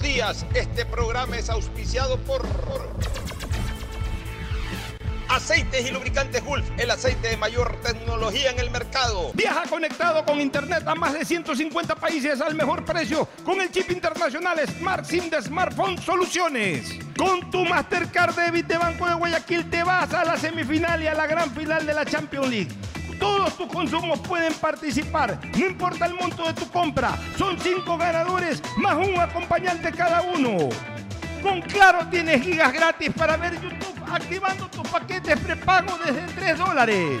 Días, este programa es auspiciado por Aceites y lubricantes Gulf, el aceite de mayor tecnología en el mercado. Viaja conectado con internet a más de 150 países al mejor precio con el chip internacional Smart SIM de Smartphone Soluciones. Con tu Mastercard Debit de Banco de Guayaquil te vas a la semifinal y a la gran final de la Champions League. Todos tus consumos pueden participar, no importa el monto de tu compra. Son cinco ganadores más un acompañante cada uno. Con Claro tienes gigas gratis para ver YouTube activando tus paquetes prepago desde 3 dólares.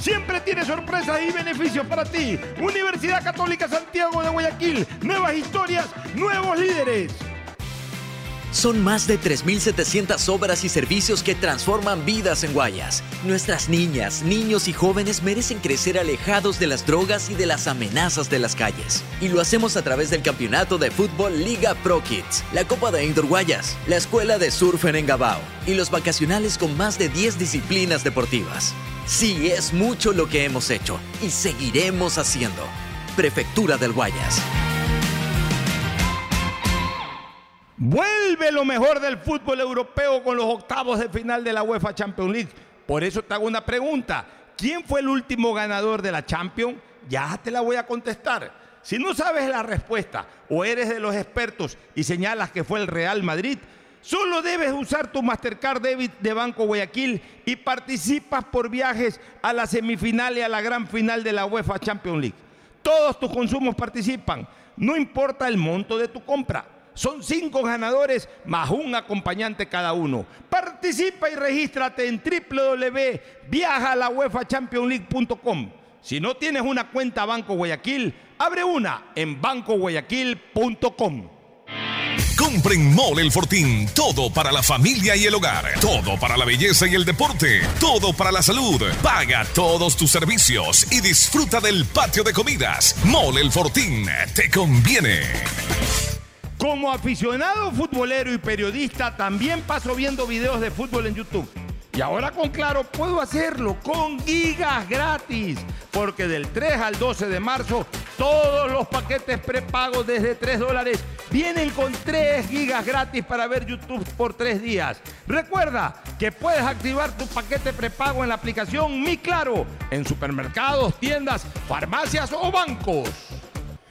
Siempre tiene sorpresas y beneficios para ti. Universidad Católica Santiago de Guayaquil. Nuevas historias, nuevos líderes. Son más de 3.700 obras y servicios que transforman vidas en Guayas. Nuestras niñas, niños y jóvenes merecen crecer alejados de las drogas y de las amenazas de las calles. Y lo hacemos a través del campeonato de fútbol Liga Pro Kids, la Copa de Indoor Guayas, la Escuela de Surf en Engabao y los vacacionales con más de 10 disciplinas deportivas. Sí, es mucho lo que hemos hecho y seguiremos haciendo. Prefectura del Guayas. Vuelve lo mejor del fútbol europeo con los octavos de final de la UEFA Champions League. Por eso te hago una pregunta. ¿Quién fue el último ganador de la Champions? Ya te la voy a contestar. Si no sabes la respuesta o eres de los expertos y señalas que fue el Real Madrid, solo debes usar tu Mastercard Debit de Banco Guayaquil y participas por viajes a la semifinal y a la gran final de la UEFA Champions League. Todos tus consumos participan, no importa el monto de tu compra. Son cinco ganadores más un acompañante cada uno. Participa y regístrate en www.viajalauefachampionsleague.com. Si no tienes una cuenta Banco Guayaquil, abre una en bancoguayaquil.com. Compren Mole El Fortín. Todo para la familia y el hogar. Todo para la belleza y el deporte. Todo para la salud. Paga todos tus servicios y disfruta del patio de comidas. Mole El Fortín. Te conviene. Como aficionado futbolero y periodista, también paso viendo videos de fútbol en YouTube. Y ahora con Claro puedo hacerlo con gigas gratis, porque del 3 al 12 de marzo todos los paquetes prepagos desde 3 dólares vienen con 3 gigas gratis para ver YouTube por 3 días. Recuerda que puedes activar tu paquete prepago en la aplicación Mi Claro en supermercados, tiendas, farmacias o bancos.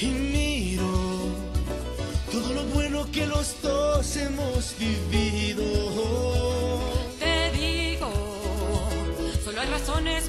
Y miro todo lo bueno que los dos hemos vivido. Te digo, solo hay razones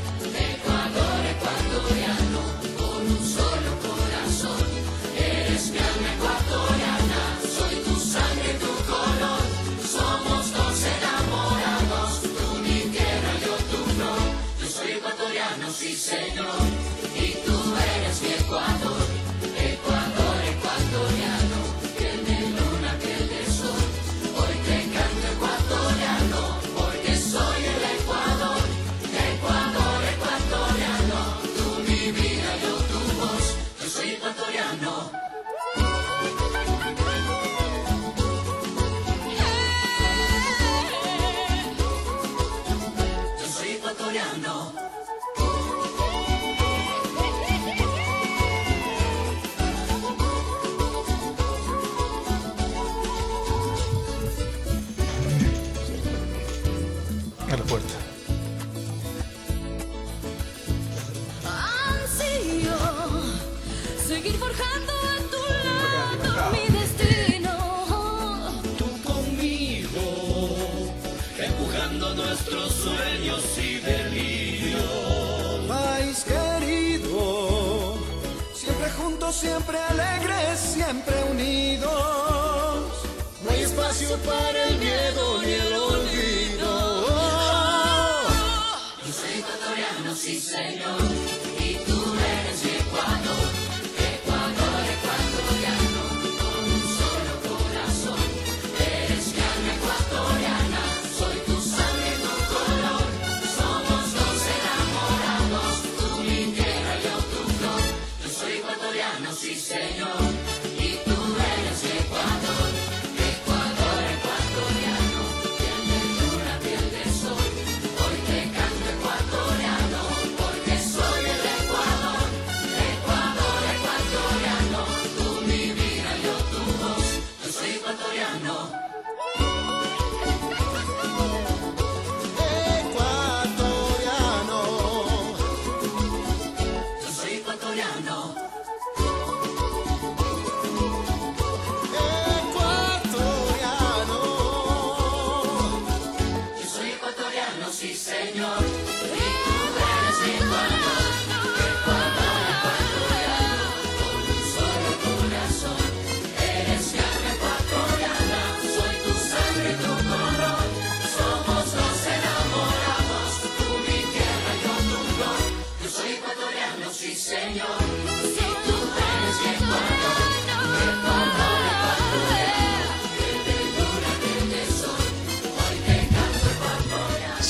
Siempre alegres, siempre unidos. No hay espacio para el miedo ni el olvido. Yo soy ecuatoriano, sí señor,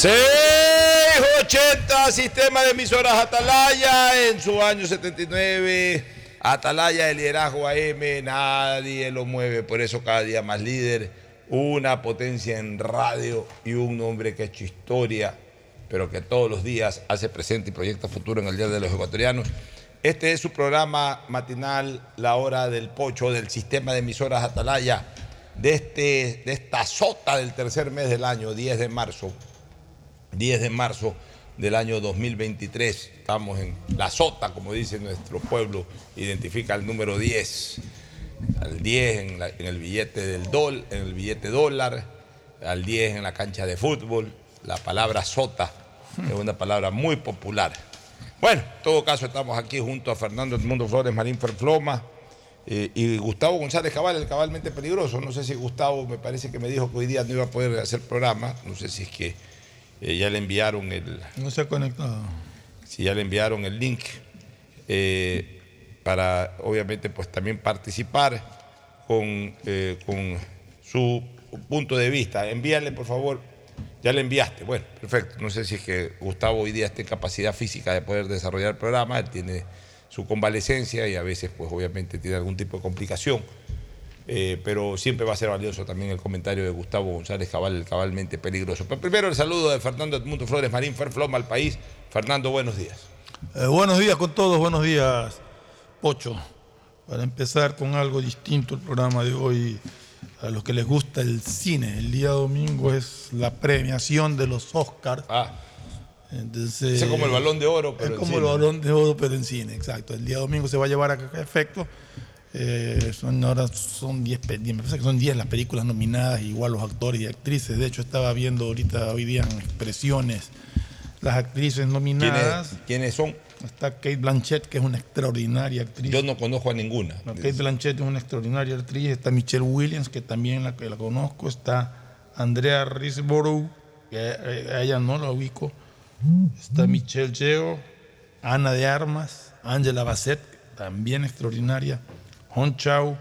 680 Sistema de Emisoras Atalaya en su año 79. Atalaya de liderazgo AM, nadie lo mueve, por eso cada día más líder. Una potencia en radio y un hombre que ha hecho historia, pero que todos los días hace presente y proyecta futuro en el Día de los Ecuatorianos. Este es su programa matinal, La Hora del Pocho, del Sistema de Emisoras Atalaya, de, este, de esta sota del tercer mes del año, 10 de marzo. 10 de marzo del año 2023. Estamos en la sota, como dice nuestro pueblo, identifica el número 10. Al 10 en, el billete del dólar, en el billete dólar, al 10 en la cancha de fútbol. La palabra sota es una palabra muy popular. Bueno, en todo caso estamos aquí junto a Fernando Edmundo Flores Marín Ferfloma eh, y Gustavo González Cabal, el cabalmente peligroso. No sé si Gustavo me parece que me dijo que hoy día no iba a poder hacer programa. No sé si es que eh, ya le enviaron el, No se ha conectado. si ya le enviaron el link eh, para obviamente pues también participar con, eh, con su punto de vista. Envíale por favor, ya le enviaste, bueno, perfecto. No sé si es que Gustavo hoy día esté en capacidad física de poder desarrollar el programa, él tiene su convalecencia y a veces pues obviamente tiene algún tipo de complicación. Eh, pero siempre va a ser valioso también el comentario de Gustavo González Cabal, el cabalmente peligroso. Pero primero el saludo de Fernando Edmundo Flores Marín, Ferfloma al país. Fernando, buenos días. Eh, buenos días con todos, buenos días, Pocho. Para empezar con algo distinto el programa de hoy, a los que les gusta el cine, el día domingo es la premiación de los Oscars. Ah, Entonces, es como el balón de oro, pero es en como cine. el balón de oro, pero en cine, exacto. El día domingo se va a llevar a efecto. Eh, son ahora son 10, pe- me parece que son 10 las películas nominadas, igual los actores y actrices. De hecho, estaba viendo ahorita hoy día en expresiones las actrices nominadas. ¿Quiénes, quiénes son? Está Kate Blanchett, que es una extraordinaria actriz. Yo no conozco a ninguna. No, Kate Blanchett es una extraordinaria actriz. Está Michelle Williams, que también la, que la conozco. Está Andrea Riseborough, que a ella no la ubico. Está Michelle Yeoh, Ana de Armas, Angela Bassett, también extraordinaria. Hon Chao,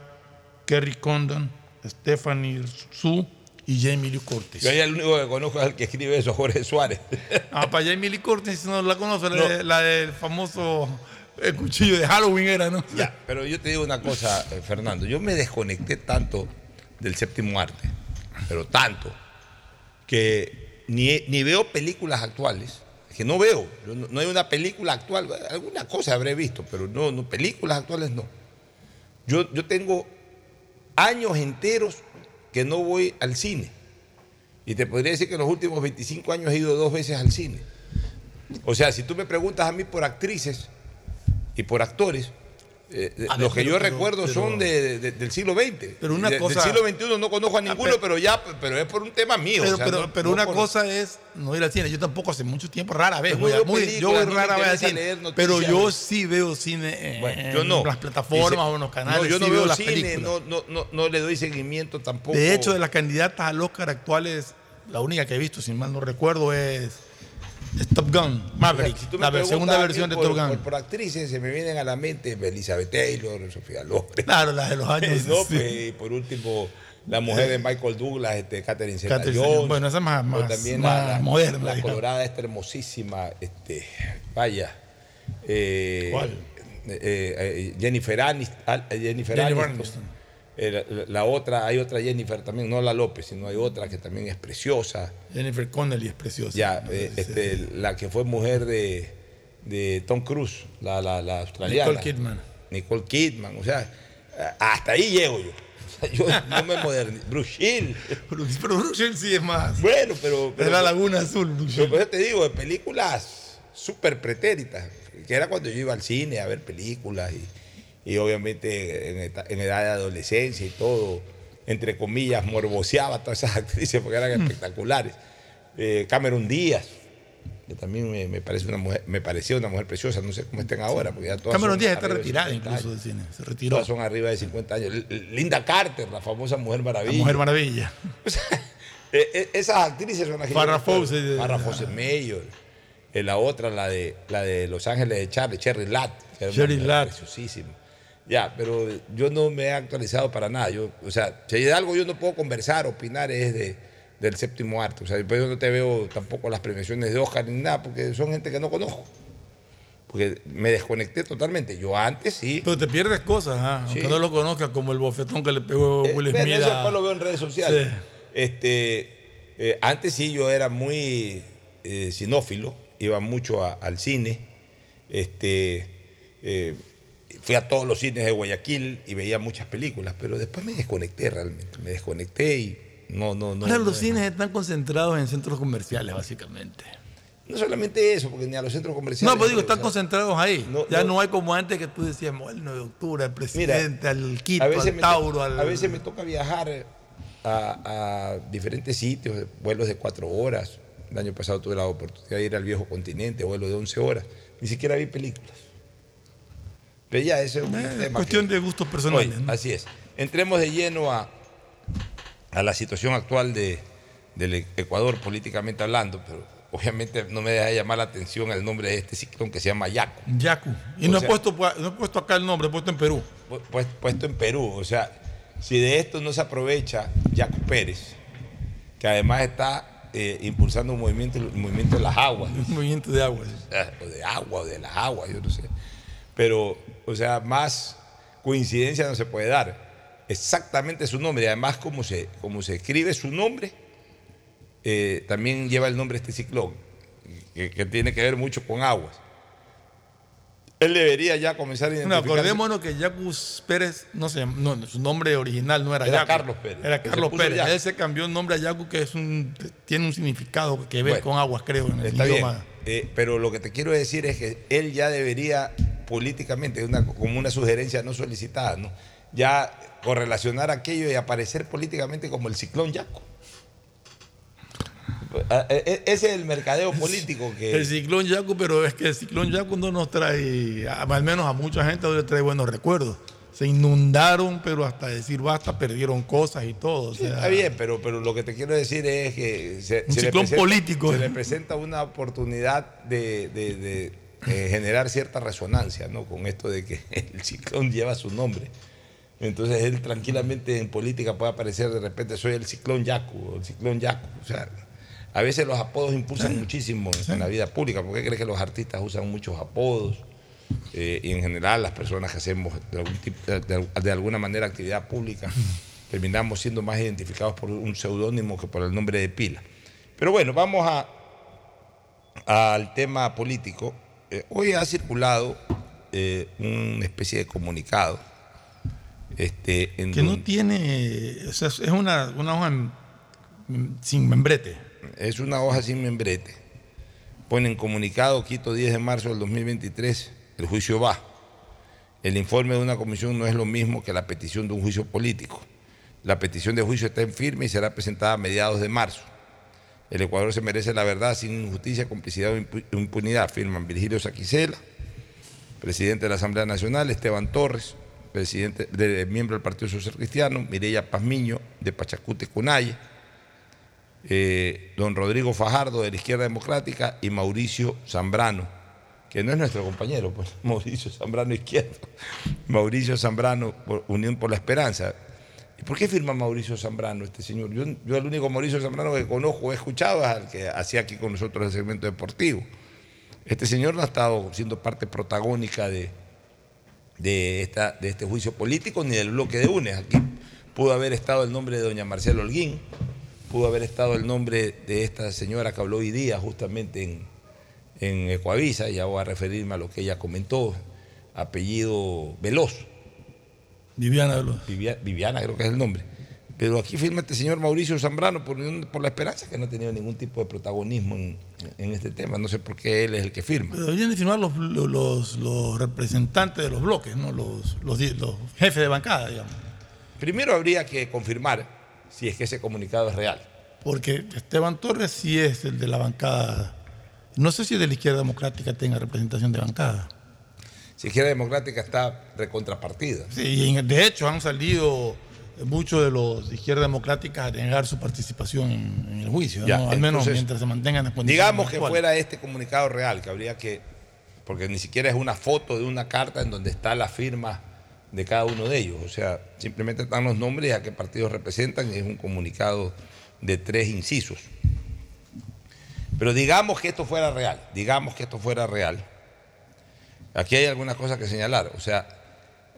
Kerry Condon, Stephanie Su y Jamie Lee Curtis. Yo ahí el único que conozco es el que escribe eso, Jorge Suárez. Ah, para Jamie Lee Curtis no la conoce, la, de- la del famoso eh, cuchillo de Halloween era, ¿no? Ya, pero yo te digo una cosa, eh, Fernando. Yo me desconecté tanto del séptimo arte, pero tanto, que ni, ni veo películas actuales. Que no veo. No, no hay una película actual. Alguna cosa habré visto, pero no, no películas actuales no. Yo, yo tengo años enteros que no voy al cine. Y te podría decir que en los últimos 25 años he ido dos veces al cine. O sea, si tú me preguntas a mí por actrices y por actores, eh, ver, los que pero- yo pero- recuerdo pero- son de- de- del siglo XX. Pero una De- cosa- Del siglo XXI no conozco a ninguno, pero- ya pero es por un tema mío. Pero, o sea, pero, no- pero no una por- cosa es no ir al cine. Yo tampoco hace mucho tiempo, rara vez. Voy a- veo muy- yo voy rara vez al cine. Pero yo sí veo cine en, Bueno, yo no. las plataformas Dice- o en los canales. No, yo no veo las cine, películas. no, no, no, no le doy seguimiento tampoco. De hecho, de las candidatas al Oscar actuales, la única que he visto, si mal no recuerdo, es Top Gun, Maverick, O sea, si la segunda versión de por, Top Gun. Por, por actrices se me vienen a la mente Elizabeth Taylor, Sofía López. Claro, las de los años. Sí. pues, y por último, la mujer de Michael Douglas, este, Catherine Zeta Jones. Bueno, esa es más- más- también más la, la- moderna, La colorada esta hermosísima, este, vaya. eh, ¿Cuál? eh, eh, Jennifer Aniston. Jennifer Jennifer Aniston. Eh, la, la otra, hay otra Jennifer también, no la López, sino hay otra que también es preciosa. Jennifer Connelly es preciosa. Ya, eh, este, la que fue mujer de, de Tom Cruise, la, la, la australiana. Nicole Kidman. Nicole Kidman, o sea, hasta ahí llego yo. O sea, yo no me modernizo. Bruce Hill. Pero, pero Bruce Willis sí es más. Bueno, pero. pero es la Laguna Azul, Bruce pero por eso te digo, de películas súper pretéritas, que era cuando yo iba al cine a ver películas y, y obviamente en, edad de adolescencia y todo, entre comillas, morboseaba a todas esas actrices porque Mm. eran espectaculares. Eh, Cameron Díaz, que también me, me parece una mujer, me parecía una mujer preciosa, no sé cómo estén ahora, porque ya todas Cameron Díaz está de retirada 50 incluso años. del cine. Se retiró. Todas son arriba de 50 años. Linda Carter, la famosa Mujer Maravilla. La Mujer Maravilla. Eh, eh, esas actrices son las Farrah. Fawcett, eh, Farrah. Fawcett Mayor. Eh, la otra, la de, la de Los Ángeles de Charlie, Cherry Latt. Cherry Latt. Preciosísima. Ya, pero yo no me he actualizado para nada. Yo, o sea, si hay algo yo no puedo conversar, opinar, es de, del séptimo arte. O sea, después yo no te veo tampoco las premiaciones de Oscar ni nada, porque son gente que no conozco. Porque me desconecté totalmente. Yo antes sí. Pero te pierdes cosas, ¿ah? aunque no lo conozcas, como el bofetón que le pegó Eh, Will Smith. eso a- después lo veo en redes sociales. Sí. Este, eh, antes sí yo era muy eh, cinófilo, iba mucho a- al cine. Este, eh, fui a todos los cines de Guayaquil y veía muchas películas, pero después me desconecté realmente. Me desconecté y no, no, no. Ahora no- los cines están concentrados en centros comerciales, básicamente. No solamente eso, porque ni a los centros comerciales. No, pues digo, o están sea, concentrados ahí. No, ya no. no. hay como antes que tú decías, "Mo, el 9 de octubre, al presidente, al Quito, a veces, al Tauro, al... a veces me toca viajar a, a diferentes sitios, vuelos de cuatro horas. El año pasado tuve la oportunidad de ir al viejo continente, vuelo de 11 horas. Ni siquiera vi películas. Pero ya, ese es un Eh, tema. cuestión que- de gustos personales. Oye, ¿no? Así es. Entremos de lleno a, a la situación actual de, del Ecuador políticamente hablando, pero obviamente no me deja de llamar la atención el nombre de este ciclón que se llama Yaco. Yacu. Y O no, sea- he puesto, no he puesto acá el nombre, he puesto en Perú. pu- pues- puesto en Perú. O sea, si de esto no se aprovecha Jaco Pérez, que además está eh, impulsando un movimiento, el movimiento de las aguas, Un movimiento de agua. eh, o de agua, o de las aguas, yo no sé. Pero, o sea, más coincidencia no se puede dar. exactamente su nombre y además como se, como se escribe su nombre, eh, también lleva el nombre de este ciclón, que, que tiene que ver mucho con aguas. Él debería ya comenzar a Bueno, identificar. acordémonos que Yacus Pérez, no sé, no, su nombre original no era, Era Yacu, Carlos Pérez. Era Carlos Pérez. Yacu. Él se cambió el nombre a Yacu, que es un, tiene un significado que ver Bueno, con aguas, creo, en el idioma. eh, pero lo que te quiero decir es que él ya debería políticamente, una, como una sugerencia no solicitada, ¿no? ya correlacionar aquello y aparecer políticamente como el ciclón Yaco. Ah, eh, eh, Ese es el mercadeo político que... El ciclón Yacu, pero es que el ciclón Yacu no nos trae, al menos a mucha gente no le trae buenos recuerdos. Se inundaron, pero hasta decir basta, perdieron cosas y todo. o Sí, sea, está bien, pero, pero lo que te quiero decir es que se, Un se le ciclón presenta- político. Se le presenta una oportunidad de, de- de, eh, generar cierta resonancia ¿no? con esto de que el ciclón lleva su nombre. Entonces él tranquilamente en política puede aparecer de repente, soy el ciclón Yacu el ciclón Yacu. O sea, a veces los apodos impulsan muchísimo en la vida pública. ¿Por qué crees que los artistas usan muchos apodos? Eh, y en general las personas que hacemos de, algún tipo- de- de- de alguna manera actividad pública terminamos siendo más identificados por un seudónimo que por el nombre de pila. Pero bueno, vamos a, al tema político. Eh, hoy ha circulado eh, una especie de comunicado. Este, en que no tiene, o sea, es una, una hoja en- sin membrete. Es una hoja sin membrete. Ponen comunicado Quito 10 de marzo del 2023, el juicio va. El informe de una comisión no es lo mismo que la petición de un juicio político. La petición de juicio está en firme y será presentada a mediados de marzo. El Ecuador se merece la verdad sin injusticia, complicidad o impu- impunidad. Firman Virgilio Saquicela, presidente de la Asamblea Nacional, Esteban Torres, presidente, de- miembro del Partido Social Cristiano, Mireya Pazmiño, de Pachacute, Cunaye, eh, don Rodrigo Fajardo de la Izquierda Democrática y Mauricio Zambrano, que no es nuestro compañero, pues, Mauricio Zambrano Izquierdo, Mauricio Zambrano, Unión por la Esperanza. ¿Y por qué firma Mauricio Zambrano este señor? Yo, el único Mauricio Zambrano que conozco, he escuchado, es al que hacía aquí con nosotros el segmento deportivo. Este señor no ha estado siendo parte protagónica de, de, esta, de este juicio político ni del bloque de UNES. Aquí pudo haber estado el nombre de doña Marcela Holguín, pudo haber estado el nombre de esta señora que habló hoy día justamente en, en Ecuavisa, ya voy a referirme a lo que ella comentó, apellido Veloz. Viviana Veloz. Viviana creo que es el nombre. Pero aquí firma este señor Mauricio Zambrano por, la Esperanza, que no ha tenido ningún tipo de protagonismo en, en este tema. No sé por qué él es el que firma. Pero Deberían de firmar los, los, los representantes de los bloques, ¿no? los, los jefes de bancada, digamos. Primero habría que confirmar si es que ese comunicado es real. Porque Esteban Torres sí es el de la bancada. No sé si de la izquierda democrática tenga representación de bancada. Si Izquierda Democrática está recontrapartida. Sí, y de hecho han salido muchos de los de izquierda democrática a negar su participación en, en el juicio, Ya, ¿no? al menos entonces, mientras se mantengan las condiciones Digamos que actuales. fuera este comunicado real, que habría que, porque ni siquiera es una foto de una carta en donde está la firma de cada uno de ellos. O sea, simplemente están los nombres y a qué partidos representan y es un comunicado de tres incisos. Pero digamos que esto fuera real, digamos que esto fuera real. Aquí hay algunas cosas que señalar. O sea,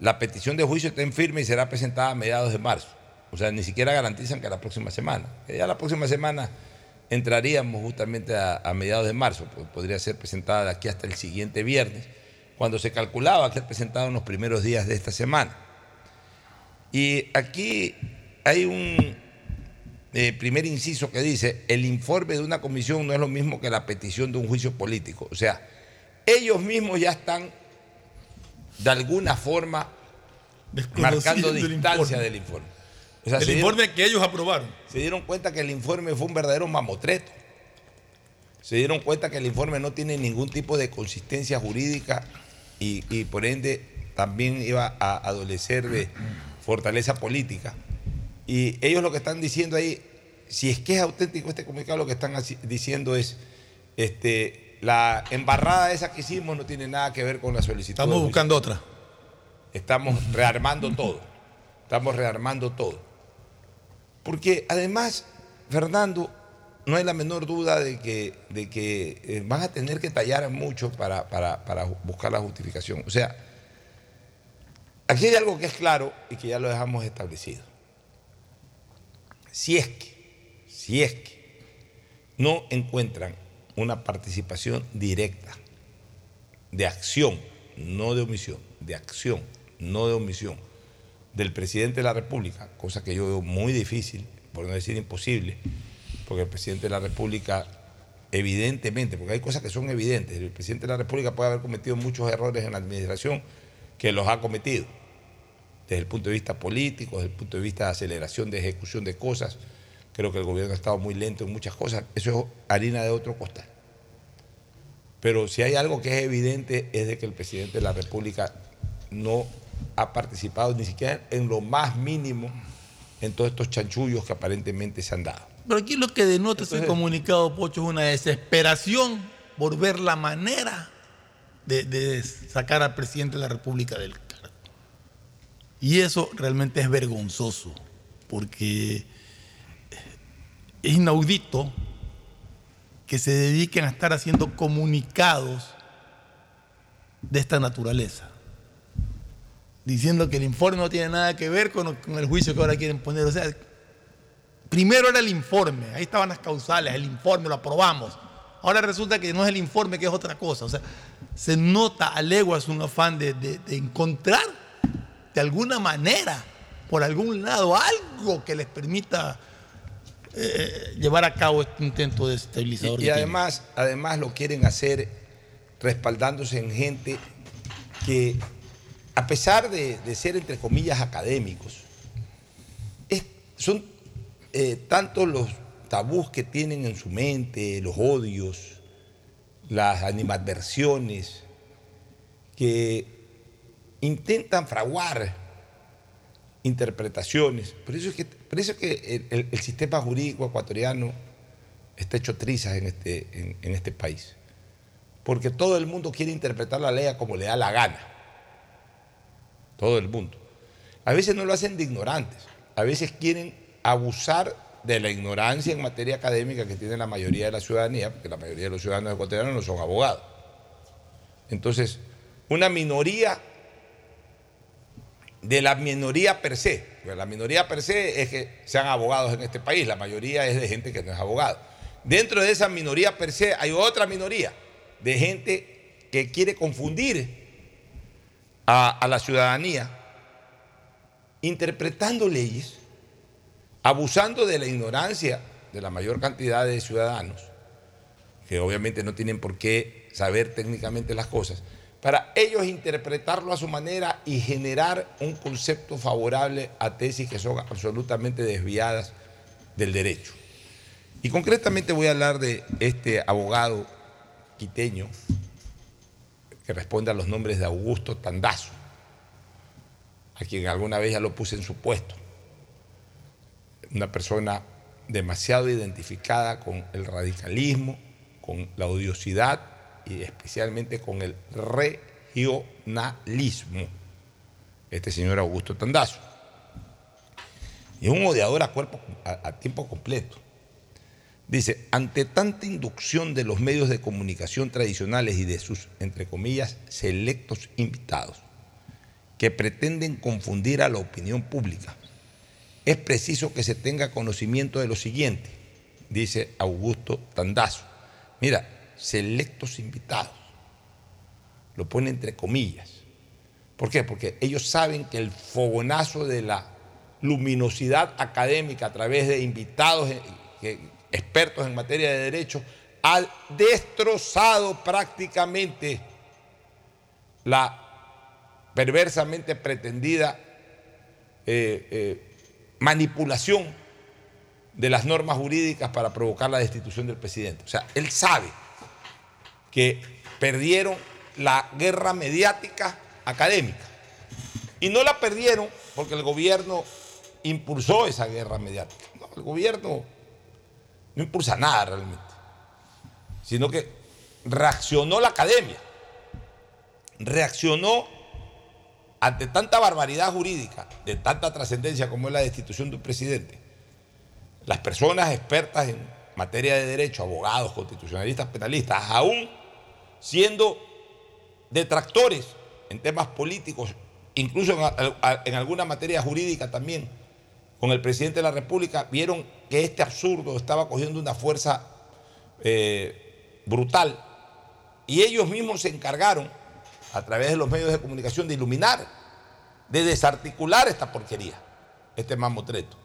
la petición de juicio está en firme y será presentada a mediados de marzo. O sea, ni siquiera garantizan que la próxima semana. Que Ya la próxima semana entraríamos justamente a, a mediados de marzo. pues podría ser presentada de aquí hasta el siguiente viernes, cuando se calculaba que era presentada en los primeros días de esta semana. Y aquí hay un eh, primer inciso que dice, el informe de una comisión no es lo mismo que la petición de un juicio político. O sea, ellos mismos ya están de alguna forma marcando distancia informe. del informe. O sea, el se dieron- informe que ellos aprobaron. se dieron cuenta que el informe fue un verdadero mamotreto. Se dieron cuenta que el informe no tiene ningún tipo de consistencia jurídica y, y por ende también iba a adolecer de fortaleza política. Y ellos lo que están diciendo ahí, si es que es auténtico este comunicado, lo que están diciendo es, este, la embarrada esa que hicimos no tiene nada que ver con la solicitud. Estamos buscando otra. Estamos rearmando todo. Estamos rearmando todo. Porque además, Fernando, no hay la menor duda de que, de que eh, van a tener que tallar mucho para, para- para buscar la justificación. O sea, Aquí hay algo que es claro y que ya lo dejamos establecido. Si es que, si es que no encuentran una participación directa de acción, no de omisión, de acción, no de omisión, del presidente de la República, cosa que yo veo muy difícil, por no decir imposible, porque el presidente de la República, evidentemente, porque hay cosas que son evidentes, el presidente de la República puede haber cometido muchos errores en la administración que los ha cometido, desde el punto de vista político, desde el punto de vista de aceleración de ejecución de cosas. Creo que el gobierno ha estado muy lento en muchas cosas, eso es harina de otro costal. Pero si hay algo que es evidente es de que el presidente de la República no ha participado ni siquiera en lo más mínimo en todos estos chanchullos que aparentemente se han dado. Pero aquí lo que denota ese comunicado, Pocho, es una desesperación por ver la manera de, de sacar al presidente de la República del cargo. Y eso realmente es vergonzoso, porque es inaudito que se dediquen a estar haciendo comunicados de esta naturaleza, diciendo que el informe no tiene nada que ver con, el juicio que ahora quieren poner. O sea, Primero era el informe, ahí estaban las causales, el informe, lo aprobamos. Ahora resulta que no es el informe, que es otra cosa. O sea, se nota a leguas un afán de encontrar de alguna manera, por algún lado, algo que les permita eh, llevar a cabo este intento Y, desestabilizador. y además, además lo quieren hacer respaldándose en gente que, a pesar de, de ser, entre comillas, académicos, es- son eh, tanto los tabús que tienen en su mente, los odios, las animadversiones, que intentan fraguar interpretaciones. Por eso es que, por eso es que el, sistema jurídico ecuatoriano está hecho trizas en este, en este país. Porque todo el mundo quiere interpretar la ley a como le da la gana. Todo el mundo. A veces no lo hacen de ignorantes. A veces quieren abusar de la ignorancia en materia académica que tiene la mayoría de la ciudadanía, porque la mayoría de los ciudadanos ecuatorianos no son abogados. Entonces, una minoría de la minoría per se. Porque la minoría per se es que sean abogados en este país, la mayoría es de gente que no es abogado. Dentro de esa minoría per se hay otra minoría de gente que quiere confundir a la ciudadanía interpretando leyes, abusando de la ignorancia de la mayor cantidad de ciudadanos, que obviamente no tienen por qué saber técnicamente las cosas, para ellos interpretarlo a su manera y generar un concepto favorable a tesis que son absolutamente desviadas del derecho. Y concretamente voy a hablar de este abogado quiteño que responde a los nombres de Augusto Tandazo, a quien alguna vez ya lo puse en su puesto. Una persona demasiado identificada con el radicalismo, con la odiosidad y especialmente con el regionalismo. Este señor Augusto Tandazo. Y un odiador a, cuerpo, a, a tiempo completo. Dice, ante tanta inducción de los medios de comunicación tradicionales y de sus, entre comillas, selectos invitados, que pretenden confundir a la opinión pública, es preciso que se tenga conocimiento de lo siguiente, dice Augusto Tandazo. Mira, selectos invitados, lo pone entre comillas. ¿Por qué? Porque ellos saben que el fogonazo de la luminosidad académica a través de invitados eh, expertos en materia de derecho ha destrozado prácticamente la perversamente pretendida eh, eh, manipulación de las normas jurídicas para provocar la destitución del presidente. O sea, él sabe que perdieron la guerra mediática académica. Y no la perdieron porque el gobierno impulsó esa guerra mediática. No, el gobierno no impulsa nada realmente, sino que reaccionó la academia, reaccionó ante tanta barbaridad jurídica, de tanta trascendencia como es la destitución de un presidente. Las personas expertas en materia de derecho, abogados, constitucionalistas, penalistas, aún siendo detractores en temas políticos incluso en, alguna materia jurídica también, con el presidente de la República, vieron que este absurdo estaba cogiendo una fuerza eh, brutal y ellos mismos se encargaron, a través de los medios de comunicación, de iluminar, de desarticular esta porquería, este mamotreto.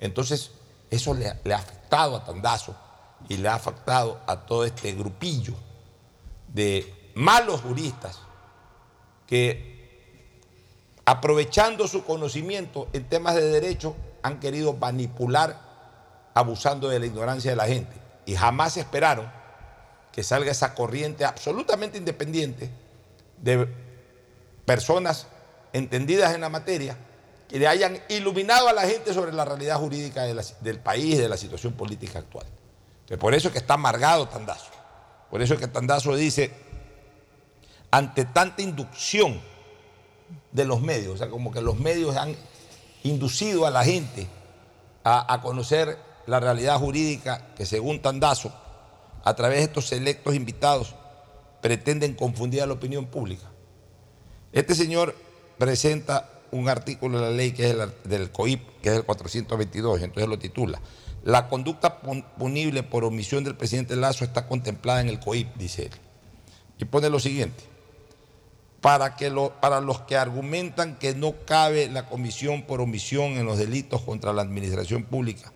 Entonces, eso le, le ha afectado a Tandazo y le ha afectado a todo este grupillo de malos juristas que, aprovechando su conocimiento en temas de derecho, han querido manipular abusando de la ignorancia de la gente. Y jamás esperaron que salga esa corriente absolutamente independiente de personas entendidas en la materia que le hayan iluminado a la gente sobre la realidad jurídica del país de la situación política actual. Entonces, por eso es que está amargado Tandazo. Por eso es que Tandazo dice, ante tanta inducción de los medios, o sea, como que los medios han inducido a la gente a, conocer la realidad jurídica que según Tandazo, a través de estos selectos invitados, pretenden confundir a la opinión pública. Este señor presenta un artículo de la ley que es el, del COIP, que es el 422, entonces lo titula. La conducta pun- punible por omisión del presidente Lazo está contemplada en el COIP, dice él. Y pone lo siguiente. Para, que lo- para los que argumentan que no cabe la comisión por omisión en los delitos contra la administración pública,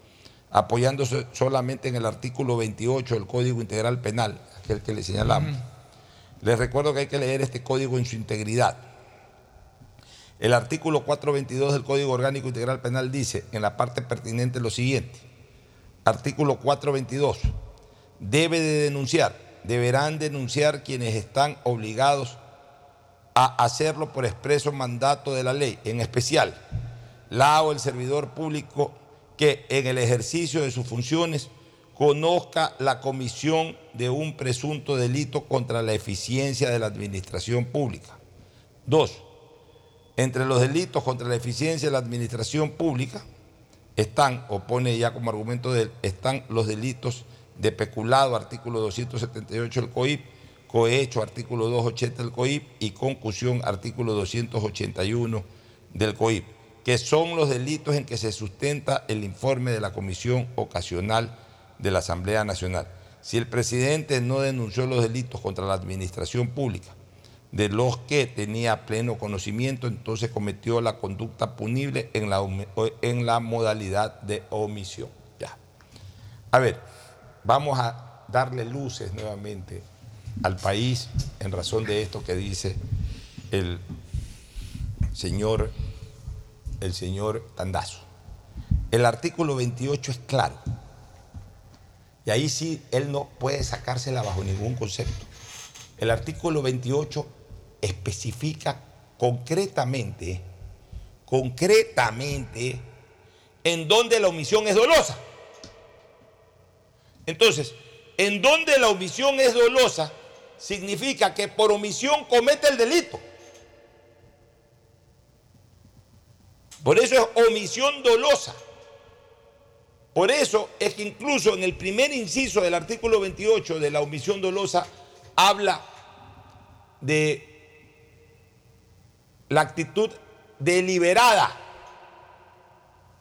apoyándose solamente en el artículo 28 del Código Integral Penal, aquel que le señalamos. Les recuerdo que hay que leer este código en su integridad. El artículo 422 del Código Orgánico Integral Penal dice en la parte pertinente lo siguiente. Artículo 422. Debe de denunciar, deberán denunciar quienes están obligados a hacerlo por expreso mandato de la ley, en especial la o el servidor público que en el ejercicio de sus funciones conozca la comisión de un presunto delito contra la eficiencia de la administración pública. Dos, entre los delitos contra la eficiencia de la administración pública están, o pone ya como argumento de él, están los delitos de peculado, artículo 278 del COIP, cohecho, artículo 280 del COIP, y concusión, artículo 281 del COIP, que son los delitos en que se sustenta el informe de la Comisión Ocasional de la Asamblea Nacional. Si el presidente no denunció los delitos contra la administración pública, de los que tenía pleno conocimiento, entonces cometió la conducta punible en la, en la modalidad de omisión. Ya. A ver, vamos a darle luces nuevamente al país en razón de esto que dice el señor, el señor Tandazo. El artículo 28 es claro. Y ahí sí él no puede sacársela bajo ningún concepto. El artículo 28 especifica concretamente, concretamente, en dónde la omisión es dolosa. Entonces, en donde la omisión es dolosa, significa que por omisión comete el delito. Por eso es omisión dolosa. Por eso es que incluso en el primer inciso del artículo 28 de la omisión dolosa habla de la actitud deliberada,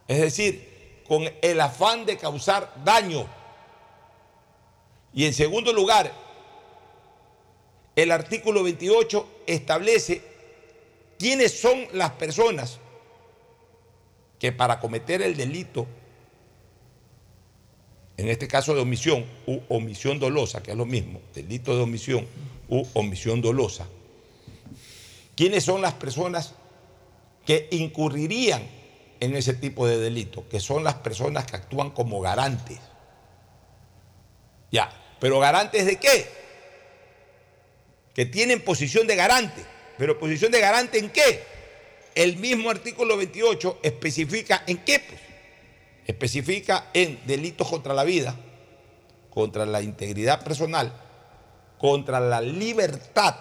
es decir, con el afán de causar daño. Y en segundo lugar, el artículo 28 establece quiénes son las personas que para cometer el delito, en este caso de omisión u omisión dolosa, que es lo mismo, delito de omisión u omisión dolosa, quiénes son las personas que incurrirían en ese tipo de delito, que son las personas que actúan como garantes. Ya, pero garantes de qué? Que tienen posición de garante. Pero posición de garante en qué? El mismo artículo 28 especifica en qué. Pues? Especifica en delitos contra la vida, contra la integridad personal, contra la libertad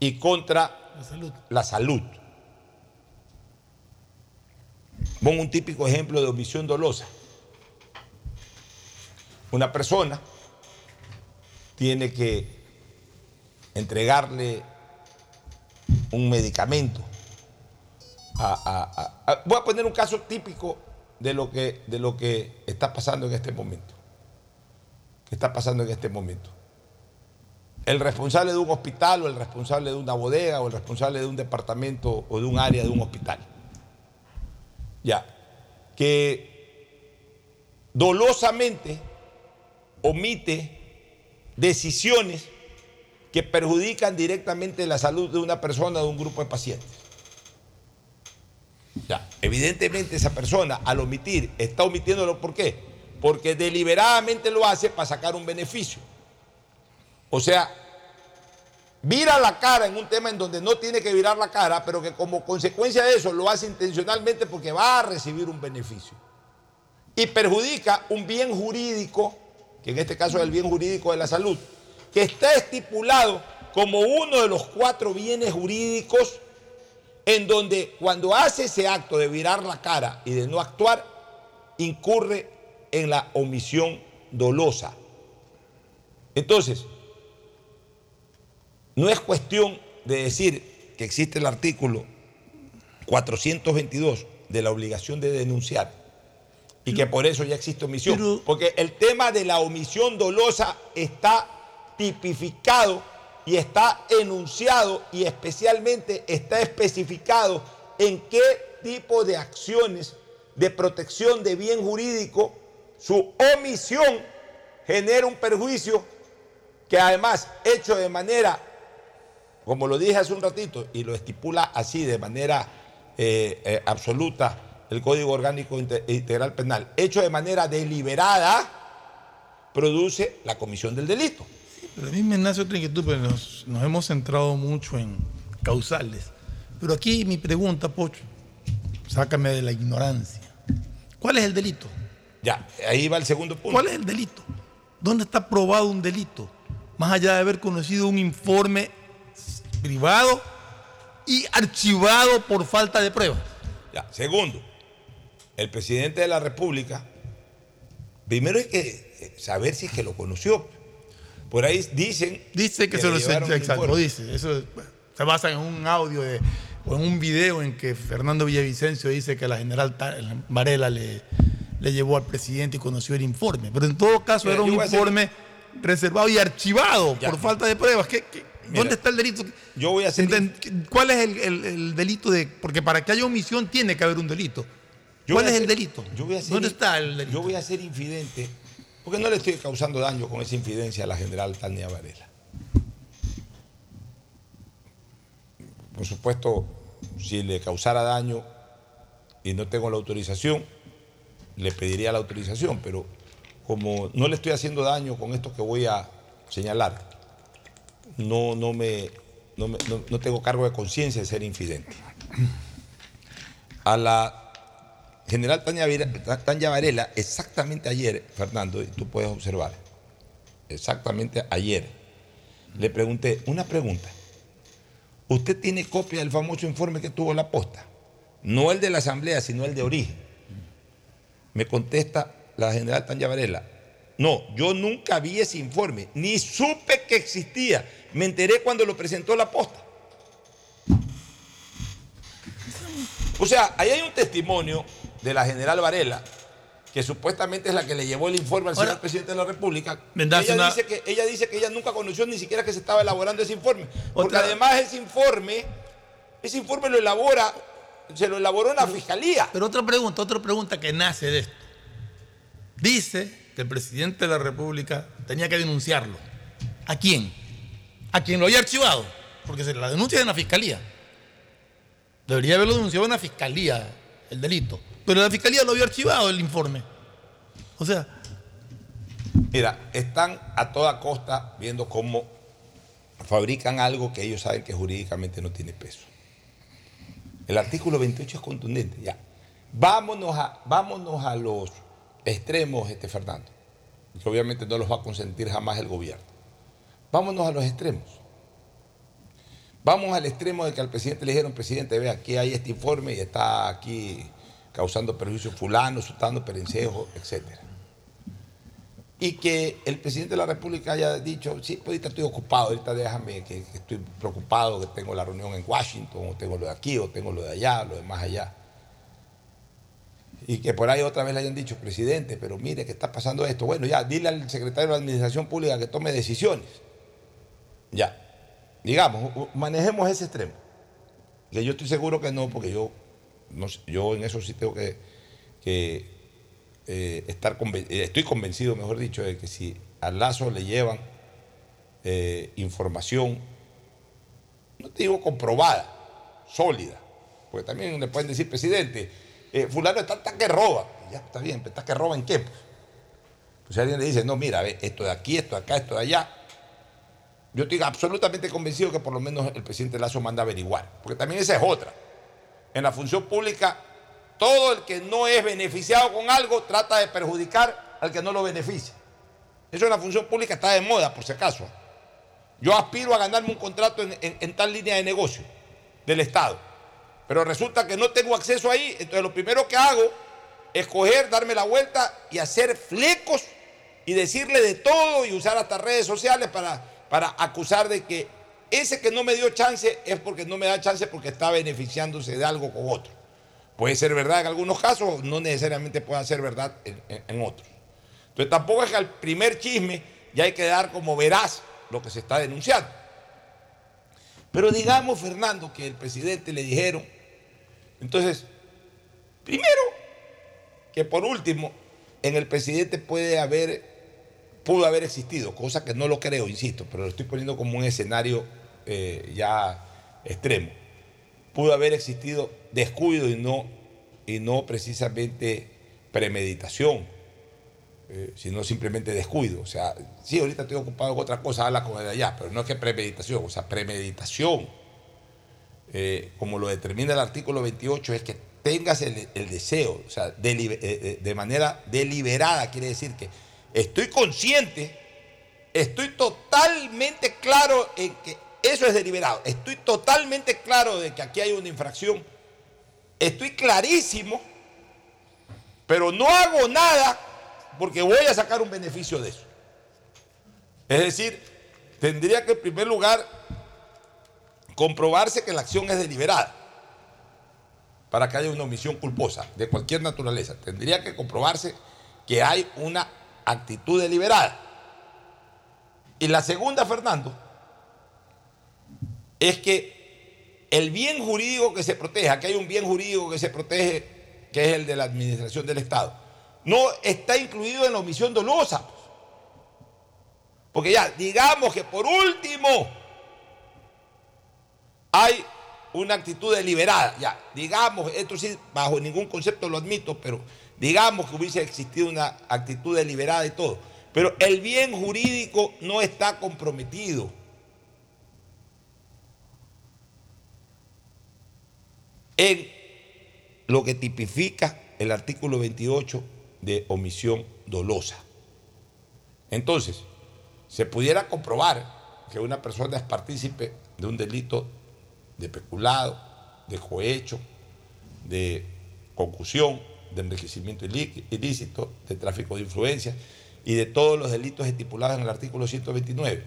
y contra La salud. la salud. Pongo un típico ejemplo de omisión dolosa. Una persona tiene que entregarle un medicamento. a- a- a- a- voy a poner un caso típico de lo, que, de lo que está pasando en este momento. Que está pasando en este momento. El responsable de un hospital o el responsable de una bodega o el responsable de un departamento o de un área de un hospital. Ya. Que dolosamente omite decisiones que perjudican directamente la salud de una persona o de un grupo de pacientes. Ya, evidentemente esa persona al omitir está omitiéndolo ¿por qué? Porque deliberadamente lo hace para sacar un beneficio. O sea, vira la cara en un tema en donde no tiene que virar la cara, pero que como consecuencia de eso lo hace intencionalmente porque va a recibir un beneficio. Y perjudica un bien jurídico, que en este caso es el bien jurídico de la salud, que está estipulado como uno de los cuatro bienes jurídicos en donde cuando hace ese acto de virar la cara y de no actuar, incurre en la omisión dolosa. Entonces, no es cuestión de decir que existe el artículo 422 de la obligación de denunciar y que por eso ya existe omisión. Porque el tema de la omisión dolosa está tipificado y está enunciado y especialmente está especificado en qué tipo de acciones de protección de bien jurídico su omisión genera un perjuicio que además hecho de manera, como lo dije hace un ratito, y lo estipula así de manera eh, eh, absoluta el Código Orgánico Inte- Integral Penal, hecho de manera deliberada, produce la comisión del delito. Pero a mí me nace otra inquietud, porque nos, nos hemos centrado mucho en causales. Pero aquí mi pregunta, Pocho, sácame de la ignorancia. ¿Cuál es el delito? Ya, ahí va el segundo punto. ¿Cuál es el delito? ¿Dónde está probado un delito? Más allá de haber conocido un informe privado y archivado por falta de pruebas. Ya, segundo, el presidente de la República, primero hay que eh, saber si es que lo conoció. Por ahí dicen. Dice que, se lo el exacto, dice. Eso se basa en un audio de- o en un video en que Fernando Villavicencio dice que la general Varela le, le llevó al presidente y conoció el informe. Pero en todo caso Mira, era un informe reservado y archivado Ya. por falta de pruebas. ¿Qué- qué- Mira, ¿Dónde está el delito? Yo voy a hacer. ¿Cuál es el, el- el delito de.? Porque para que haya omisión tiene que haber un delito. yo ¿Cuál es el delito? yo voy a ser ¿Dónde está el delito? Yo voy a ser infidente, porque no le estoy causando daño con esa infidencia a la general Tania Varela. Por supuesto, si le causara daño y no tengo la autorización, le pediría la autorización, pero como no le estoy haciendo daño con esto que voy a señalar, no, no, me, no, me- no- tengo cargo de conciencia de ser infidente. A la general Tania, Varela, exactamente ayer, Fernando, y tú puedes observar, exactamente ayer, le pregunté una pregunta. ¿Usted tiene copia del famoso informe que tuvo la posta? No el de la asamblea, sino el de origen. Me contesta la general Tania Varela. No, yo nunca vi ese informe, ni supe que existía. Me enteré cuando lo presentó la posta. O sea, ahí hay un testimonio de la general Varela, que supuestamente es la que le llevó el informe al Ahora, señor presidente de la República. Ella, una- dice que, ella dice que ella nunca conoció ni siquiera que se estaba elaborando ese informe. Porque Otra- además ese informe, ese informe lo elabora, se lo elaboró la fiscalía. Pero otra pregunta, otra pregunta que nace de esto. Dice que el presidente de la República tenía que denunciarlo. ¿A quién? A quien lo haya archivado. Porque se la denuncia es en la fiscalía. Debería haberlo denunciado en la fiscalía, el delito. Pero la fiscalía lo había archivado el informe. O sea, Mira, están a toda costa viendo cómo fabrican algo que ellos saben que jurídicamente no tiene peso. El artículo 28 es contundente, ya. Vámonos a, vámonos a los extremos, este Fernando, que obviamente no los va a consentir jamás el gobierno. Vámonos a los extremos. Vamos al extremo de que al presidente le dijeron, presidente, ve, aquí hay este informe y está aquí causando perjuicio fulano, sutano, perencejo, etcétera. y que el presidente de la República haya dicho, sí, pues ahorita estoy ocupado, ahorita déjame que, que estoy preocupado, que tengo la reunión en Washington, o tengo lo de aquí, o tengo lo de allá, lo de más allá. Y que por ahí otra vez le hayan dicho, presidente, pero mire que está pasando esto. Bueno, ya, dile al secretario de la Administración Pública que tome decisiones. Ya. Digamos, manejemos ese extremo. Yo estoy seguro que no, porque yo, yo en eso sí tengo que, eh, estar conven- eh, estoy convencido, mejor dicho, de que si al Lazo le llevan eh, información, no te digo comprobada, sólida, porque también le pueden decir, presidente, fulano está, está que roba. Ya está bien, pero está que roba en qué. Pues, Pues alguien le dice, no, mira, ve, esto de aquí, esto de acá, esto de allá, yo estoy absolutamente convencido que por lo menos el presidente Lazo manda averiguar, porque también esa es otra. En la función pública, todo el que no es beneficiado con algo trata de perjudicar al que no lo beneficia. Eso en la función pública está de moda, por si acaso. Yo aspiro a ganarme un contrato en- en tal línea de negocio del Estado, pero resulta que no tengo acceso ahí, entonces lo primero que hago es coger, darme la vuelta y hacer flecos y decirle de todo y usar hasta redes sociales para, para acusar de que ese que no me dio chance es porque no me da chance porque está beneficiándose de algo con otro. Puede ser verdad en algunos casos, no necesariamente puede ser verdad en, en- otros. Entonces tampoco es que al primer chisme ya hay que dar como veraz lo que se está denunciando. Pero digamos, Fernando, que el presidente le dijeron, entonces, primero, que por último, en el presidente puede haber, pudo haber existido, cosa que no lo creo, insisto, pero lo estoy poniendo como un escenario eh, ya extremo. Pudo haber existido descuido y no, y no precisamente premeditación, eh, sino simplemente descuido. O sea, sí, ahorita estoy ocupado con otra cosa, habla con el de allá, pero no es que premeditación, o sea, premeditación, eh, como lo determina el artículo 28, es que tengas el, deseo, o sea, de manera deliberada, quiere decir que estoy consciente, estoy totalmente claro en que eso es deliberado, estoy totalmente claro de que aquí hay una infracción, estoy clarísimo, pero no hago nada porque voy a sacar un beneficio de eso. Es decir, tendría que en primer lugar comprobarse que la acción es deliberada para que haya una omisión culposa de cualquier naturaleza. Tendría que comprobarse que hay una actitud deliberada. Y la segunda, Fernando, es que el bien jurídico que se protege, aquí hay un bien jurídico que se protege, que es el de la administración del Estado, no está incluido en la omisión dolosa. Porque ya, digamos que por último hay una actitud deliberada, ya, digamos, esto sí, bajo ningún concepto lo admito, pero digamos que hubiese existido una actitud deliberada y todo, pero el bien jurídico no está comprometido. en lo que tipifica el artículo 28 de omisión dolosa. Entonces, se pudiera comprobar que una persona es partícipe de un delito de peculado, de cohecho, de concusión, de enriquecimiento ilí- ilícito, de tráfico de influencias y de todos los delitos estipulados en el artículo 129,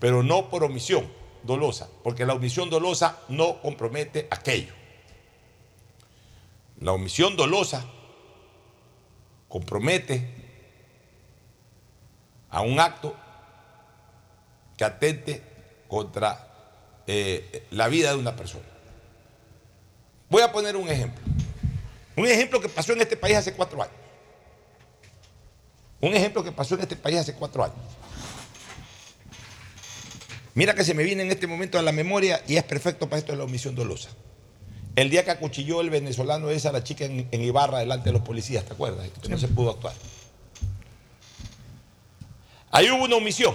pero no por omisión dolosa, porque la omisión dolosa no compromete aquello. La omisión dolosa compromete a un acto que atente contra eh, la vida de una persona. Voy a poner un ejemplo. Un ejemplo que pasó en este país hace cuatro años. Un ejemplo que pasó en este país hace cuatro años. Mira que se me viene en este momento a la memoria y es perfecto para esto de la omisión dolosa. El día que acuchilló el venezolano esa a la chica en, en Ibarra delante de los policías, ¿te acuerdas? Que no se pudo actuar. Ahí hubo una omisión,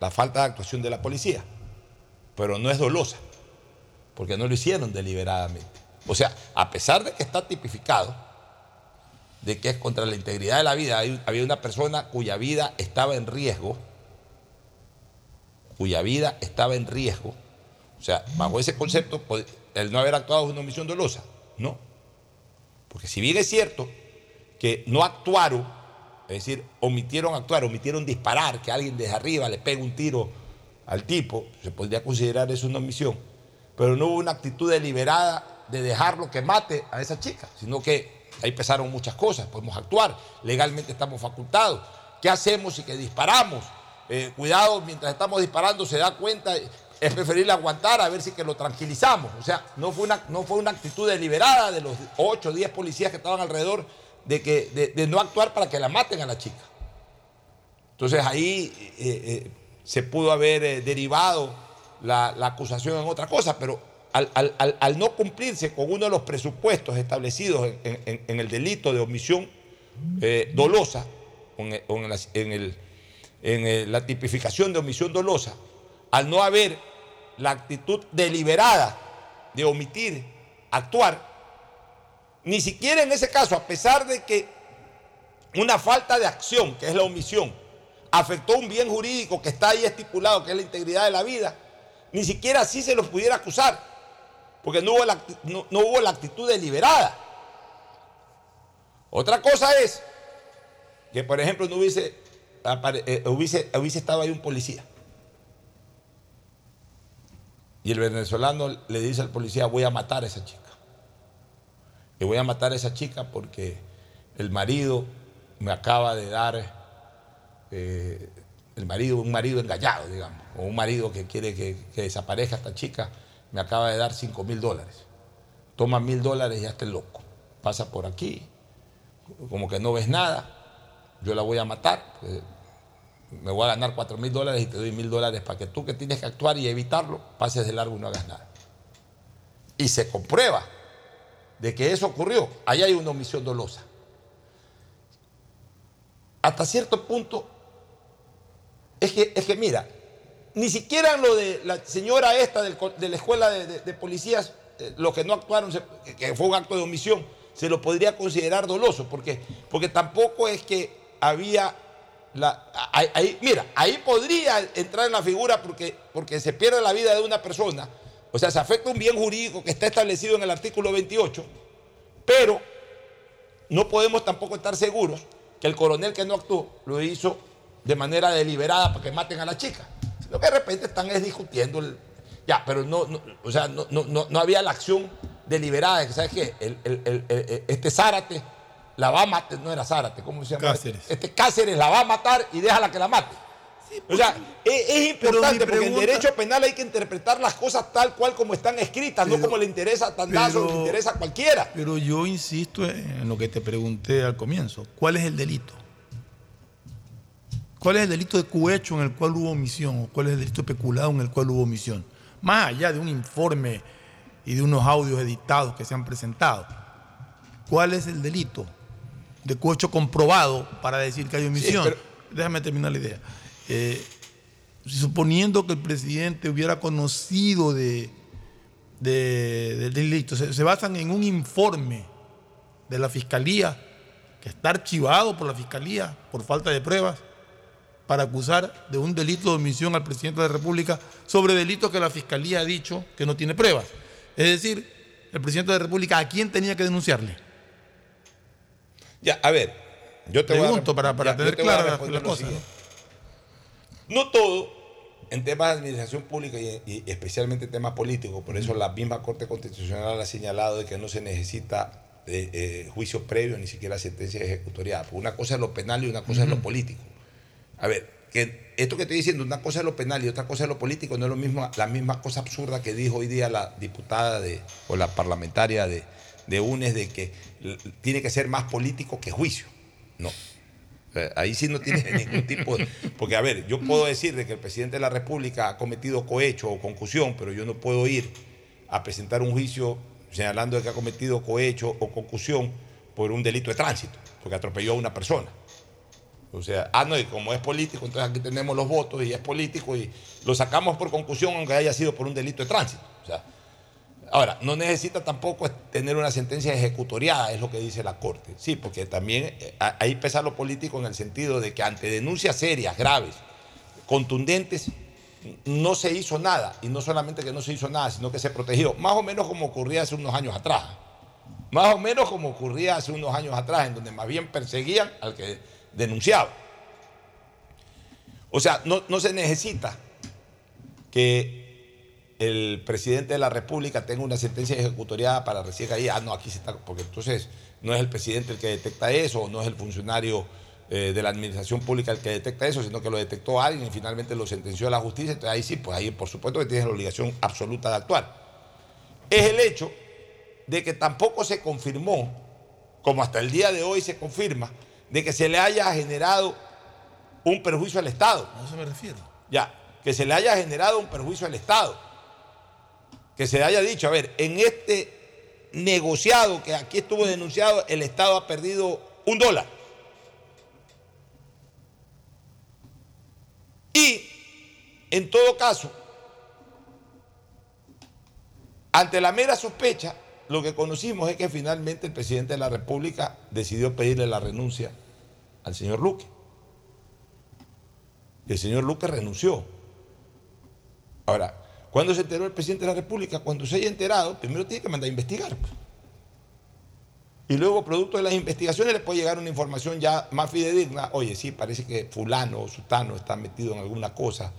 la falta de actuación de la policía, pero no es dolosa, porque no lo hicieron deliberadamente. O sea, a pesar de que está tipificado, de que es contra la integridad de la vida, había una persona cuya vida estaba en riesgo, cuya vida estaba en riesgo, o sea, bajo ese concepto, el no haber actuado es una omisión dolosa. No. Porque si bien es cierto que no actuaron Es decir, omitieron actuar, omitieron disparar, que alguien desde arriba le pegue un tiro al tipo, se podría considerar eso una omisión, pero no hubo una actitud deliberada de dejarlo que mate a esa chica, sino que ahí pesaron muchas cosas, podemos actuar, legalmente estamos facultados, ¿qué hacemos si que disparamos? Eh, cuidado, mientras estamos disparando se da cuenta, es preferible aguantar a ver si que lo tranquilizamos, o sea, no fue una, no fue una actitud deliberada de los 8 o 10 policías que estaban alrededor de, que, de, no actuar para que la maten a la chica. Entonces ahí eh, eh, se pudo haber derivado la acusación en otra cosa, pero al, no cumplirse con uno de los presupuestos establecidos en, el delito de omisión eh, dolosa, en, la, la tipificación de omisión dolosa, al no haber la actitud deliberada de omitir, actuar, ni siquiera en ese caso, a pesar de que una falta de acción, que es la omisión, afectó un bien jurídico que está ahí estipulado, que es la integridad de la vida, ni siquiera así se los pudiera acusar, porque no hubo la, no- hubo la actitud deliberada. Otra cosa es que, por ejemplo, no hubiese, eh, hubiese, hubiese estado ahí un policía. Y el venezolano le dice al policía, voy a matar a esa chica. Y voy a matar a esa chica porque el marido me acaba de dar, eh, el marido, un marido engañado, digamos, o un marido que quiere que desaparezca esta chica, me acaba de dar 5 mil dólares. Toma mil dólares y ya está loco. Pasa por aquí, como que no ves nada, yo la voy a matar, pues, me voy a ganar 4 mil dólares y te doy mil dólares para que tú que tienes que actuar y evitarlo, pases de largo y no hagas nada. Y se comprueba de que eso ocurrió, ahí hay una omisión dolosa. Hasta cierto punto, es que, es que mira, ni siquiera lo de la señora esta del de la escuela de, policías, eh, los que no actuaron, que fue un acto de omisión, se lo podría considerar doloso, porque, porque tampoco es que había la, ahí- mira, ahí podría entrar en la figura porque, porque se pierde la vida de una persona, o sea, se afecta un bien jurídico que está establecido en el artículo 28, pero no podemos tampoco estar seguros que el coronel que no actuó lo hizo de manera deliberada para que maten a la chica. Lo que de repente están es discutiendo el, ya, pero no, no, o sea, no, no, no, no había la acción deliberada, de que, ¿sabes qué? El- el- el- el- este Zárate la va a matar, no era Zárate, ¿cómo se llama? Cáceres. Este Cáceres la va a matar y déjala que la mate. O sea, es, es importante porque en derecho penal hay que interpretar las cosas tal cual como están escritas, no como le interesa a Tandazo o le interesa a cualquiera. Pero yo insisto en lo que te pregunté al comienzo. ¿Cuál es el delito? ¿Cuál es el delito de cohecho en el cual hubo omisión? ¿O cuál es el delito peculado en el cual hubo omisión? Más allá de un informe y de unos audios editados que se han presentado. ¿Cuál es el delito de cohecho comprobado para decir que hay omisión? pero- Déjame terminar la idea. Eh, suponiendo que el presidente hubiera conocido de, de- del delito, se, se basan en un informe de la fiscalía que está archivado por la fiscalía por falta de pruebas para acusar de un delito de omisión al presidente de la República sobre delitos que la fiscalía ha dicho que no tiene pruebas. Es decir, el presidente de la República a quién tenía que denunciarle. Ya, a ver, yo te voy a Pregunto para, para ya, tener te clara la, responder la lo cosa. siguiente. No todo en temas de administración pública y, y especialmente en temas políticos, por eso la misma Corte Constitucional ha señalado de que no se necesita eh, eh, juicio previo ni siquiera sentencia ejecutoriada. Porque una cosa es lo penal y una cosa es lo político. A ver, que esto que estoy diciendo, una cosa es lo penal y otra cosa es lo político, no es lo mismo, la misma cosa absurda que dijo hoy día la diputada de, o la parlamentaria de, de UNES de que tiene que ser más político que juicio. No. Sea, Ahí sí no tiene ningún tipo de... Porque, a ver, yo puedo decir de que el presidente de la República ha cometido cohecho o concusión, pero yo no puedo ir a presentar un juicio señalando de que ha cometido cohecho o concusión por un delito de tránsito, porque atropelló a una persona. O sea, ah, no, y como es político, entonces aquí tenemos los votos y es político y lo sacamos por concusión aunque haya sido por un delito de tránsito. O sea, ahora, no necesita tampoco tener una sentencia ejecutoriada, es lo que dice la Corte. Sí, porque también eh, ahí pesa lo político en el sentido de que ante denuncias serias, graves, contundentes, no se hizo nada. Y no solamente que no se hizo nada, sino que se protegió. Más o menos como ocurría hace unos años atrás. Más o menos como ocurría hace unos años atrás, en donde más bien perseguían al que denunciado. O sea, no, no se necesita que el presidente de la República tenga una sentencia ejecutoriada para recién ahí, ah, no, aquí se está, porque entonces no es el presidente el que detecta eso, no es el funcionario eh, de la administración pública el que detecta eso, sino que lo detectó alguien y finalmente lo sentenció a la justicia, entonces ahí sí, pues ahí por supuesto que tienes la obligación absoluta de actuar. Es el hecho de que tampoco se confirmó, como hasta el día de hoy se confirma, de que se le haya generado un perjuicio al Estado. A eso me refiero. Ya, que se le haya generado un perjuicio al Estado. Que se haya dicho, a ver, en este negociado que aquí estuvo denunciado, el Estado ha perdido un dólar. Y, en todo caso, ante la mera sospecha, lo que conocimos es que finalmente el presidente de la República decidió pedirle la renuncia al señor Luque. El señor Luque renunció. Ahora, ¿cuándo se enteró el presidente de la República? Cuando se haya enterado, primero tiene que mandar a investigar. pues. Y luego, producto de las investigaciones, le puede llegar una información ya más fidedigna. Oye, sí, parece que fulano o sutano está metido en alguna cosa.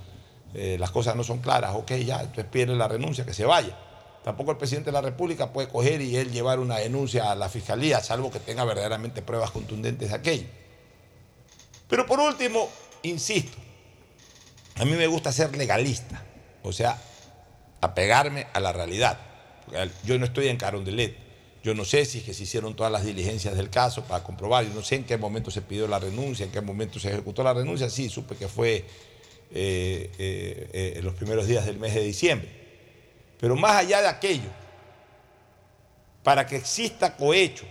eh, las cosas no son claras. Ok, ya, entonces pide la renuncia, que se vaya. Tampoco el presidente de la República puede coger y él llevar una denuncia a la fiscalía, salvo que tenga verdaderamente pruebas contundentes de aquello. Pero por último, insisto, a mí me gusta ser legalista, o sea, apegarme a la realidad. Yo no estoy en Carondelet, yo no sé si es que se hicieron todas las diligencias del caso para comprobar, yo no sé en qué momento se pidió la renuncia, en qué momento se ejecutó la renuncia, sí, supe que fue eh, eh, eh, en los primeros días del mes de diciembre. Pero más allá de aquello, para que exista cohecho,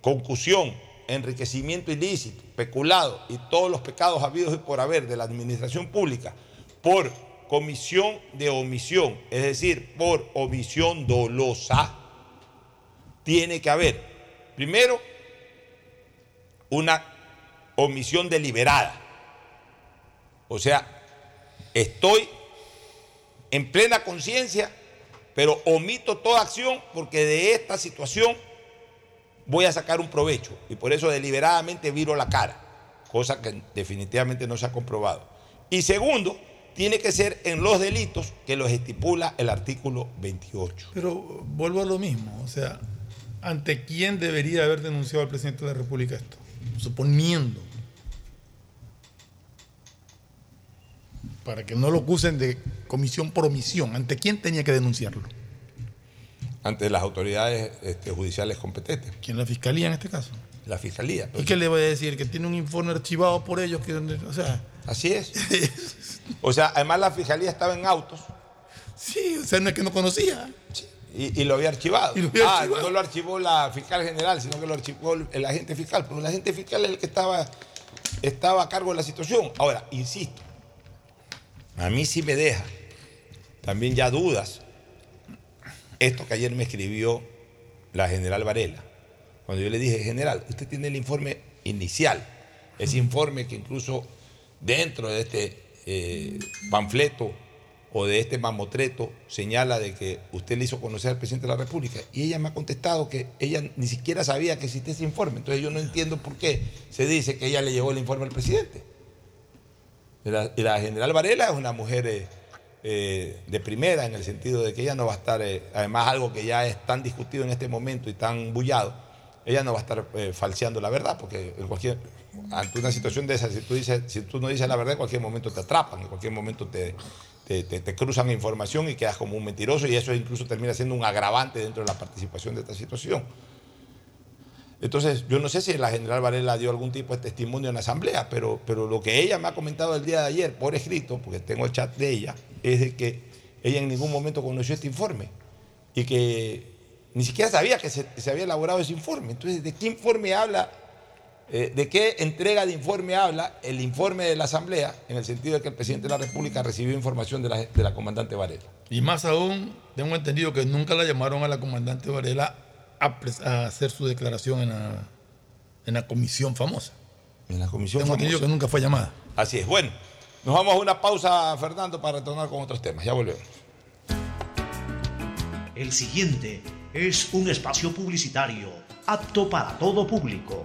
concusión, enriquecimiento ilícito, peculado y todos los pecados habidos y por haber de la administración pública por comisión de omisión, es decir, por omisión dolosa, tiene que haber, primero, una omisión deliberada. O sea, estoy en plena conciencia, pero omito toda acción porque de esta situación voy a sacar un provecho y por eso deliberadamente viro la cara, cosa que definitivamente no se ha comprobado. Y segundo, tiene que ser en los delitos que los estipula el artículo 28. Pero vuelvo a lo mismo, o sea, ¿ante quién debería haber denunciado al presidente de la República esto? Suponiendo. Para que no lo acusen de comisión por omisión, ¿ante quién tenía que denunciarlo? Ante las autoridades este, judiciales competentes. ¿Quién? La fiscalía en este caso. La fiscalía. ¿Y qué le voy a decir? Que tiene un informe archivado por ellos, que, o sea... Así es. O sea, además la fiscalía estaba en autos. Sí, o sea, no es que no conocía. Y, y lo había archivado. Y lo había ah, archivado. no lo archivó la fiscal general, sino que lo archivó el, el agente fiscal. Pero el agente fiscal es el que estaba, estaba a cargo de la situación. Ahora, insisto, a mí sí me deja también ya dudas esto que ayer me escribió la general Varela. Cuando yo le dije, general, usted tiene el informe inicial, ese informe que incluso dentro de este eh, panfleto o de este mamotreto señala de que usted le hizo conocer al presidente de la República. Y ella me ha contestado que ella ni siquiera sabía que existía ese informe. Entonces yo no entiendo por qué se dice que ella le llevó el informe al presidente. La, la general Varela es una mujer eh, eh, de primera en el sentido de que ella no va a estar, eh, además algo que ya es tan discutido en este momento y tan bullado, ella no va a estar eh, falseando la verdad, porque en cualquier, ante una situación de esa, si tú, dices, si tú no dices la verdad, en cualquier momento te atrapan, en cualquier momento te, te, te- cruzan información y quedas como un mentiroso y eso incluso termina siendo un agravante dentro de la participación de esta situación. Entonces, yo no sé si la general Varela dio algún tipo de testimonio en la asamblea, pero, pero lo que ella me ha comentado el día de ayer por escrito, porque tengo el chat de ella, es de que ella en ningún momento conoció este informe y que ni siquiera sabía que se, se había elaborado ese informe. Entonces, ¿de qué informe habla? eh, ¿De qué entrega de informe habla el informe de la asamblea en el sentido de que el presidente de la República recibió información de la, de la comandante Varela? Y más aún, tengo entendido que nunca la llamaron a la comandante Varela a, hacer su declaración en la, en la comisión famosa. En la comisión Tengo entendido que nunca fue llamada. Así es. Bueno, nos vamos a una pausa, Fernando, para retornar con otros temas. Ya volvemos. El siguiente es un espacio publicitario apto para todo público.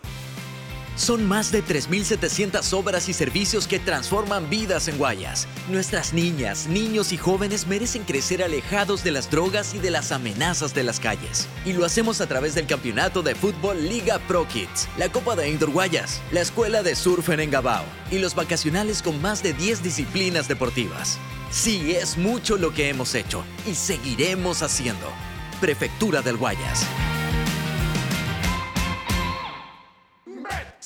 Son más de 3.700 obras y servicios que transforman vidas en Guayas. Nuestras niñas, niños y jóvenes merecen crecer alejados de las drogas y de las amenazas de las calles. Y lo hacemos a través del campeonato de fútbol Liga Pro Kids, la Copa de Indoor Guayas, la Escuela de Surf en Engabao y los vacacionales con más de 10 disciplinas deportivas. Sí, es mucho lo que hemos hecho y seguiremos haciendo. Prefectura del Guayas.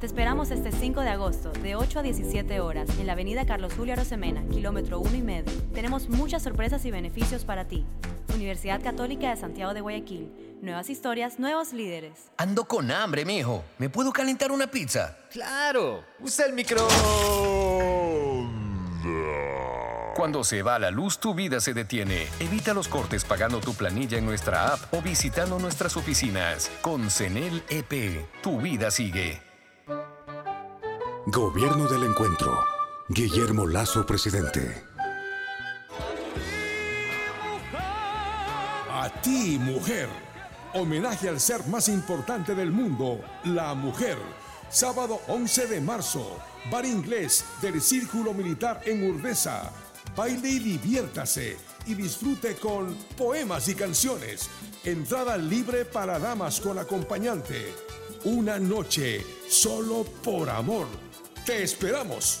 Te esperamos este 5 de agosto, de 8 a 17 horas, en la avenida Carlos Julio Arosemena, kilómetro 1 y medio. Tenemos muchas sorpresas y beneficios para ti. Universidad Católica de Santiago de Guayaquil. Nuevas historias, nuevos líderes. Ando con hambre, mijo. ¿Me puedo calentar una pizza? Claro, usa el micro. Cuando se va la luz, tu vida se detiene. Evita los cortes pagando tu planilla en nuestra app o visitando nuestras oficinas. Con CENEL EP, tu vida sigue. Gobierno del Encuentro. Guillermo Lazo, presidente. A ti, mujer. Homenaje al ser más importante del mundo, la mujer. Sábado 11 de marzo, bar inglés del Círculo Militar en Urdesa. Baile y diviértase y disfrute con poemas y canciones. Entrada libre para damas con acompañante. Una noche solo por amor. Te esperamos.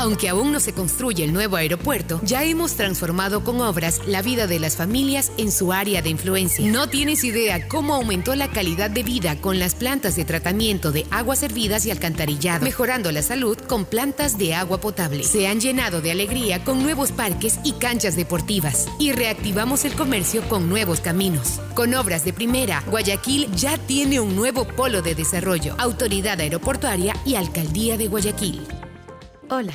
Aunque aún no se construye el nuevo aeropuerto, ya hemos transformado con obras la vida de las familias en su área de influencia. No tienes idea cómo aumentó la calidad de vida con las plantas de tratamiento de aguas servidas y alcantarillado, mejorando la salud con plantas de agua potable. Se han llenado de alegría con nuevos parques y canchas deportivas y reactivamos el comercio con nuevos caminos. Con obras de primera, Guayaquil ya tiene un nuevo polo de desarrollo, autoridad aeroportuaria y alcaldía de Guayaquil. Hola,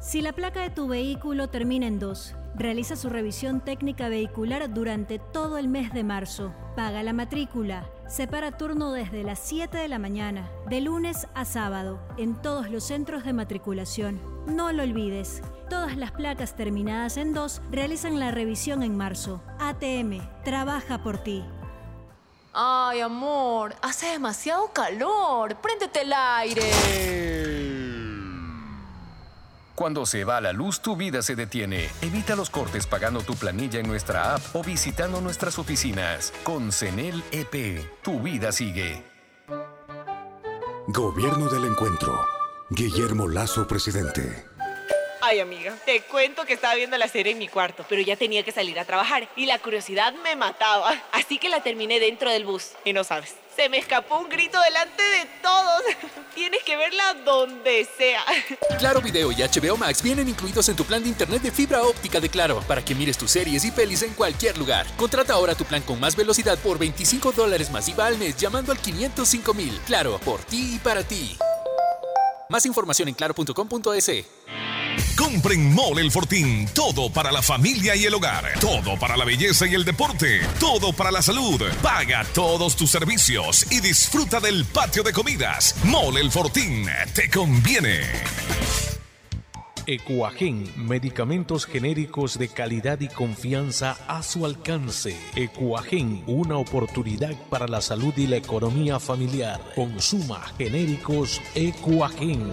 Si la placa de tu vehículo termina en 2, realiza su revisión técnica vehicular durante todo el mes de marzo. Paga la matrícula. Separa turno desde las 7 de la mañana, de lunes a sábado, en todos los centros de matriculación. No lo olvides. Todas las placas terminadas en 2 realizan la revisión en marzo. ATM, trabaja por ti. Ay, amor, hace demasiado calor. Préndete el aire. Cuando se va la luz, tu vida se detiene. Evita los cortes pagando tu planilla en nuestra app o visitando nuestras oficinas. Con CENEL EP, tu vida sigue. Gobierno del Encuentro. Guillermo Lazo, presidente. Ay, amiga, te cuento que estaba viendo la serie en mi cuarto, pero ya tenía que salir a trabajar y la curiosidad me mataba. Así que la terminé dentro del bus. Y no sabes, se me escapó un grito delante de todos. Tienes que verla donde sea. Claro Video y HBO Max vienen incluidos en tu plan de internet de fibra óptica de Claro para que mires tus series y pelis en cualquier lugar. Contrata ahora tu plan con más velocidad por 25 dólares más IVA al mes llamando al 505 mil. Claro, por ti y para ti. Más información en claro.com.es. Compren Mole El Fortín. Todo para la familia y el hogar. Todo para la belleza y el deporte. Todo para la salud. Paga todos tus servicios y disfruta del patio de comidas. Mole El Fortín. Te conviene. Ecuagen, medicamentos genéricos de calidad y confianza a su alcance. Ecuagen, una oportunidad para la salud y la economía familiar. Consuma genéricos Ecuagen.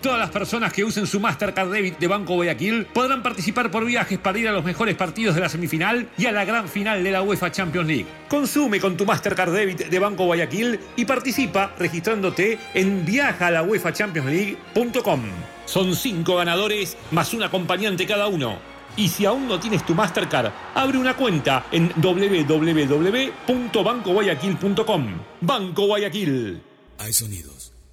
Todas las personas que usen su Mastercard Debit de Banco Guayaquil podrán participar por viajes para ir a los mejores partidos de la semifinal y a la gran final de la UEFA Champions League. Consume con tu Mastercard Debit de Banco Guayaquil y participa registrándote en viajalauefachampionsleague.com. Son cinco ganadores más un acompañante cada uno. Y si aún no tienes tu Mastercard, abre una cuenta en www.bancoguayaquil.com. Banco Guayaquil. Hay sonidos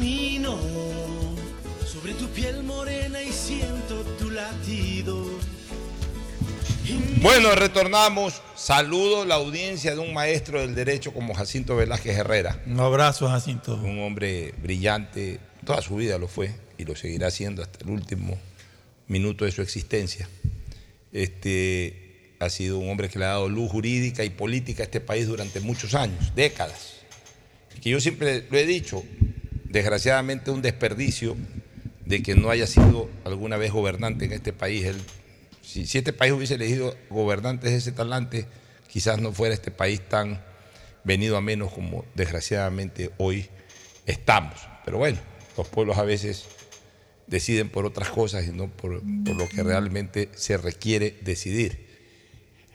Camino sobre tu piel morena y siento tu latido. Bueno, retornamos. Saludo la audiencia de un maestro del derecho como Jacinto Velázquez Herrera. Un abrazo, Jacinto. Un hombre brillante, toda su vida lo fue y lo seguirá siendo hasta el último minuto de su existencia. Este ha sido un hombre que le ha dado luz jurídica y política a este país durante muchos años, décadas. Y que yo siempre lo he dicho, desgraciadamente un desperdicio de que no haya sido alguna vez gobernante en este país. Si, este país hubiese elegido gobernantes de ese talante, quizás no fuera este país tan venido a menos como desgraciadamente hoy estamos. Pero bueno, los pueblos a veces deciden por otras cosas y no por lo que realmente se requiere decidir.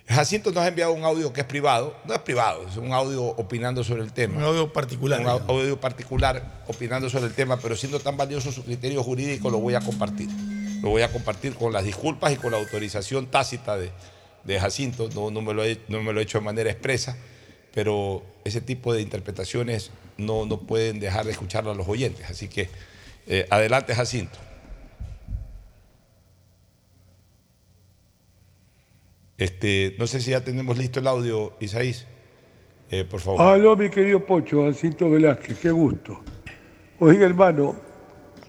Jacinto nos ha enviado un audio que es privado, no es privado, es un audio opinando sobre el tema. Un audio particular. Un audio particular opinando sobre el tema, pero siendo tan valioso su criterio jurídico, lo voy a compartir. Lo voy a compartir con las disculpas y con la autorización tácita de, de Jacinto. No, no, me lo he, no me lo he hecho de manera expresa, pero ese tipo de interpretaciones no, no pueden dejar de escucharlo a los oyentes. Así que eh, adelante, Jacinto. Este, no sé si ya tenemos listo el audio, Isaís. Eh, por favor. Aló, mi querido Pocho, Jacinto Velázquez, qué gusto. Oiga, hermano,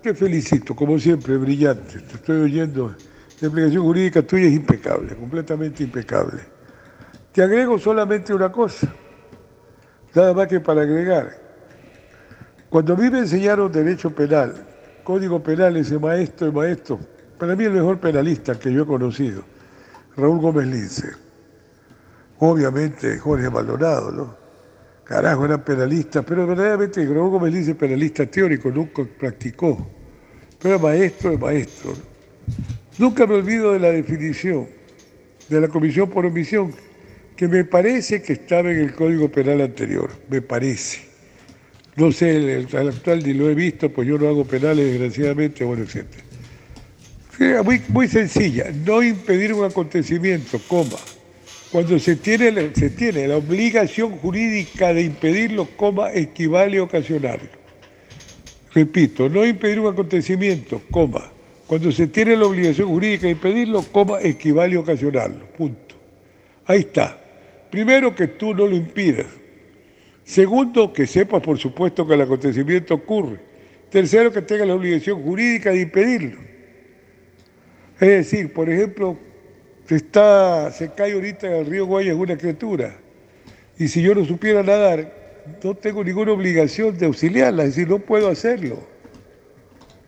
te felicito, como siempre, brillante. Te estoy oyendo. La explicación jurídica tuya es impecable, completamente impecable. Te agrego solamente una cosa, nada más que para agregar. Cuando a mí me enseñaron derecho penal, código penal, ese maestro, el maestro, para mí el mejor penalista que yo he conocido, Raúl Gómez Lince. Obviamente Jorge Maldonado, ¿no? Carajo, eran penalistas, pero verdaderamente Raúl Gómez Lince es penalista teórico, nunca practicó. Pero maestro de maestro. Nunca me olvido de la definición de la comisión por omisión, que me parece que estaba en el Código Penal anterior, me parece. No sé, el, actual ni lo he visto, pues yo no hago penales, desgraciadamente, bueno, etc. Muy, muy sencilla, no impedir un acontecimiento, coma. Cuando se tiene, se tiene la obligación jurídica de impedirlo, coma, equivale a ocasionarlo. Repito, no impedir un acontecimiento, coma. Cuando se tiene la obligación jurídica de impedirlo, coma, equivale a ocasionarlo. Punto. Ahí está. Primero, que tú no lo impidas. Segundo, que sepas, por supuesto, que el acontecimiento ocurre. Tercero, que tengas la obligación jurídica de impedirlo. Es decir, por ejemplo, se, está, se cae ahorita en el río Guayas una criatura. Y si yo no supiera nadar, no tengo ninguna obligación de auxiliarla, es decir, no puedo hacerlo.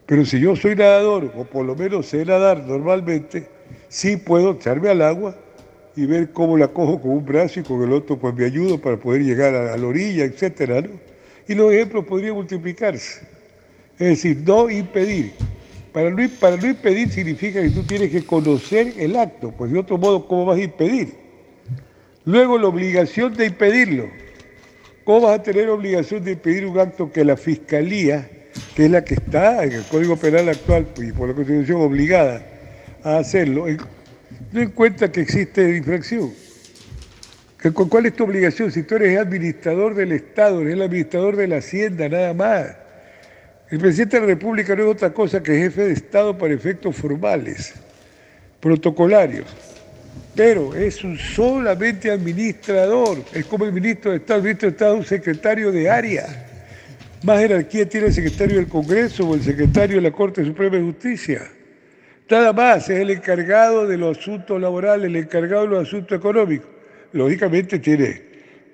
Pero si yo soy nadador, o por lo menos sé nadar normalmente, sí puedo echarme al agua y ver cómo la cojo con un brazo y con el otro pues me ayudo para poder llegar a, la orilla, etcétera, ¿no? Y los ejemplos podrían multiplicarse. Es decir, no impedir. Para no, para no impedir significa que tú tienes que conocer el acto, pues de otro modo, ¿cómo vas a impedir? Luego, la obligación de impedirlo. ¿Cómo vas a tener obligación de impedir un acto que la Fiscalía, que es la que está en el Código Penal actual y por la Constitución obligada a hacerlo, no encuentra que existe infracción? ¿Que- cu- ¿Cuál es tu obligación? Si tú eres administrador del Estado, eres el administrador de la Hacienda, nada más. El presidente de la República no es otra cosa que jefe de Estado para efectos formales, protocolarios. Pero es un solamente administrador. Es como el ministro de Estado. El ministro de Estado es un secretario de área. Más jerarquía tiene el secretario del Congreso o el secretario de la Corte Suprema de Justicia. Nada más, es el encargado de los asuntos laborales, el encargado de los asuntos económicos. Lógicamente tiene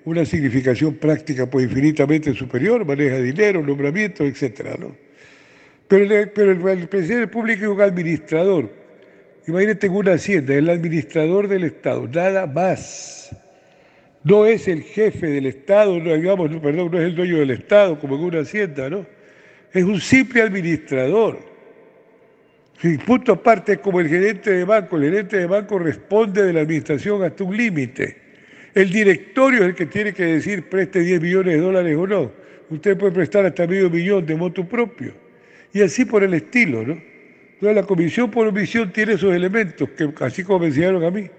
una significación práctica pues infinitamente superior, maneja dinero, nombramientos, etcétera, ¿no? Pero, el, el- presidente de la República es un administrador. Imagínate en una hacienda, el administrador del Estado, nada más. No es el jefe del Estado, no, digamos, perdón, no es el dueño del Estado como en una hacienda, ¿no? Es un simple administrador. Sí, punto aparte es como el gerente de banco. El gerente de banco responde de la administración hasta un límite. El directorio es el que tiene que decir preste 10 millones de dólares o no. Usted puede prestar hasta medio millón de moto propio. Y así por el estilo, ¿no? Entonces la comisión por omisión tiene esos elementos, que así como me enseñaron a mí.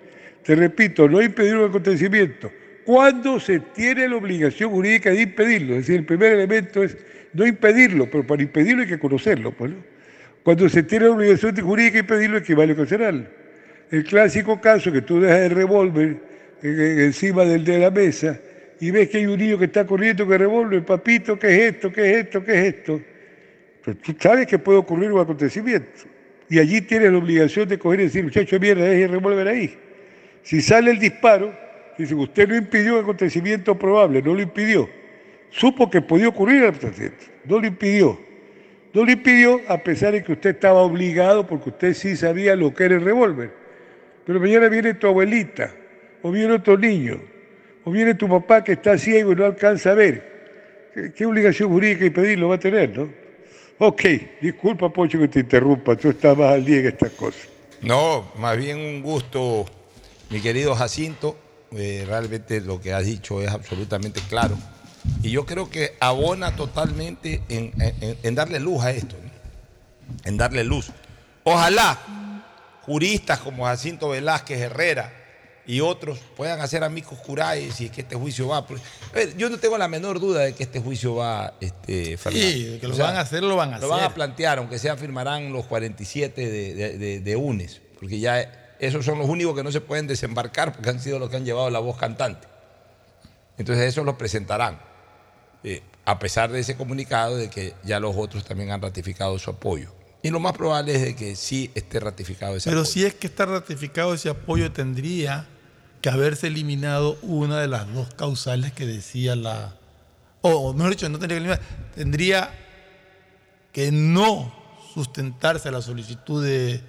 Te repito, no impedir un acontecimiento. Cuando se tiene la obligación jurídica de impedirlo, es decir, el primer elemento es no impedirlo, pero para impedirlo hay que conocerlo, pues, ¿no? Cuando se tiene la obligación jurídica de impedirlo, equivale a cancelarlo. El clásico caso que tú dejas el revólver encima del de la mesa y ves que hay un niño que está corriendo el revólver, papito, ¿qué es esto? ¿Qué es esto? ¿Qué es esto? Pero tú sabes que puede ocurrir un acontecimiento. Y allí tienes la obligación de coger y decir, muchacho, mierda, deje el revólver ahí. Si sale el disparo, dice, usted no impidió un acontecimiento probable, no lo impidió. supo que podía ocurrir el presidente, no lo impidió. No lo impidió a pesar de que usted estaba obligado porque usted sí sabía lo que era el revólver. Pero mañana viene tu abuelita, o viene otro niño, o viene tu papá que está ciego y no alcanza a ver. ¿Qué, obligación jurídica y pedirlo va a tener, no? Ok, disculpa Pocho que te interrumpa, tú estás más al día en estas cosas. No, más bien un gusto, mi querido Jacinto. Eh, realmente lo que has dicho es absolutamente claro. Y yo creo que abona totalmente en, en- en darle luz a esto, ¿no? en darle luz. Ojalá juristas como Jacinto Velázquez Herrera y otros puedan hacer amigos curáis si es que este juicio va. Ver, yo no tengo la menor duda de que este juicio va, este, Fernando. Sí, de que lo van a hacer, lo van a Lo van a hacer. plantear, aunque sea firmarán los 47 de, de- de- de UNES, porque ya esos son los únicos que no se pueden desembarcar porque han sido los que han llevado la voz cantante. Entonces esos los presentarán, eh, a pesar de ese comunicado de que ya los otros también han ratificado su apoyo. Y lo más probable es de que sí esté ratificado ese Pero apoyo. si es que está ratificado ese apoyo, tendría que haberse eliminado una de las dos causales que decía la. O, o mejor dicho, no tendría que eliminar, tendría que no sustentarse la solicitud de,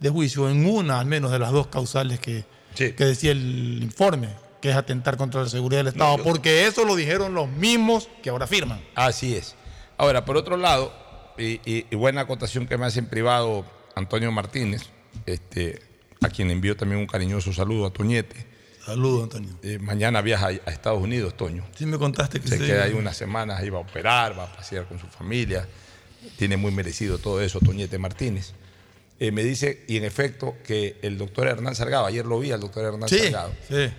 de juicio en una al menos de las dos causales que, que decía el informe, que es atentar contra la seguridad del Estado, porque eso lo dijeron los mismos que ahora firman. Así es. Ahora, por otro lado, y, y- y buena acotación que me hace en privado Antonio Martínez, este, a quien envío también un cariñoso saludo a Toñete. Saludos, Antonio. Eh, mañana viaja a Estados Unidos, Toño. Sí me contaste que Se sí. queda ahí unas semanas, ahí va a operar, va a pasear con su familia. Tiene muy merecido todo eso, Toñete Martínez. Eh, me dice, y en efecto, que el doctor Hernán Salgado, ayer lo vi al doctor Hernán Sí, Salgado. sí,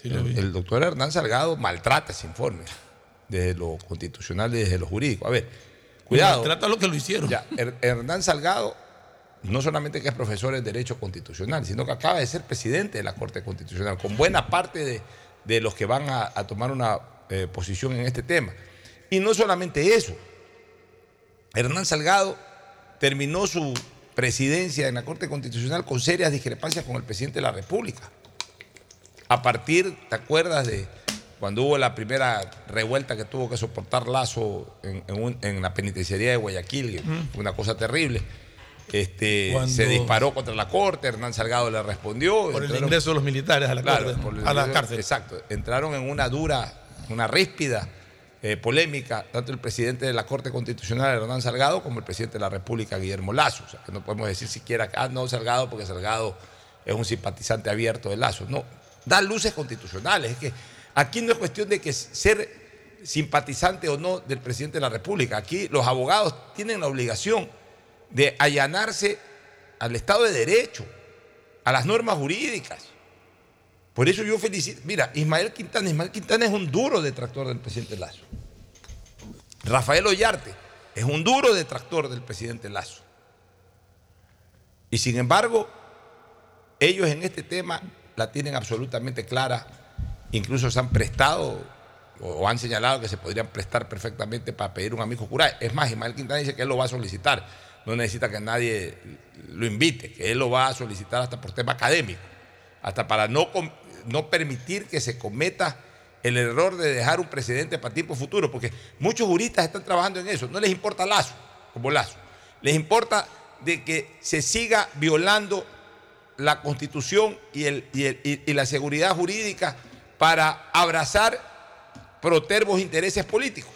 sí lo vi. El, el doctor Hernán Salgado maltrata ese informe, desde lo constitucional y desde lo jurídico. A ver, cuidado. Maltrata lo que lo hicieron. Ya, Her- Hernán Salgado, no solamente que es profesor en Derecho Constitucional, sino que acaba de ser presidente de la Corte Constitucional, con buena parte de, de los que van a, tomar una eh, posición en este tema. Y no solamente eso, Hernán Salgado terminó su presidencia en la Corte Constitucional con serias discrepancias con el presidente de la República. A partir, ¿te acuerdas de cuando hubo la primera revuelta que tuvo que soportar Lazo en, en en la penitenciaría de Guayaquil? Una cosa terrible. Este, Cuando- Se disparó contra la Corte, Hernán Salgado le respondió. Por el ingreso de los militares a la, Claro, corte, por el a la ingreso- cárcel. Exacto. Entraron en una dura, una ríspida eh, polémica, tanto el presidente de la Corte Constitucional, Hernán Salgado, como el presidente de la República, Guillermo Lazo. O sea, que no podemos decir siquiera, ah, no, Salgado, porque Salgado es un simpatizante abierto de Lazo. No, da luces constitucionales. Es que aquí no es cuestión de que ser simpatizante o no del presidente de la República. Aquí los abogados tienen la obligación de allanarse al Estado de Derecho, a las normas jurídicas. Por eso yo felicito. Mira, Ismael Quintana, Ismael Quintana es un duro detractor del presidente Lazo. Rafael Ollarte es un duro detractor del presidente Lazo. Y sin embargo, ellos en este tema la tienen absolutamente clara. Incluso se han prestado o han señalado que se podrían prestar perfectamente para pedir un amigo cural. Es más, Ismael Quintana dice que él lo va a solicitar. No necesita que nadie lo invite, que él lo va a solicitar hasta por tema académico, hasta para no, no permitir que se cometa el error de dejar un precedente para tiempo futuro, porque muchos juristas están trabajando en eso. No les importa Lazo, como Lazo. Les importa de que se siga violando la constitución y el- y- y la seguridad jurídica para abrazar protervos intereses políticos.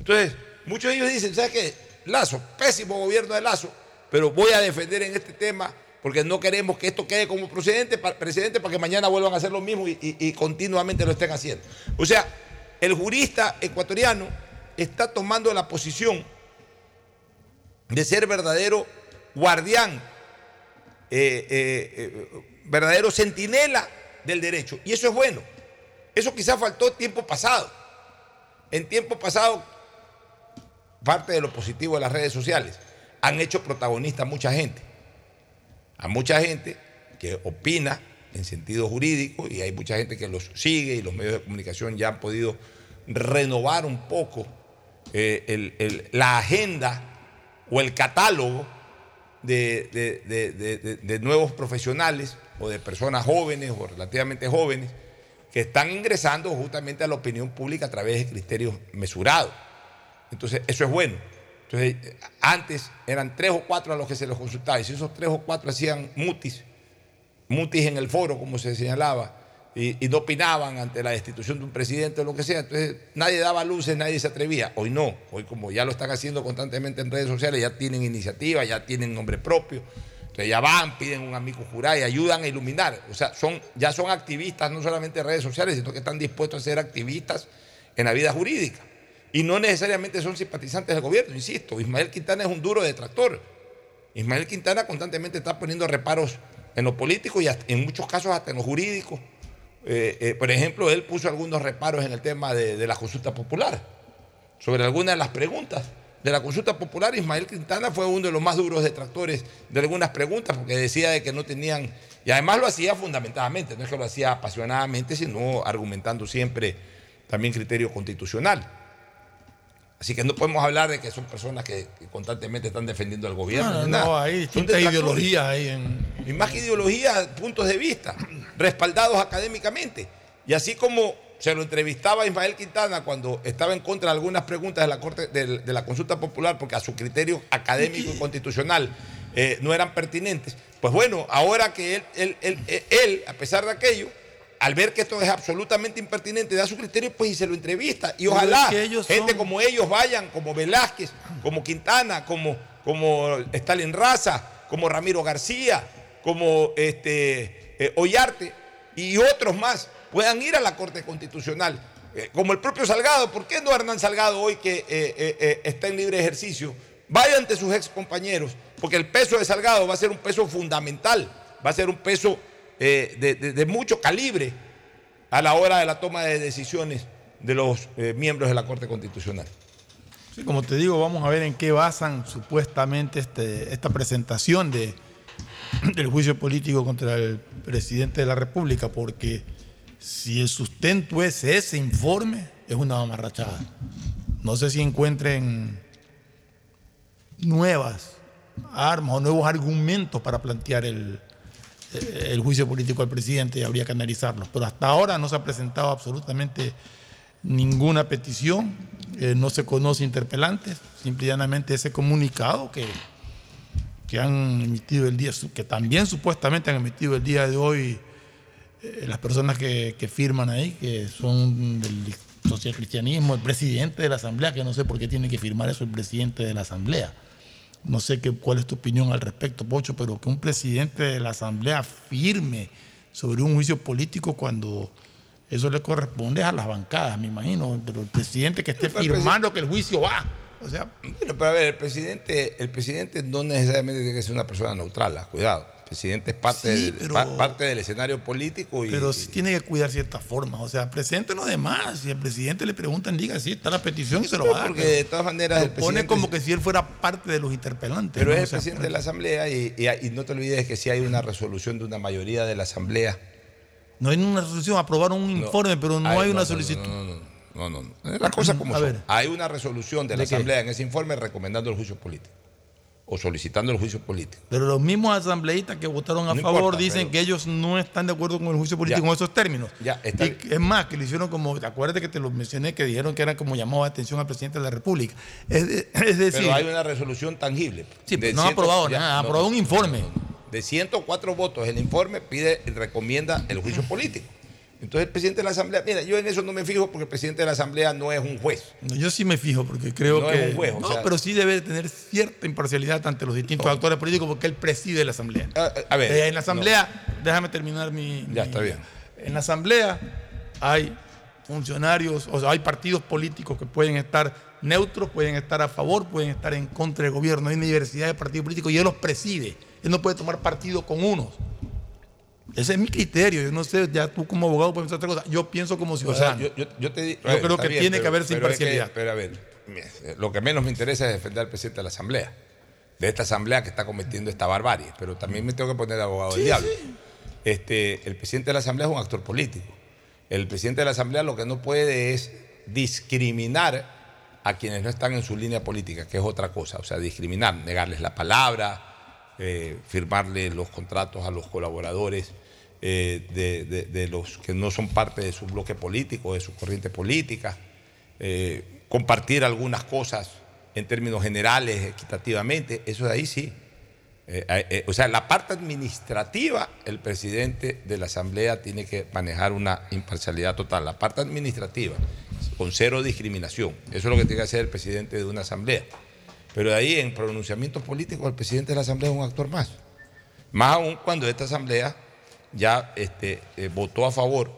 Entonces, muchos de ellos dicen, ¿sabes qué? Lazo, pésimo gobierno de Lazo, pero voy a defender en este tema porque no queremos que esto quede como precedente, pa- precedente para que mañana vuelvan a hacer lo mismo y continuamente lo estén haciendo. O sea, el jurista ecuatoriano está tomando la posición de ser verdadero guardián, eh, eh, eh, verdadero centinela del derecho. Y eso es bueno. Eso quizás faltó tiempo pasado. En tiempo pasado, parte de lo positivo de las redes sociales han hecho protagonista a mucha gente. A mucha gente que opina en sentido jurídico y hay mucha gente que los sigue y los medios de comunicación ya han podido renovar un poco eh, la agenda o el catálogo de- de nuevos profesionales o de personas jóvenes o relativamente jóvenes que están ingresando justamente a la opinión pública a través de criterios mesurados. Entonces, eso es bueno. Entonces, antes eran tres o cuatro a los que se les consultaba, y si esos tres o cuatro hacían mutis, mutis en el foro, como se señalaba, y, y no opinaban ante la destitución de un presidente o lo que sea, entonces nadie daba luces, nadie se atrevía. Hoy no, hoy como ya lo están haciendo constantemente en redes sociales, ya tienen iniciativa, ya tienen nombre propio. Entonces ya van, piden un amigo jurado y ayudan a iluminar. O sea, son, ya son activistas no solamente en redes sociales, sino que están dispuestos a ser activistas en la vida jurídica. Y no necesariamente son simpatizantes del gobierno, insisto. Ismael Quintana es un duro detractor. Ismael Quintana constantemente está poniendo reparos en lo político y en muchos casos hasta en lo jurídico. Eh, eh, por ejemplo, él puso algunos reparos en el tema de, la consulta popular. Sobre algunas de las preguntas de la consulta popular, Ismael Quintana fue uno de los más duros detractores de algunas preguntas porque decía de que no tenían, y además lo hacía fundamentalmente, no es que lo hacía apasionadamente, sino argumentando siempre también criterio constitucional. Así que no podemos hablar de que son personas que, que constantemente están defendiendo al gobierno. No, no, nada. no, hay distintas ideologías ahí en. Y más que ideología, puntos de vista, respaldados académicamente. Y así como se lo entrevistaba a Ismael Quintana cuando estaba en contra de algunas preguntas de la Corte de, de la consulta popular, porque a su criterio académico y constitucional eh, no eran pertinentes. Pues bueno, ahora que él, él, él, él, él, a pesar de aquello, al ver que esto es absolutamente impertinente, da su criterio, pues y se lo entrevista. Y ojalá es que ellos gente son- como ellos vayan, como Velázquez, como Quintana, como, como Stalin Raza, como Ramiro García, como este, eh, Ollarte y otros más, puedan ir a la Corte Constitucional. Eh, como el propio Salgado, ¿por qué no Hernán Salgado hoy que eh, eh, está en libre ejercicio? Vaya ante sus ex compañeros, porque el peso de Salgado va a ser un peso fundamental, va a ser un peso eh, de, de- de mucho calibre a la hora de la toma de decisiones de los eh, miembros de la Corte Constitucional. Sí, como te digo, vamos a ver en qué basan supuestamente este, esta presentación de, del juicio político contra el presidente de la República, porque si el sustento es ese informe, es una amarrachada. No sé si encuentren nuevas armas o nuevos argumentos para plantear el, el juicio político al presidente y habría que analizarlos. Pero hasta ahora no se ha presentado absolutamente ninguna petición, eh, no se conoce interpelantes, simple y llanamente ese comunicado que, que han emitido el día, que también supuestamente han emitido el día de hoy eh, las personas que, que firman ahí, que son del socialcristianismo, el presidente de la Asamblea, que no sé por qué tiene que firmar eso el presidente de la Asamblea. No sé qué, cuál es tu opinión al respecto, Pocho, pero que un presidente de la Asamblea firme sobre un juicio político cuando eso le corresponde a las bancadas, me imagino, pero el presidente que esté firmando que el juicio va. O sea, Bueno, pero a ver, el presidente, el presidente no necesariamente tiene que ser una persona neutral, cuidado. El presidente es parte, Sí, del, pero- parte del escenario político y, pero sí tiene que cuidar ciertas formas. O sea, el presidente no de más. Si el presidente le preguntan, diga, sí, está la petición y se lo va a dar. porque de todas maneras lo el pone como que si él fuera parte de los interpelantes. Pero ¿no? es O el sea, presidente de la Asamblea y, y- y no te olvides que si hay una resolución de una mayoría de la Asamblea. No hay una resolución, aprobaron un informe, pero no hay una solicitud. No, no, no, no, no. Es la cosa como A son. ver. Hay una resolución de la ¿De qué? Asamblea en ese informe recomendando el juicio político o solicitando el juicio político. Pero los mismos asambleístas que votaron a No favor importa, dicen que ellos no están de acuerdo con el juicio político Ya. en esos términos. Ya, está Y es más, que le hicieron como, ¿te acuerdas que te lo mencioné? Que dijeron que era como llamado de atención al presidente de la República. Es, de- es decir, Pero hay una resolución tangible. Sí, pero no ha aprobado ya, nada, ha no, aprobado un informe. no. De 104 votos, el informe pide y recomienda el juicio político. Entonces el presidente de la Asamblea, mira, yo en eso no me fijo porque el presidente de la Asamblea no es un juez. No, Yo sí me fijo porque creo No que. es un juez, o no, sea- pero sí debe tener cierta imparcialidad ante los distintos actores políticos porque él preside la Asamblea. A, a ver. Eh, en la Asamblea, déjame terminar mi. Ya, mi- está bien. En la Asamblea hay funcionarios, o sea, hay partidos políticos que pueden estar neutros, pueden estar a favor, pueden estar en contra del gobierno. Hay una diversidad de partidos políticos y él los preside. Él no puede tomar partido con unos. Ese es mi criterio. Yo no sé, ya tú como abogado puedes pensar otra cosa. Yo pienso como O sea, ciudadano. yo, yo- yo te Yo ver, creo que bien, tiene que pero- haber esa pero es que- imparcialidad. pero a ver, mira, lo que menos me interesa es defender al presidente de la Asamblea, de esta Asamblea que está cometiendo esta barbarie, pero también me tengo que poner de abogado del diablo. Este, el presidente de la Asamblea es un actor político. El presidente de la Asamblea lo que no puede es discriminar a quienes no están en su línea política, que es otra cosa, o sea, discriminar, negarles la palabra, eh, firmarle los contratos a los colaboradores eh, de, los que no son parte de su bloque político, de su corriente política, eh, compartir algunas cosas en términos generales, equitativamente, eso de ahí sí. O sea, la parte administrativa, el presidente de la Asamblea tiene que manejar una imparcialidad total. La parte administrativa, con cero discriminación. Eso es lo que tiene que hacer el presidente de una Asamblea. Pero de ahí, en pronunciamientos políticos, el presidente de la Asamblea es un actor más. Más aún cuando esta Asamblea ya este, eh, votó a favor,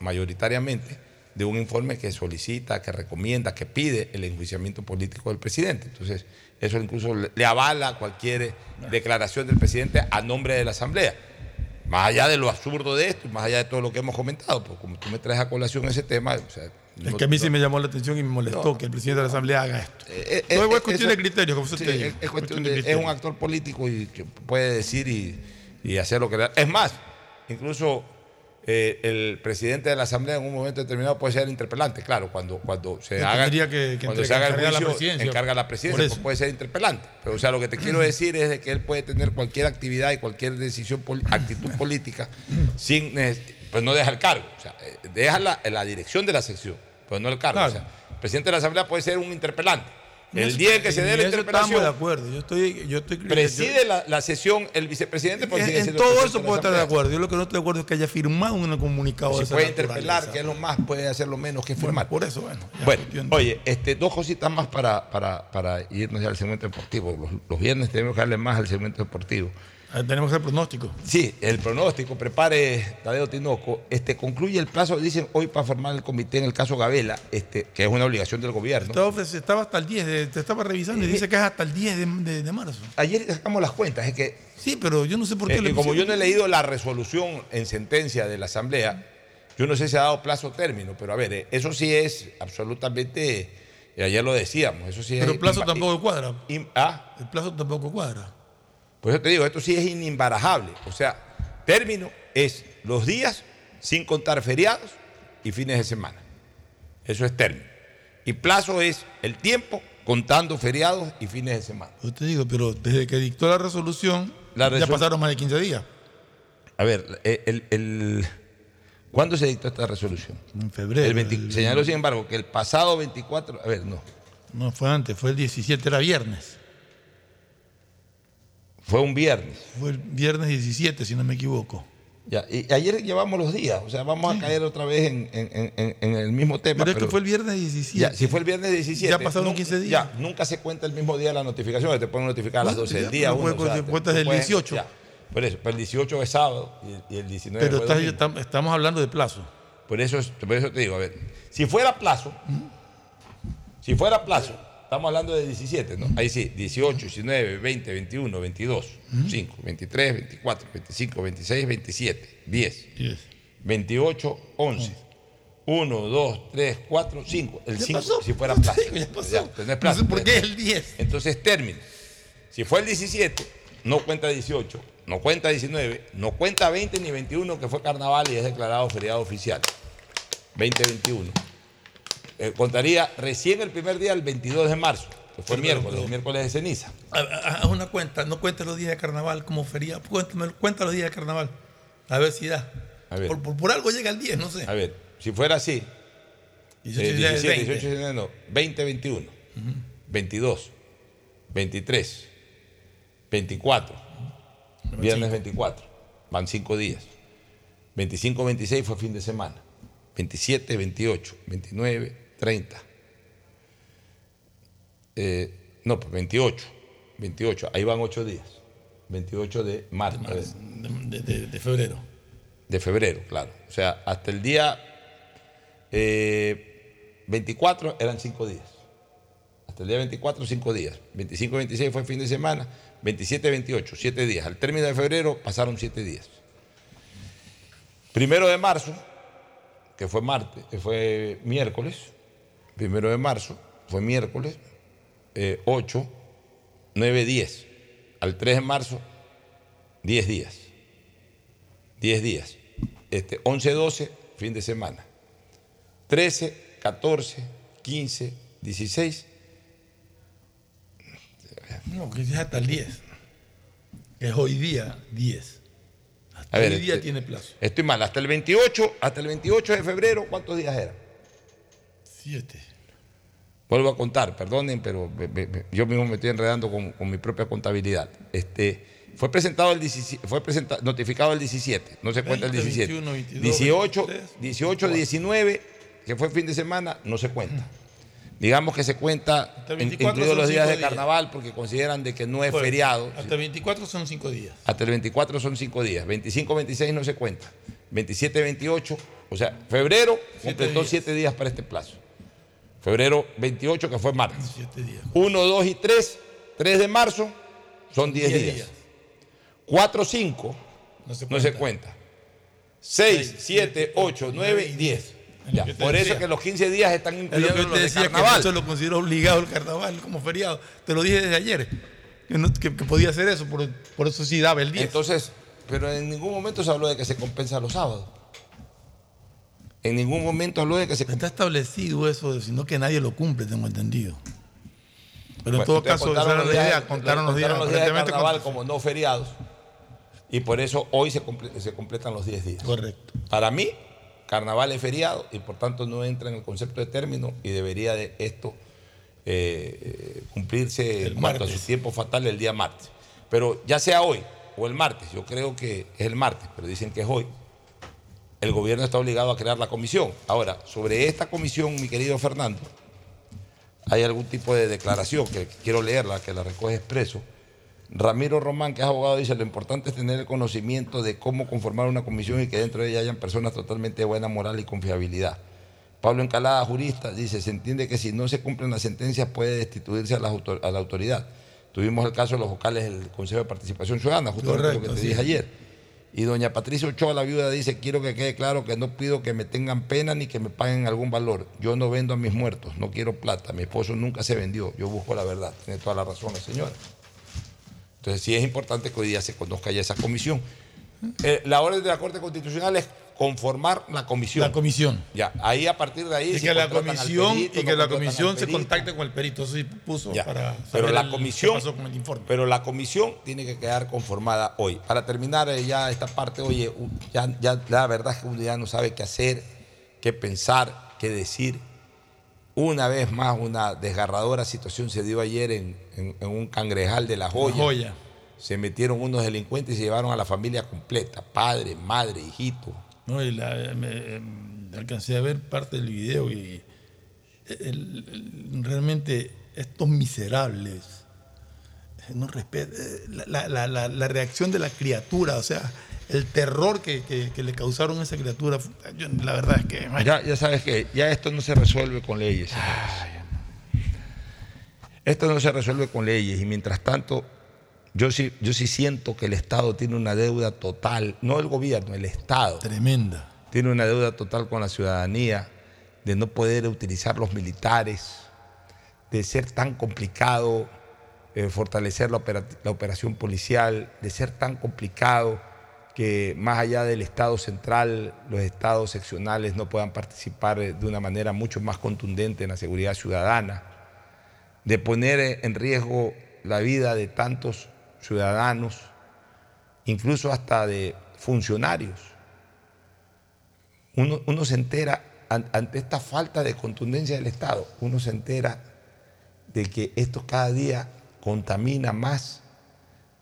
mayoritariamente, de un informe que solicita, que recomienda, que pide el enjuiciamiento político del presidente. Entonces, eso incluso le, le avala cualquier declaración del presidente a nombre de la Asamblea. Más allá de lo absurdo de esto, más allá de todo lo que hemos comentado, pues como tú me traes a colación ese tema, o sea, Es no- que a mí sí no- me llamó la atención y me molestó que el presidente de la Asamblea haga esto. eh, Todo eh, es cuestión eso- de criterio, como usted sí, dice. es, es cuestión de- es criterio. un actor político y que puede decir y, y hacer lo que le da. Es más, incluso eh, el presidente de la Asamblea en un momento determinado puede ser interpelante, claro, cuando, cuando se haga, tendría que- que cuando entre- se haga el la juicio, presidencia. encarga la presidencia, pues puede ser interpelante. Pero o sea, lo que te quiero decir es de que él puede tener cualquier actividad y cualquier decisión, actitud política sin, neces- pues no deja el cargo, o sea, eh, deja la, la dirección de la sección, pero no el cargo. O sea, el presidente de la Asamblea puede ser un interpelante. El día en que se dé la interpelación, Estamos de acuerdo. Yo estoy, yo estoy preside la, la sesión el vicepresidente. en, en todo eso puedo estar de acuerdo. Yo lo que no estoy de acuerdo es que haya firmado un comunicado de Si esa puede interpelar, que es lo más, puede hacer lo menos que firmar. por eso, bueno. Bueno, de- oye, este, dos cositas más para, para, para irnos ya al segmento deportivo. Los, los viernes tenemos que darle más al segmento deportivo. Ah, Tenemos el pronóstico. Sí, el pronóstico, prepare Tadeo Tinoco. Este, concluye el plazo, dicen hoy, para formar el comité en el caso Gabela, este, que es una obligación del gobierno. Estaba, hasta el 10, de- te estaba revisando y dice que es hasta el 10 de, de- de marzo. Ayer sacamos las cuentas, es que. Sí, pero yo no sé por qué Eh, y como yo no he leído la resolución en sentencia de la Asamblea, yo no sé si ha dado plazo o término, pero a ver, eh, eso sí es absolutamente, ayer lo decíamos, eso sí Pero es. el plazo tampoco cuadra. ah, El plazo tampoco cuadra. Pues yo te digo, esto sí es inimbarajable. O sea, término es los días sin contar feriados y fines de semana. Eso es término. Y plazo es el tiempo contando feriados y fines de semana. Yo te digo, pero desde que dictó la resolución, La ya resol- pasaron más de 15 días. A ver, el, el- ¿cuándo se dictó esta resolución? En febrero. El 20 el- señaló, sin embargo, que el pasado 24, a ver, no, No, fue antes, fue el 17, era viernes. Fue un viernes. Fue el viernes 17, si no me equivoco. Ya, y ayer llevamos los días, o sea, vamos a caer otra vez en, en- en- en- en el mismo tema. Pero es que fue el viernes 17. Ya, si fue el viernes 17. Ya pasaron nu- 15 días. Ya, nunca se cuenta el mismo día la notificación, te pueden notificar a las Bueno, 12 del día. uno, puede- o sea, cuentas del puedes- 18. ya. por eso, pero el 18 es sábado y, el 19 Pero fue está- estamos hablando de plazo. Por eso, es- por eso te digo, a ver, si fuera plazo, si fuera plazo, estamos hablando de 17, ¿no? Ahí sí, 18, 19, 20, 21, 22, 5, 23, 24, 25, 26, 27, 10, 28, 11. 1, 2, 3, 4, 5. El Ya 5, pasó. si fuera plazo. Ya pasó. Ya, tenés No plazo. sé por qué es el 10. Entonces, término. Si fue el 17, no cuenta 18, no cuenta 19, no cuenta 20 ni 21, que fue carnaval y es declarado feriado oficial. 2021. Eh, contaría recién el primer día, el 22 de marzo, que fue miércoles, pero- miércoles de ceniza. Ha- ha- Haz una cuenta, no cuentes los días de carnaval como feria. Cuéntame, cuenta los días de carnaval. A ver si da. A ver. Por, por- por algo llega el 10, no sé. A ver, si fuera así, 18, eh, 19, 17, 20. 18, 19, no, 20, 21, 22, 23, 24, viernes 24, van cinco días. 25, 26 fue fin de semana. 27, 28, 29, 30. Eh, no, pues 28, 28, ahí van ocho días. 28 de marzo. De, de- de febrero. De febrero, claro. O sea, hasta el día eh, 24 eran cinco días. Hasta el día 24, cinco días. 25, 26 fue fin de semana. 27, 28, siete días. Al término de febrero pasaron siete días. Primero de marzo, que fue martes, que fue miércoles. Primero de marzo, fue miércoles. eh, 8, 9, 10. Al 3 de marzo, 10 días. 10 días. Este, 11, 12, fin de semana. 13, 14, 15, 16. No, que es hasta el 10. Es hoy día 10. A ver, Hoy día este- tiene plazo. Estoy mal, hasta el 28, hasta el 28 de febrero, ¿cuántos días eran? Siete. Vuelvo a contar, perdonen, pero me- me- yo mismo me estoy enredando con, con mi propia contabilidad. Este, fue presentado el 17, fue presenta- notificado el 17, no se cuenta el 20, 17. 21, 22, 18, 23, 18, 19, que fue fin de semana, no se cuenta. Digamos que se cuenta Hasta el en- 24 incluidos los días de días. carnaval porque consideran de que no es feriado. Hasta el 24 son cinco días. Hasta el 24 son 5 días. 25, 26 no se cuenta. 27, 28, o sea, febrero completó días. 7 días para este plazo. Febrero 28, que fue martes. Siete días. 1, 2 y 3, 3 de marzo son 10 Diez días. días. 4, 5 No se no cuenta. se cuenta. 6, 7, 8, 9 y 10. Ya, que Por eso decía. que los 15 días están Es lo incluidos que los te de decía, que carnaval. eso lo considero obligado el carnaval como feriado. Te lo dije desde ayer, que, no- que- que podía hacer eso, por, por eso sí daba el día. Entonces, pero en ningún momento se habló de que se compensa los sábados. En ningún momento habló de que se Está establecido eso, sino que nadie lo cumple, tengo entendido. Pero en Bueno, todo caso, esa contaron era los la días- idea, contaron los días. de carnaval como no feriados. Y por eso hoy se, comple- se completan los 10 días. Correcto. Para mí, carnaval es feriado y por tanto no entra en el concepto de término y debería de esto eh, eh, cumplirse en cuanto a su martes. tiempo fatal el día martes. Pero ya sea hoy o el martes, yo creo que es el martes, pero dicen que es hoy, el gobierno está obligado a crear la comisión. Ahora, sobre esta comisión, mi querido Fernando, hay algún tipo de declaración que quiero leerla, que la recoge expreso. Ramiro Román, que es abogado, dice, lo importante es tener el conocimiento de cómo conformar una comisión y que dentro de ella hayan personas totalmente de buena moral y confiabilidad. Pablo Encalada, jurista, dice, se entiende que si no se cumplen las sentencias puede destituirse a la, autor- a la autoridad. Tuvimos el caso de los vocales del Consejo de Participación Ciudadana, justamente lo que te sí. dije ayer. Y doña Patricia Ochoa, la viuda, dice, quiero que quede claro que no pido que me tengan pena ni que me paguen algún valor. Yo no vendo a mis muertos, no quiero plata. Mi esposo nunca se vendió, yo busco la verdad. Tiene toda la razón la señora. Entonces sí es importante que hoy día se conozca ya esa comisión. Eh, la orden de la Corte Constitucional es conformar la comisión. La comisión. Ya, ahí a partir de ahí... Y que la comisión, perito, y no que la comisión se contacte con el perito. Eso sí puso Ya, para pero saber la el- comisión, qué pasó con el informe. pero la comisión tiene que quedar conformada hoy. Para terminar eh, ya esta parte, oye, ya, ya la verdad es que uno ya no sabe qué hacer, qué pensar, qué decir. Una vez más, una desgarradora situación se dio ayer en, en- en un cangrejal de La Joya. La Joya. Se metieron unos delincuentes y se llevaron a la familia completa, padre, madre, hijito. No, y la- me- em, alcancé a ver parte del video y el- el- realmente estos miserables eh, no respetan la, la- la- la reacción de la criatura, o sea, el terror que, que- que le causaron a esa criatura, yo- la verdad es que Ya, ya sabes que ya esto no se resuelve con leyes. Esto no se resuelve con leyes y mientras tanto yo sí, yo sí siento que el Estado tiene una deuda total, no el gobierno, el Estado. Tremenda. Tiene una deuda total con la ciudadanía de no poder utilizar los militares, de ser tan complicado eh, fortalecer la, opera- la operación policial, de ser tan complicado que más allá del Estado central, los estados seccionales no puedan participar eh, de una manera mucho más contundente en la seguridad ciudadana, de poner eh, en riesgo la vida de tantos ciudadanos, incluso hasta de funcionarios. Uno, se entera an- ante esta falta de contundencia del Estado, uno se entera de que esto cada día contamina más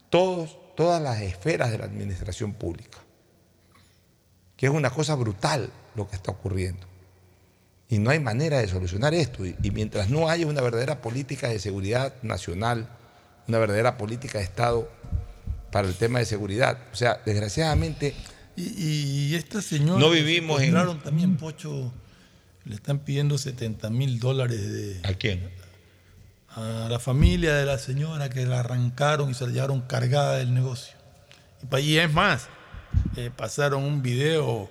todas las esferas de la administración pública, que es una cosa brutal lo que está ocurriendo. Y no hay manera de solucionar esto. Y mientras no haya una verdadera política de seguridad nacional, una verdadera política de Estado para el tema de seguridad, o sea, desgraciadamente Y, y esta señora. No vivimos en- también, Pocho, le están pidiendo 70 mil dólares de. ¿A quién? A la familia de la señora que la arrancaron y se la llevaron cargada del negocio. Y es más, eh, pasaron un video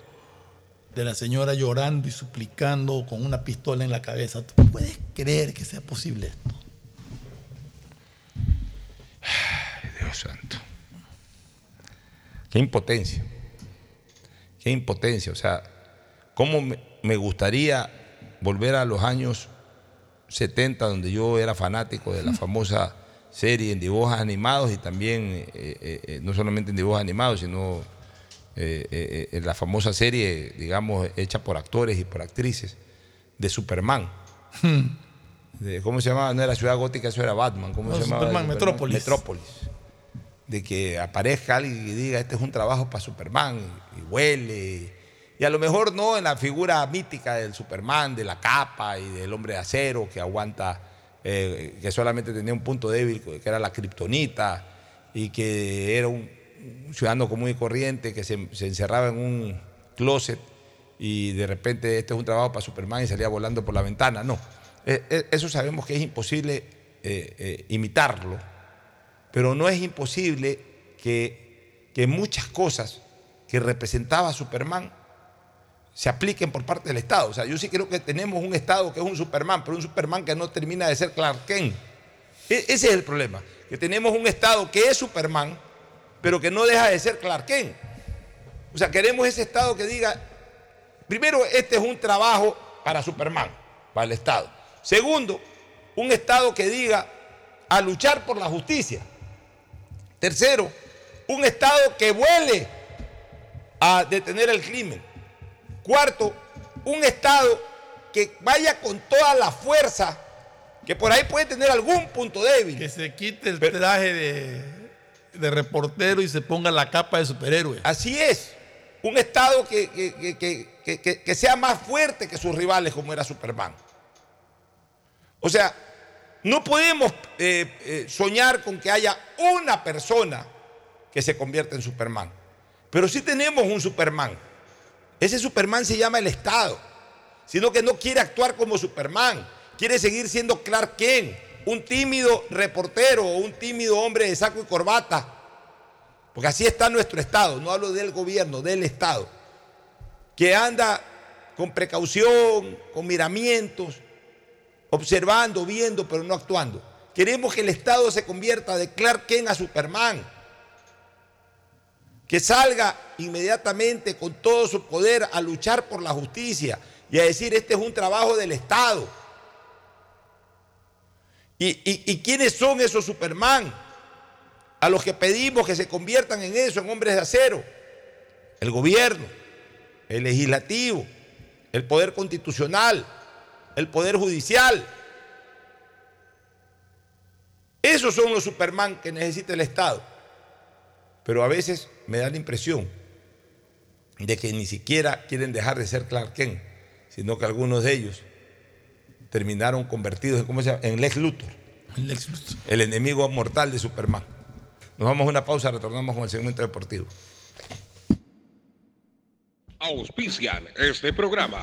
de la señora llorando y suplicando con una pistola en la cabeza. ¿Tú puedes creer que sea posible esto? Dios santo. Qué impotencia. Qué impotencia. O sea, cómo me, gustaría volver a los años 70, donde yo era fanático de la famosa serie en dibujos animados y también, eh, eh, eh, no solamente en dibujos animados, sino eh, eh, la famosa serie, digamos, hecha por actores y por actrices, de Superman. De- ¿Cómo se llamaba? No era Ciudad Gótica, eso era Batman. ¿Cómo No, se llamaba? Superman, Superman? Metrópolis. Metrópolis. De que aparezca alguien y diga, este es un trabajo para Superman, y, huele. Y a lo mejor no en la figura mítica del Superman, de la capa y del hombre de acero que aguanta, eh, que solamente tenía un punto débil, que era la kriptonita, y que era un, ciudadano común y corriente que se, encerraba en un closet y de repente este es un trabajo para Superman y salía volando por la ventana. No, Eh, eh, eso sabemos que es imposible eh, eh, imitarlo, pero no es imposible que, que muchas cosas que representaba Superman se apliquen por parte del Estado. O sea, yo sí creo que tenemos un Estado que es un Superman, pero un Superman que no termina de ser Clark Kent. E- ese es el problema, que tenemos un Estado que es Superman, pero que no deja de ser Clark Kent. O sea, queremos ese Estado que diga, primero, este es un trabajo para Superman, para el Estado. Segundo, un Estado que diga a luchar por la justicia. Tercero, un Estado que vuele a detener el crimen. Cuarto, un Estado que vaya con toda la fuerza, que por ahí puede tener algún punto débil. Que se quite el traje de, de reportero y se ponga la capa de superhéroe. Así es. Un Estado que- que sea más fuerte que sus rivales, como era Superman. O sea, no podemos eh, eh, soñar con que haya una persona que se convierta en Superman. Pero sí tenemos un Superman. Ese Superman se llama el Estado. Sino que no quiere actuar como Superman. Quiere seguir siendo Clark Kent, un tímido reportero o un tímido hombre de saco y corbata. Porque así está nuestro Estado. No hablo del gobierno, del Estado. Que anda con precaución, con miramientos, observando, viendo, pero no actuando. Queremos que el Estado se convierta de Clark Kent a Superman. Que salga inmediatamente con todo su poder a luchar por la justicia y a decir, este es un trabajo del Estado. ¿Y, y- y quiénes son esos Superman? A los que pedimos que se conviertan en eso, en hombres de acero. El gobierno, el legislativo, el poder constitucional, el poder judicial. Esos son los Superman que necesita el Estado. Pero a veces me da la impresión de que ni siquiera quieren dejar de ser Clark Kent, sino que algunos de ellos terminaron convertidos en, ¿cómo se llama? en Lex Luthor, el enemigo mortal de Superman. Nos vamos a una pausa, retornamos con el segmento deportivo. Auspician este programa.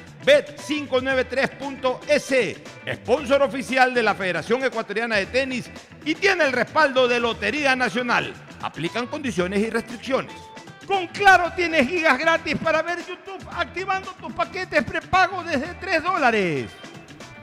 Bet593.es, sponsor oficial de la Federación Ecuatoriana de Tenis y tiene el respaldo de Lotería Nacional. Aplican condiciones y restricciones. Con Claro tienes gigas gratis para ver YouTube activando tus paquetes prepago desde 3 dólares.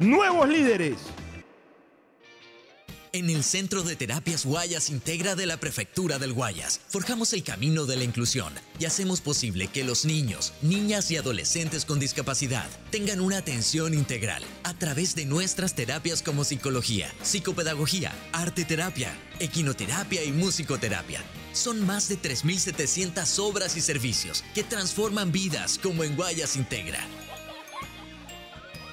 nuevos líderes. En el Centro de Terapias Guayas Integra de la Prefectura del Guayas, forjamos el camino de la inclusión y hacemos posible que los niños, niñas y adolescentes con discapacidad tengan una atención integral a través de nuestras terapias como psicología, psicopedagogía, arte terapia, equinoterapia y musicoterapia. Son más de 3.700 obras y servicios que transforman vidas como en Guayas Integra.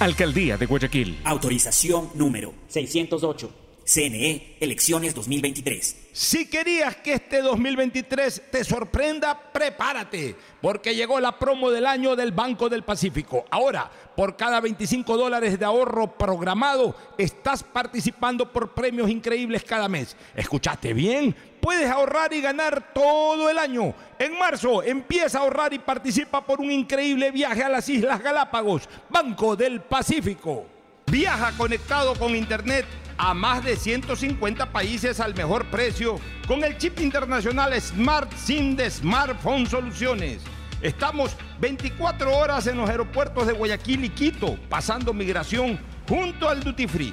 Alcaldía de Guayaquil. Autorización número 608. CNE, elecciones 2023. Si querías que este 2023 te sorprenda, prepárate, porque llegó la promo del año del Banco del Pacífico. Ahora, por cada 25 dólares de ahorro programado, estás participando por premios increíbles cada mes. ¿Escuchaste bien? Puedes ahorrar y ganar todo el año. En marzo, empieza a ahorrar y participa por un increíble viaje a las Islas Galápagos, Banco del Pacífico. Viaja conectado con Internet a más de 150 países al mejor precio con el chip internacional Smart SIM de Smartphone Soluciones. Estamos 24 horas en los aeropuertos de Guayaquil y Quito, pasando migración junto al Duty Free.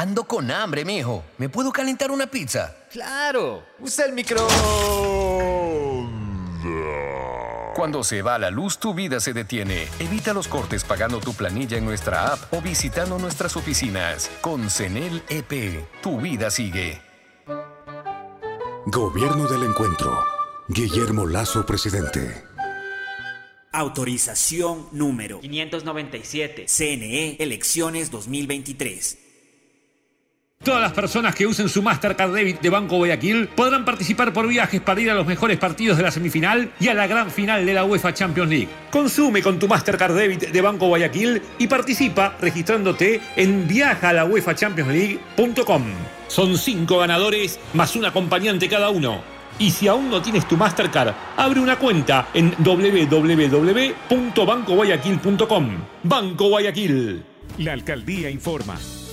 Ando con hambre, mijo. ¿Me puedo calentar una pizza? Claro. Usa el micro. Cuando se va la luz, tu vida se detiene. Evita los cortes pagando tu planilla en nuestra app o visitando nuestras oficinas. Con CENEL EP, tu vida sigue. Gobierno del Encuentro. Guillermo Lazo, presidente. Autorización número 597. CNE, elecciones 2023. Todas las personas que usen su Mastercard Debit de Banco Guayaquil podrán participar por viajes para ir a los mejores partidos de la semifinal y a la gran final de la UEFA Champions League. Consume con tu Mastercard Debit de Banco Guayaquil y participa registrándote en viajalauefachampionsleague.com. Son cinco ganadores más un acompañante cada uno. Y si aún no tienes tu Mastercard, abre una cuenta en www.bancoguayaquil.com. Banco Guayaquil. La alcaldía informa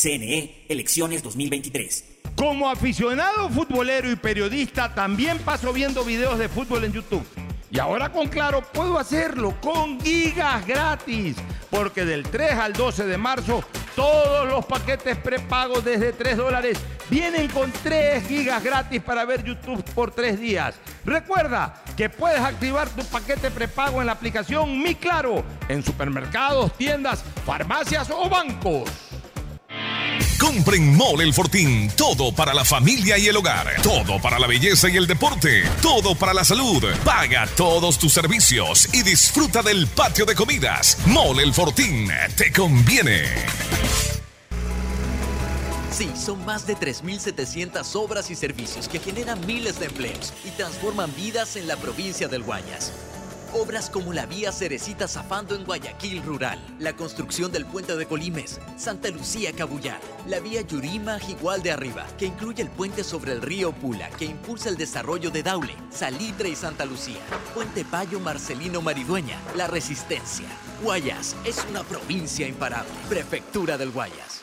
CNE, elecciones 2023. Como aficionado futbolero y periodista, también paso viendo videos de fútbol en YouTube. Y ahora con Claro puedo hacerlo con gigas gratis, porque del 3 al 12 de marzo todos los paquetes prepagos desde 3 dólares vienen con 3 gigas gratis para ver YouTube por 3 días. Recuerda que puedes activar tu paquete prepago en la aplicación Mi Claro, en supermercados, tiendas, farmacias o bancos. Compren Mole El Fortín. Todo para la familia y el hogar. Todo para la belleza y el deporte. Todo para la salud. Paga todos tus servicios y disfruta del patio de comidas. Mole El Fortín. Te conviene. Sí, son más de 3.700 obras y servicios que generan miles de empleos y transforman vidas en la provincia del Guayas. Obras como la vía Cerecita Zafando en Guayaquil Rural, la construcción del puente de Colimes, Santa Lucía Cabullar, la vía Yurima Igual de Arriba, que incluye el puente sobre el río Pula, que impulsa el desarrollo de Daule, Salitre y Santa Lucía, Puente Payo Marcelino Maridueña, La Resistencia. Guayas es una provincia imparable. Prefectura del Guayas.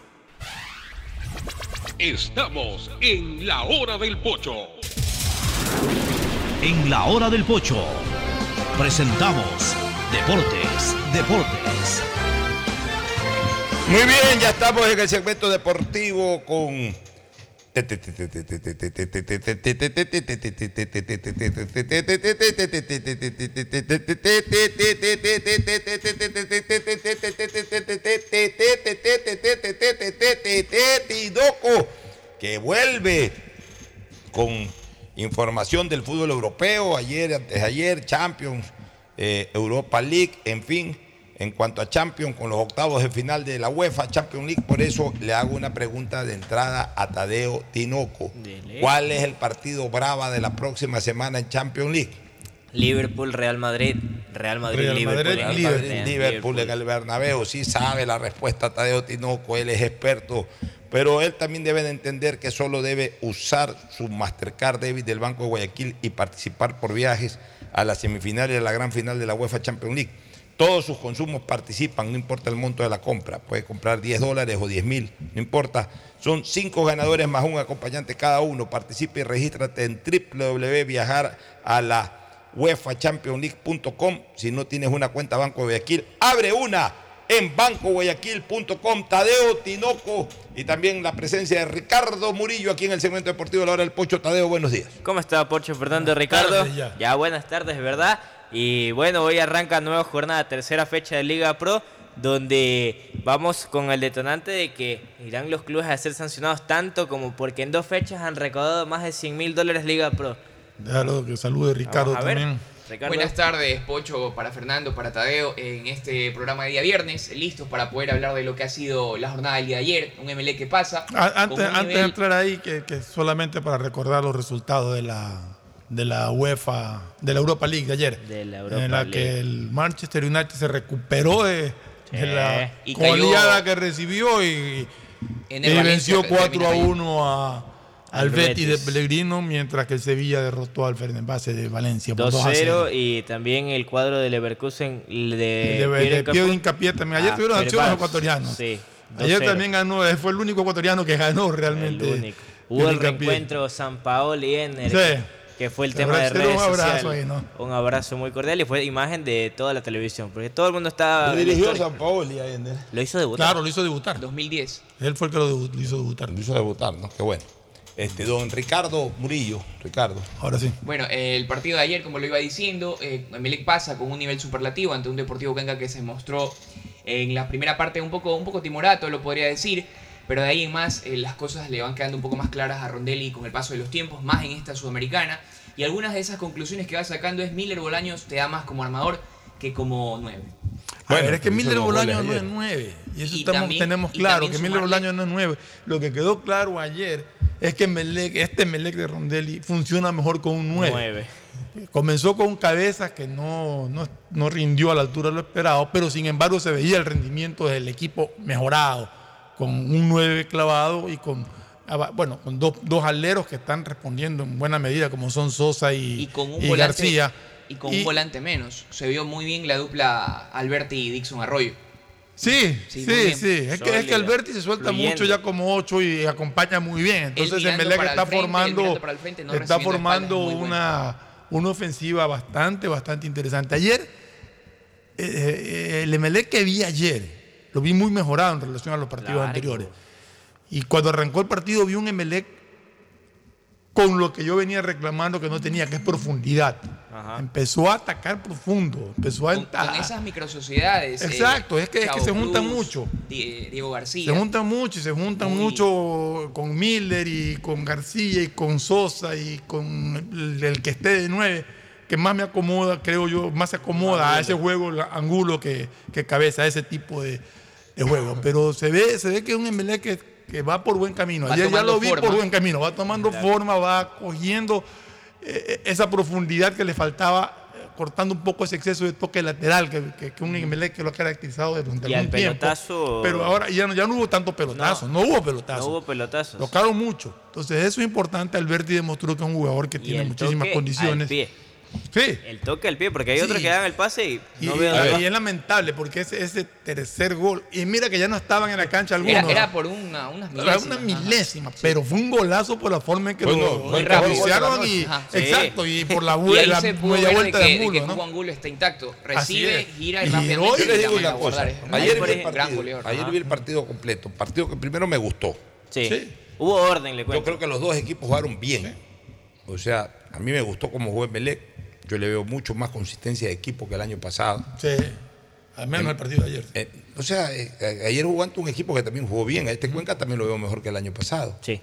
Estamos en la hora del pocho. En la hora del pocho presentamos Deportes, Deportes. Muy bien, ya estamos en el segmento deportivo con. Que vuelve con información del fútbol europeo, ayer, antes ayer, Champions, eh, Europa League, en fin en cuanto a Champions, con los octavos de final de la UEFA Champions League. Por eso le hago una pregunta de entrada a Tadeo Tinoco. ¿Cuál es el partido brava de la próxima semana en Champions League? Liverpool, Real Madrid, Real Madrid, Real Liverpool. Madrid, Real Liverpool, Madrid, Liverpool en el Bernabéu. Sí sabe la respuesta a Tadeo Tinoco, él es experto. Pero él también debe de entender que solo debe usar su Mastercard débit del Banco de Guayaquil y participar por viajes a las semifinales de la gran final de la UEFA Champions League. Todos sus consumos participan, no importa el monto de la compra. Puede comprar 10 dólares o 10 mil, no importa. Son cinco ganadores más un acompañante cada uno. Participe y regístrate en www.viajar a la UEFA Champions League.com. Si no tienes una cuenta Banco Guayaquil, abre una en bancoguayaquil.com. Tadeo Tinoco y también la presencia de Ricardo Murillo aquí en el segmento deportivo de la hora del Pocho. Tadeo, buenos días. ¿Cómo está, Pocho Fernando Ricardo? tardes ya. ya, buenas tardes, ¿verdad? Y bueno, hoy arranca nueva jornada, tercera fecha de Liga Pro, donde vamos con el detonante de que irán los clubes a ser sancionados tanto como porque en dos fechas han recaudado más de 100 mil dólares Liga Pro. Déjalo que salude Ricardo también. Ricardo. Buenas tardes, Pocho, para Fernando, para Tadeo, en este programa de día viernes, listos para poder hablar de lo que ha sido la jornada del día de ayer, un MLE que pasa. A- Antes, un antes de entrar ahí, que, que solamente para recordar los resultados de la, de la UEFA, de la Europa League de ayer, De la Europa en la League. que el Manchester United se recuperó de, de la Y cayó- que recibió y, En y venció que 4 a termina ahí. 1 a- al Betis de. Pellegrino, mientras que el Sevilla derrotó al Fenerbahce de Valencia por 2 a 0. 2-0 y también el cuadro de Leverkusen de, de, de Hincapié también. Ayer Ah, tuvieron los Fenerbahce, ecuatorianos. Sí, Ayer 2-0. también ganó, eh, fue el único ecuatoriano que ganó realmente. El único. Hubo el reencuentro San Paoli en el Sí. Que fue el tema de abrazaron, redes un abrazo sociales. ahí, ¿no? Un abrazo muy cordial y fue imagen de toda la televisión, porque todo el mundo estaba Lo dirigió San Paoli ahí en el- Lo hizo debutar. Claro, lo hizo debutar. 2010. Él fue el que lo, debu- lo hizo debutar. Lo hizo debutar, ¿no? Qué bueno. Este, don Ricardo Murillo, Ricardo. Ahora sí. Bueno, el partido de ayer, como lo iba diciendo, eh, Emelec pasa con un nivel superlativo ante un Deportivo Cuenca que se mostró en la primera parte un poco, un poco timorato, lo podría decir, pero de ahí en más eh, las cosas le van quedando un poco más claras a Rondelli con el paso de los tiempos, más en esta sudamericana, y algunas de esas conclusiones que va sacando es Miller Bolaños te da más como armador que como nueve. A ver, Bueno, es que Miller dos Bolaño goles no es ayer. 9. Y eso Y estamos- también- tenemos claro, que Miller sumarle- Bolaño no es 9. Lo que quedó claro ayer es que Melec, este Melec de Rondelli funciona mejor con un 9. Nueve. Comenzó con cabezas que no, no, no rindió a la altura de lo esperado, pero sin embargo se veía el rendimiento del equipo mejorado, con un 9 clavado y con, bueno, con dos, dos aleros que están respondiendo en buena medida, como son Sosa y, Y con un y volante, García. y con Y- un volante menos. Se vio muy bien la dupla Alberti y Dixon Arroyo. Sí, Sí, sí. Es que, es que Alberti se suelta fluyendo. mucho ya como 8 y acompaña muy bien. Entonces para el está frente, formando, mirando para el frente, no está formando una, una ofensiva bastante, bastante interesante. Ayer, eh, eh, el Emelec que vi ayer, lo vi muy mejorado en relación a los partidos Claro. anteriores. Y cuando arrancó el partido vi un Emelec con lo que yo venía reclamando que no tenía, que es profundidad. Ajá. Empezó a atacar profundo, empezó a, Con, con esas microsociedades. eh, Exacto, es que- es que se juntan Cruz, mucho. Die- Diego García. Se juntan mucho y se juntan mucho con Miller y con García y con Sosa y con el, el que esté de nueve, que más me acomoda, creo yo, más se acomoda a ese juego, la- Angulo, que, que cabeza, a ese tipo de, juego. Pero se ve, se ve que es un MLE que, que va por buen camino. Va Ayer ya lo vi forma. por buen camino, va tomando forma, va cogiendo eh, esa profundidad que le faltaba. eh, Cortando un poco ese exceso de toque lateral que, que, que un MLE que lo ha caracterizado durante Y algún al tiempo. pelotazo- Pero ahora ya no, ya no hubo tanto pelotazo, no, hubo pelotazo. No hubo pelotazos. Tocaron mucho. Entonces eso es importante. Alberti demostró que es un jugador que Y tiene muchísimas al condiciones. pie. Sí. El toque al pie, porque hay Sí. otros que dan el pase y Y, no veo y- nada. y es lamentable porque ese, ese tercer gol, y mira que ya no estaban en la cancha algunos. Era, era por una, unas Era milésimas. una ajá. milésima, pero fue un golazo por la forma en que Bueno, lo iniciaron y Ajá. exacto y por la, Y vuelta la vuelta de que Angulo, ¿no? Cubo Angulo está intacto. Recibe, gira y, Y rápidamente y Yo le la digo una cosa. Ayer vi el partido. goleador. Ayer Ajá. vi el partido completo. Partido que primero me gustó. Sí. Sí. Hubo orden, le Yo cuento. creo que los dos equipos jugaron bien. O sea, a mí me gustó cómo jugó Emelec. Yo le veo mucho más consistencia de equipo que el año pasado. Sí. Al menos el partido de ayer. Eh, o sea, eh, a- ayer jugó ante un equipo que también jugó bien. A este Cuenca también lo veo mejor que el año pasado. Sí.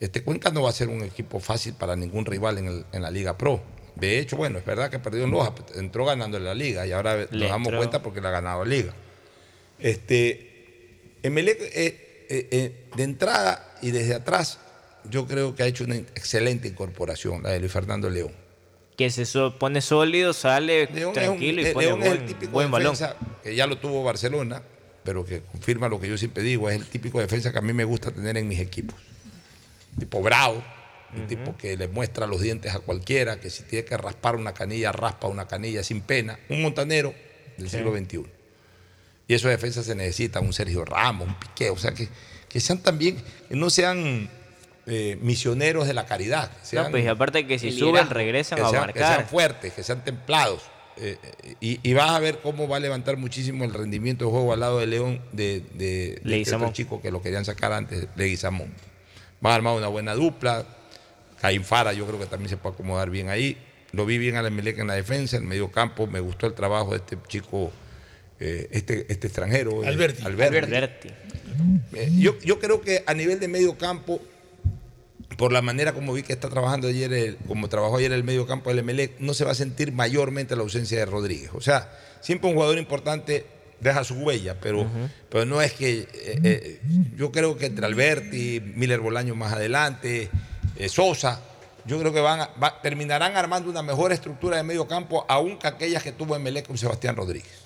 Este Cuenca no va a ser un equipo fácil para ningún rival en, el- en la Liga Pro. De hecho, bueno, es verdad que perdió en Loja, entró ganando en la Liga y ahora Le nos damos entró. cuenta porque la ha ganado la Liga. Este, Emelec, eh, eh, eh, de entrada y desde atrás, yo creo que ha hecho una excelente incorporación, la de Luis Fernando León. Que se so- pone sólido, sale León tranquilo un- y pone León buen, es el típico buen balón. defensa que ya lo tuvo Barcelona, pero que confirma lo que yo siempre digo, es el típico defensa que a mí me gusta tener en mis equipos. Tipo bravo, un tipo que le muestra los dientes a cualquiera, que si tiene que raspar una canilla, raspa una canilla sin pena. Un montanero del Sí. siglo XXI. Y esos defensas se necesitan, un Sergio Ramos, un Piqué, o sea, que, que sean también, que no sean eh, misioneros de la caridad. que No, sean- pues y aparte que si suben, liderazgo, regresan que a sean, que marcar. sean fuertes, que sean templados. Eh, y, y vas a ver cómo va a levantar muchísimo el rendimiento de juego al lado de León de, de, de este Leguizamón. otro chico que lo querían sacar antes, Leguizamón. Van a armar una buena dupla. Caín Fara yo creo que también se puede acomodar bien ahí. Lo vi bien a la Emelec en la defensa, en el medio campo. Me gustó el trabajo de este chico, eh, este, este extranjero. eh, Alberti. Alberti. Alberti. Eh, yo, yo creo que a nivel de medio campo, por la manera como vi que está trabajando ayer, el- como trabajó ayer el medio campo del Emelec, no se va a sentir mayormente la ausencia de Rodríguez. O sea, siempre un jugador importante deja su huella, pero, pero no es que eh, eh, yo creo que entre Alberti, Miller Bolaño más adelante, eh, Sosa, yo creo que van a- va- terminarán armando una mejor estructura de medio campo, aún que aquellas que tuvo Emelec con Sebastián Rodríguez.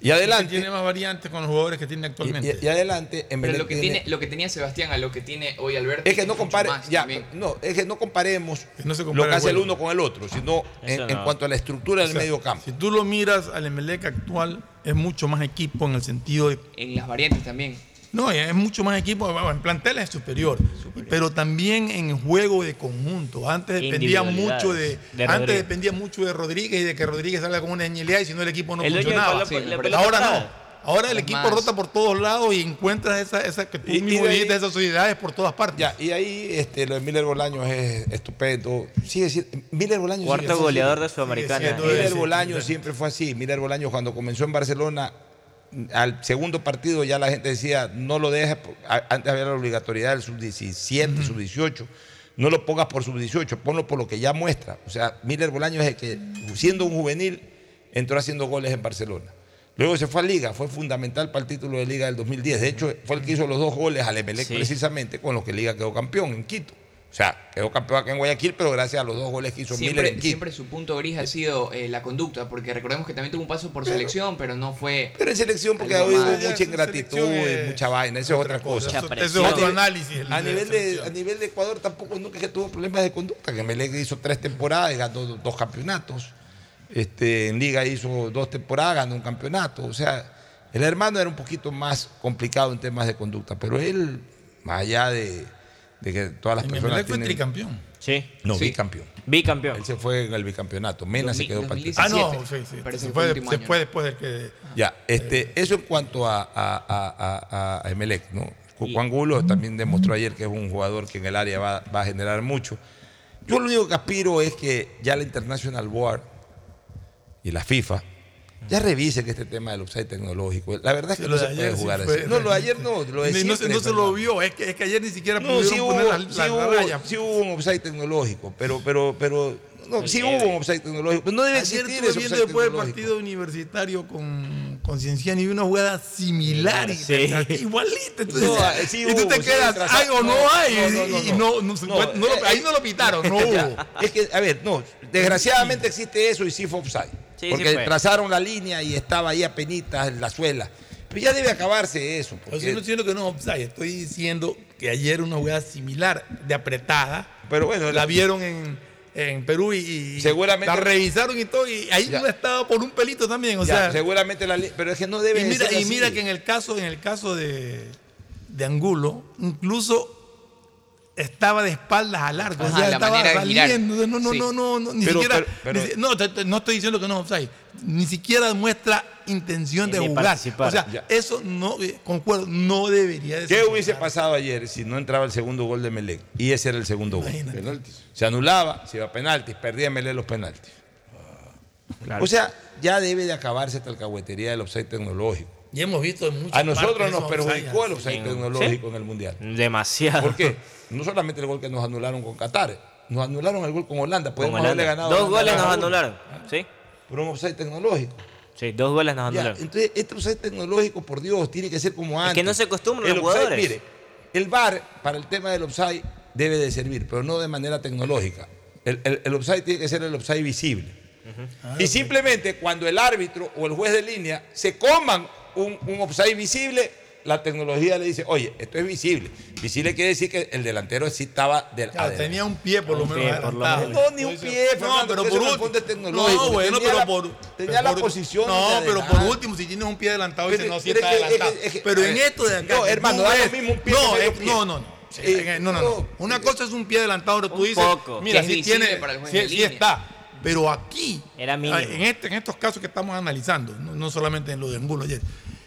Y adelante, Tiene más variantes con los jugadores que tiene actualmente. y- y adelante, Pero Emelec lo que, tiene- lo que tenía Sebastián a lo que tiene hoy Alberto. es que no compare, ya, no, es que no comparemos Que no se lo compara que el hace el uno con el otro, sino en, Eso en no. cuanto a la estructura del O sea, medio campo. Si tú lo miras al Emelec actual, es mucho más equipo en el sentido de En las variantes también. No, es mucho más equipo, en plantel es superior, pero también en juego de conjunto. Antes dependía mucho de, de antes Rodríguez. dependía mucho de Rodríguez y de que Rodríguez salga con una genialidad y si no el equipo no El funcionaba. Sí, pelota Ahora no. Ahora el Es equipo más- rota por todos lados y encuentras esa, esa que tú Y- mismo ahí- esas sociedades por todas partes. Ya, y ahí este, lo de Miller Bolaños es estupendo. Sigue siendo, Miller Bolaños Cuarto sigue goleador de Sudamericana. sigue Miller Sí, Bolaños sí. siempre fue así. Miller Bolaños cuando comenzó en Barcelona, al segundo partido ya la gente decía, no lo dejes, antes había la obligatoriedad del sub-17, sub-18, no lo pongas por sub-18, ponlo por lo que ya muestra. O sea, Miller Bolaños es el que, siendo un juvenil, entró haciendo goles en Barcelona. Luego se fue a Liga, fue fundamental para el título de Liga del 2010. De hecho, fue el que hizo los dos goles al Emelec Sí. precisamente con los que Liga quedó campeón en Quito. O sea, quedó campeón acá en Guayaquil, pero gracias a los dos goles que hizo Miller Siempre, en Quito. siempre su punto gris ha sido eh, la conducta, porque recordemos que también tuvo un paso por selección, pero no fue. Pero en selección, porque habido más. mucha ingratitud mucha vaina, eso es otra cosa. Eso- es otro análisis. A nivel, de, a nivel de Ecuador tampoco nunca tuvo problemas de conducta, que Melec hizo tres temporadas y ganó do- dos campeonatos. Este, en Liga hizo dos temporadas, ganó un campeonato. O sea, el hermano era un poquito más complicado en temas de conducta, pero él, más allá de, de que todas las personas Emelec fue tienen- tricampeón. Sí. No, Sí. bicampeón. Bicampeón. Él se fue en el bicampeonato. Mena se 2000, quedó 2017. Ah, no, 17, sí, sí. parece Se fue, fue el último se año. fue después del que. Ya, este, eso en cuanto a, a, a, a- a Emelec, ¿no? Juan Gulo también demostró ayer que es un jugador que en el área va, va a generar mucho. Yo lo único que aspiro es que ya la International Board y la FIFA ya revisen que este tema del offside tecnológico. La verdad es que Sí, no lo se de puede ayer sí jugar fue- así. No, lo de ayer no, lo de no, no se lo vio, es que, es que ayer ni siquiera No, pudieron sí hubo, poner la, sí la- la hubo- raya. sí hubo un offside tecnológico, pero, pero, pero, no, sí hubo un offside tecnológico, pero no debe Ayer existir estuve ese viendo después del partido universitario con, con Cienciano y vi una jugada similar, igualita. Entonces, No, sí y tú hubo, te quedas, ¿hay o no, hay? y no. ahí no lo pitaron, no hubo. Es que, a ver, no, desgraciadamente existe eso y sí fue offside. Sí, porque trazaron la línea y estaba ahí a penitas en la suela. Pero ya debe acabarse eso. O sea, Porque, yo no estoy diciendo que no es offside, estoy diciendo que ayer una jugada similar de apretada, pero bueno, la vieron en, en Perú y, y Seguramente- la revisaron y todo, y ahí Ya. no estaba por un pelito también. O Ya, sea, seguramente la pero es que no debe y de mira, ser y así. mira que en el caso, en el caso de, de Angulo, incluso estaba de espaldas al arco, o sea, la estaba saliendo, no, no, Sí. no, no, no, ni Pero- siquiera, pero- pero- ni si- no, te- te- no estoy diciendo que no es offside, ni siquiera muestra intención de jugar, participar. o sea, Ya. eso no, eh, concuerdo, no debería de ¿Qué hubiese pasado ayer si no entraba el segundo gol de Melec? Y ese era el segundo gol. Penaltis. Se anulaba, se iba a penaltis, perdía Melec los penaltis. Claro. O sea, ya debe de acabarse esta alcahuetería del offside tecnológico. Y hemos visto en muchas A nosotros nos perjudicó el offside. Sí. tecnológico en el Mundial. Demasiado. ¿Por qué? No solamente el gol que nos anularon con Qatar, nos anularon el gol con Holanda. Con Podemos Holanda. haberle ganado. Dos Holanda goles nos 2 a 1 anularon. ¿Sí? Por un offside tecnológico. Sí, dos goles nos Ya, anularon. entonces, este offside tecnológico, por Dios, tiene que ser como antes. que no se acostumbran los offside, jugadores. Mire, el VAR para el tema del offside debe de servir, pero no de manera tecnológica. El, el, el offside tiene que ser el offside visible. y simplemente cuando el árbitro o el juez de línea se coman un, un offside visible, la tecnología le dice, oye, esto es visible. Visible quiere decir que el delantero sí estaba del Claro, tenía un pie por lo Un menos pie, por lo. No, ni un pie, Fernando, no, pero por último. No, bueno, Tenía pero la- por. tenía la por- posición No, pero por último, si tienes un pie adelantado, Pero- dice, no, sí está adelantado. es es pero en ver, esto de acá. no, hermano, da lo mismo un pie no, que pie. no, no, no. Sí, Eh, no, no, no. no. Una cosa es un pie adelantado, pero tú dices, poco. mira, visible tiene, sí, está. Pero aquí, Era en, este- en estos casos que estamos analizando, no, no solamente en lo de Angulo ayer,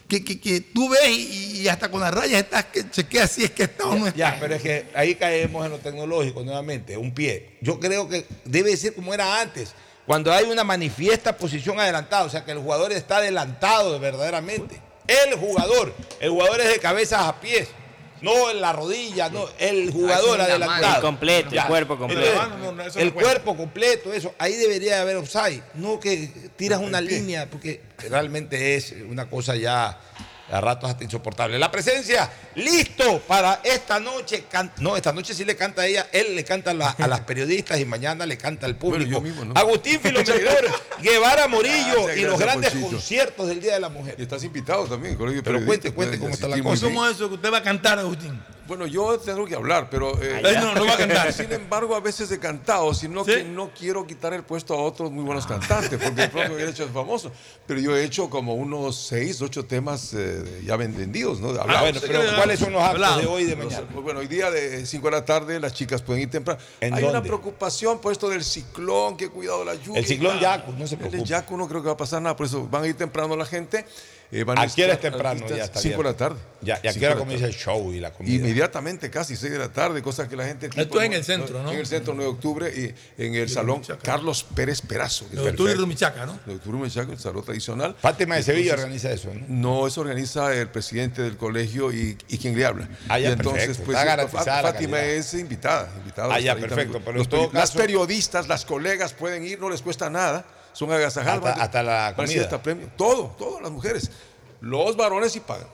que, que, que tú ves y, y hasta con las rayas estás que chequea si es que está o no está. Ya, pero es que ahí caemos en lo tecnológico nuevamente, un pie. Yo creo que debe ser como era antes, cuando hay una manifiesta posición adelantada, o sea que el jugador está adelantado verdaderamente. El jugador, el jugador es de cabezas a pies, no en la rodilla, no, el jugador adelantado. El completo, el cuerpo completo. Entonces, No, no, no, eso no el cuerpo completo, eso, ahí debería de haber offside, no que tiras una línea, porque realmente es una cosa ya a ratos hasta insoportable. La presencia, listo para esta noche. can- no, esta noche sí le canta a ella, él le canta a, la- a las periodistas y mañana le canta al público. yo mismo, ¿no? Agustín Filomentor, Guevara Morillo Gracias, y los gracias, grandes conciertos del Día de la Mujer. Y estás invitado también, colegio Pero cuente, cuente cómo está la cosa. ¿Cómo es eso que usted va a cantar, Agustín? Bueno, yo tengo que hablar, pero eh, Ay, no, no va a cantar. Sin embargo, a veces he cantado, sino ¿Sí? que no quiero quitar el puesto a otros muy buenos cantantes, porque el propio derecho es famoso. Pero yo he hecho como unos seis, ocho temas eh, ya vendidos, ¿no? Ah, bueno, pero ¿cuáles son los actos de hoy y de mañana? bueno, hoy día de 5 de la tarde las chicas pueden ir temprano. ¿En Hay una preocupación por esto del ciclón, que cuidado la lluvia. El ciclón Yaku, no se El preocupe. Yaku no creo que va a pasar nada, por eso van a ir temprano la gente. Eh, van ¿A qué hora es estar temprano? artistas, Ya está cinco de la tarde. Ya, ¿y a Cinco qué hora de la comienza el show y la comida? Inmediatamente, casi 6 de la tarde, cosa que la gente... Esto es en el centro, ¿no? En el centro, 9 de octubre, y en el salón Carlos Pérez Perazo. que es Lo de Turi perfecto. Rumichaca, ¿no? De Turi Rumichaca, el salón tradicional. Fátima de Sevilla organiza eso, ¿no? No, eso organiza el presidente del colegio y, y quien le habla. Ah, ya, y entonces, perfecto. pues, Está Fátima es invitada. invitada Ah, ya, perfecto, pero en todo Las periodistas, las colegas pueden ir, no les cuesta nada. Son agasajadas. Hasta- hasta la comida. hasta premio. Todo, todas las mujeres. Los varones sí pagan.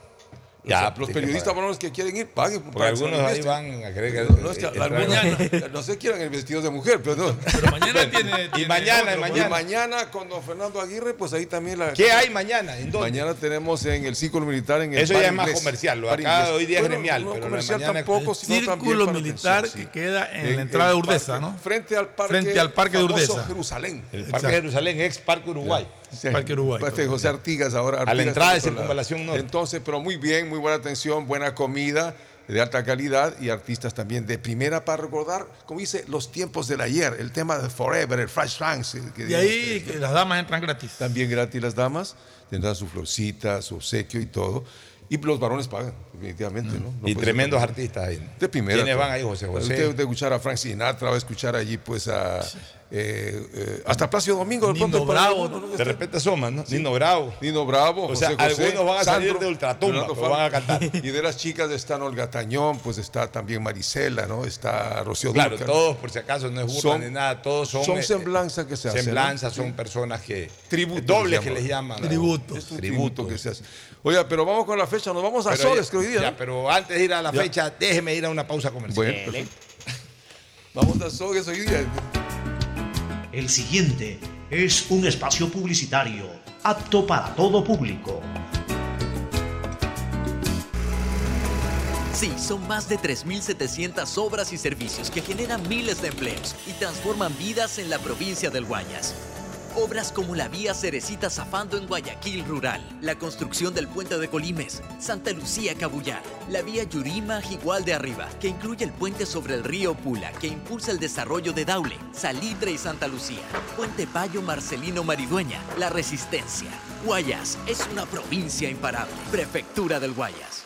Ya, O sea, los periodistas varones que quieren ir, paguen. Paguen, algunos ahí van a creer que... No, no, es que entrar- no se quieran el vestido de mujer, pero no. Pero mañana tiene. Y tiene mañana, otro, y Y mañana. mañana con don Fernando Aguirre, pues ahí también la. ¿Qué hay mañana? ¿En dónde? Mañana tenemos en el Círculo Militar en el Eso ya es más comercial, lo acá hoy día es Bueno, gremial, No pero de comercial mañana- tampoco, El sino también círculo militar atención, que sí. queda en, En la entrada de Urdesa, parque- ¿no? Frente al parque. Frente al parque de Urdesa. Jerusalén. El Parque Exacto. Jerusalén, ex Parque Uruguay. Sí, Parque Uruguay. Parque José Artigas ahora. A la Artigas entrada de Circunvalación Norte. Entonces, pero muy bien, muy buena atención, buena comida de alta calidad y artistas también de primera para recordar, como dice, los tiempos del ayer, el tema de Forever, el el que Y ahí ustedes. que las damas entran gratis. También gratis las damas, tendrán su florcita, su obsequio y todo. Y los varones pagan, definitivamente, ¿no? No Y tremendos ser- artistas ahí. De primera. ¿Quiénes van ahí, José Usted José? de escuchar a Frank Sinatra, va a escuchar allí pues a... eh, eh, hasta Plácido Domingo. de Nino pronto, para- Bravo, no, De repente asoman, ¿no? Nino Bravo. Nino Bravo, O José sea, José, algunos van a salir de ultratumba, pero van a cantar. Y de las chicas están Olga Tañón, pues está también Marisela, ¿no? Está Rocío Claro, todos, por si acaso, no es burla Son- ni nada, todos son... son eh, semblanzas que se hacen, Semblanzas, ¿no? son personas que... Tributo Dobles les que les llaman. Tributo. Es un Tributo. tributo que se hace. Oiga, pero vamos con la fecha, nos vamos a Pero Soles, ya- que hoy día, ya, ¿no? pero antes de ir a la Ya. fecha, déjeme ir a una pausa comercial. Bueno. Vamos a Soles hoy día. El siguiente es un espacio publicitario apto para todo público. Sí, son más de 3.700 obras y servicios que generan miles de empleos y transforman vidas en la provincia del Guayas. Obras como la vía Cerecita Zafando en Guayaquil Rural, la construcción del puente de Colimes, Santa Lucía Cabullar, la vía Yurima Igual de Arriba, que incluye el puente sobre el río Pula, que impulsa el desarrollo de Daule, Salitre y Santa Lucía, Puente Payo Marcelino Maridueña, La Resistencia. Guayas es una provincia imparable. Prefectura del Guayas.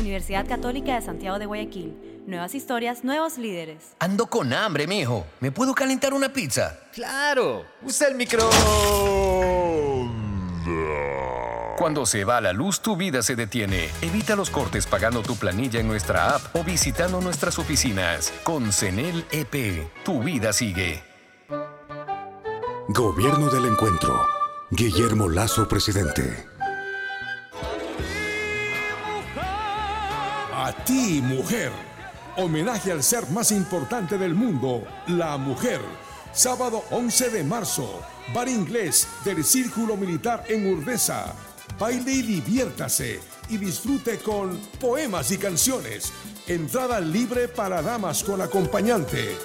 Universidad Católica de Santiago de Guayaquil. Nuevas historias, nuevos líderes. Ando con hambre, mijo. ¿Me puedo calentar una pizza? Claro. Usa el micro. Cuando se va la luz, tu vida se detiene. Evita los cortes pagando tu planilla en nuestra app o visitando nuestras oficinas. Con CENEL EP, tu vida sigue. Gobierno del Encuentro. Guillermo Lazo, presidente. Ti, mujer. Homenaje al ser más importante del mundo, la mujer. Sábado 11 de marzo, bar inglés del Círculo Militar en Urdesa. Baile y diviértase y disfrute con poemas y canciones. Entrada libre para damas con acompañante.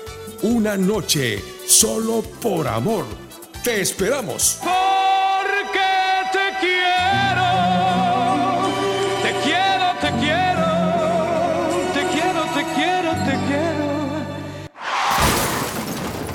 Una noche solo por amor. Te esperamos. Porque te quiero,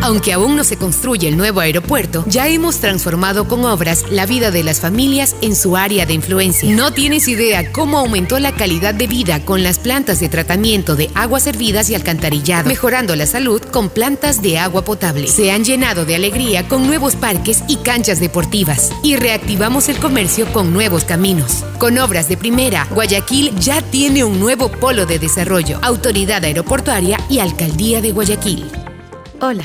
Aunque aún no se construye el nuevo aeropuerto, ya hemos transformado con obras la vida de las familias en su área de influencia. No tienes idea cómo aumentó la calidad de vida con las plantas de tratamiento de aguas servidas y alcantarillado, mejorando la salud con plantas de agua potable. Se han llenado de alegría con nuevos parques y canchas deportivas y reactivamos el comercio con nuevos caminos. Con obras de primera, Guayaquil ya tiene un nuevo polo de desarrollo, autoridad aeroportuaria y alcaldía de Guayaquil. Hola,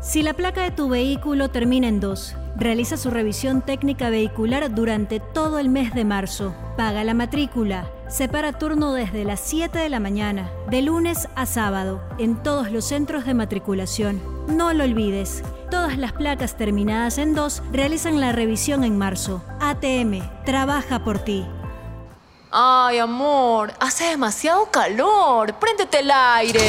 Si la placa de tu vehículo termina en 2, realiza su revisión técnica vehicular durante todo el mes de marzo. Paga la matrícula. Separa turno desde las 7 de la mañana, de lunes a sábado, en todos los centros de matriculación. No lo olvides. Todas las placas terminadas en 2 realizan la revisión en marzo. ATM, trabaja por ti. Ay, amor, hace demasiado calor. Préndete el aire.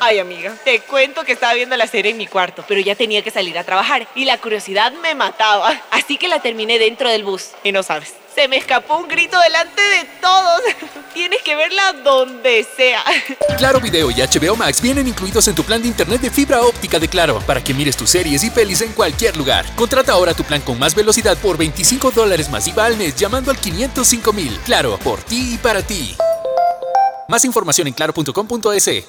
Ay, amiga, te cuento que estaba viendo la serie en mi cuarto, pero ya tenía que salir a trabajar y la curiosidad me mataba. Así que la terminé dentro del bus. Y no sabes, se me escapó un grito delante de todos. Tienes que verla donde sea. Claro Video y HBO Max vienen incluidos en tu plan de internet de fibra óptica de Claro para que mires tus series y pelis en cualquier lugar. Contrata ahora tu plan con más velocidad por 25 dólares más IVA al mes llamando al 505 mil. Claro, por ti y para ti. Más información en claro.com.es.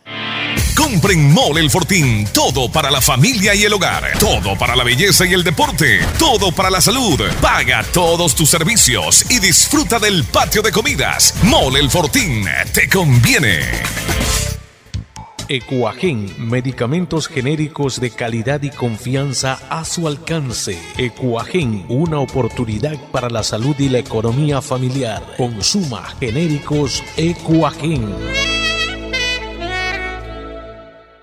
Compren Mole El Fortín. Todo para la familia y el hogar. Todo para la belleza y el deporte. Todo para la salud. Paga todos tus servicios y disfruta del patio de comidas. Mole El Fortín. Te conviene. Ecuagen, medicamentos genéricos de calidad y confianza a su alcance. Ecuagen, una oportunidad para la salud y la economía familiar. Consuma genéricos Ecuagen.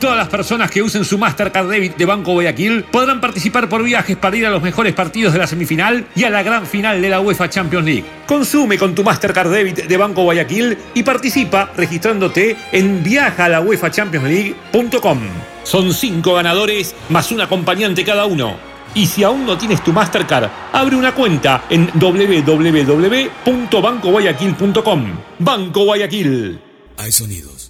Todas las personas que usen su Mastercard Debit de Banco Guayaquil podrán participar por viajes para ir a los mejores partidos de la semifinal y a la gran final de la UEFA Champions League. Consume con tu Mastercard Debit de Banco Guayaquil y participa registrándote en viajalauefachampionsleague.com. Son cinco ganadores más un acompañante cada uno. Y si aún no tienes tu Mastercard, abre una cuenta en www.bancoguayaquil.com. Banco Guayaquil. Hay sonidos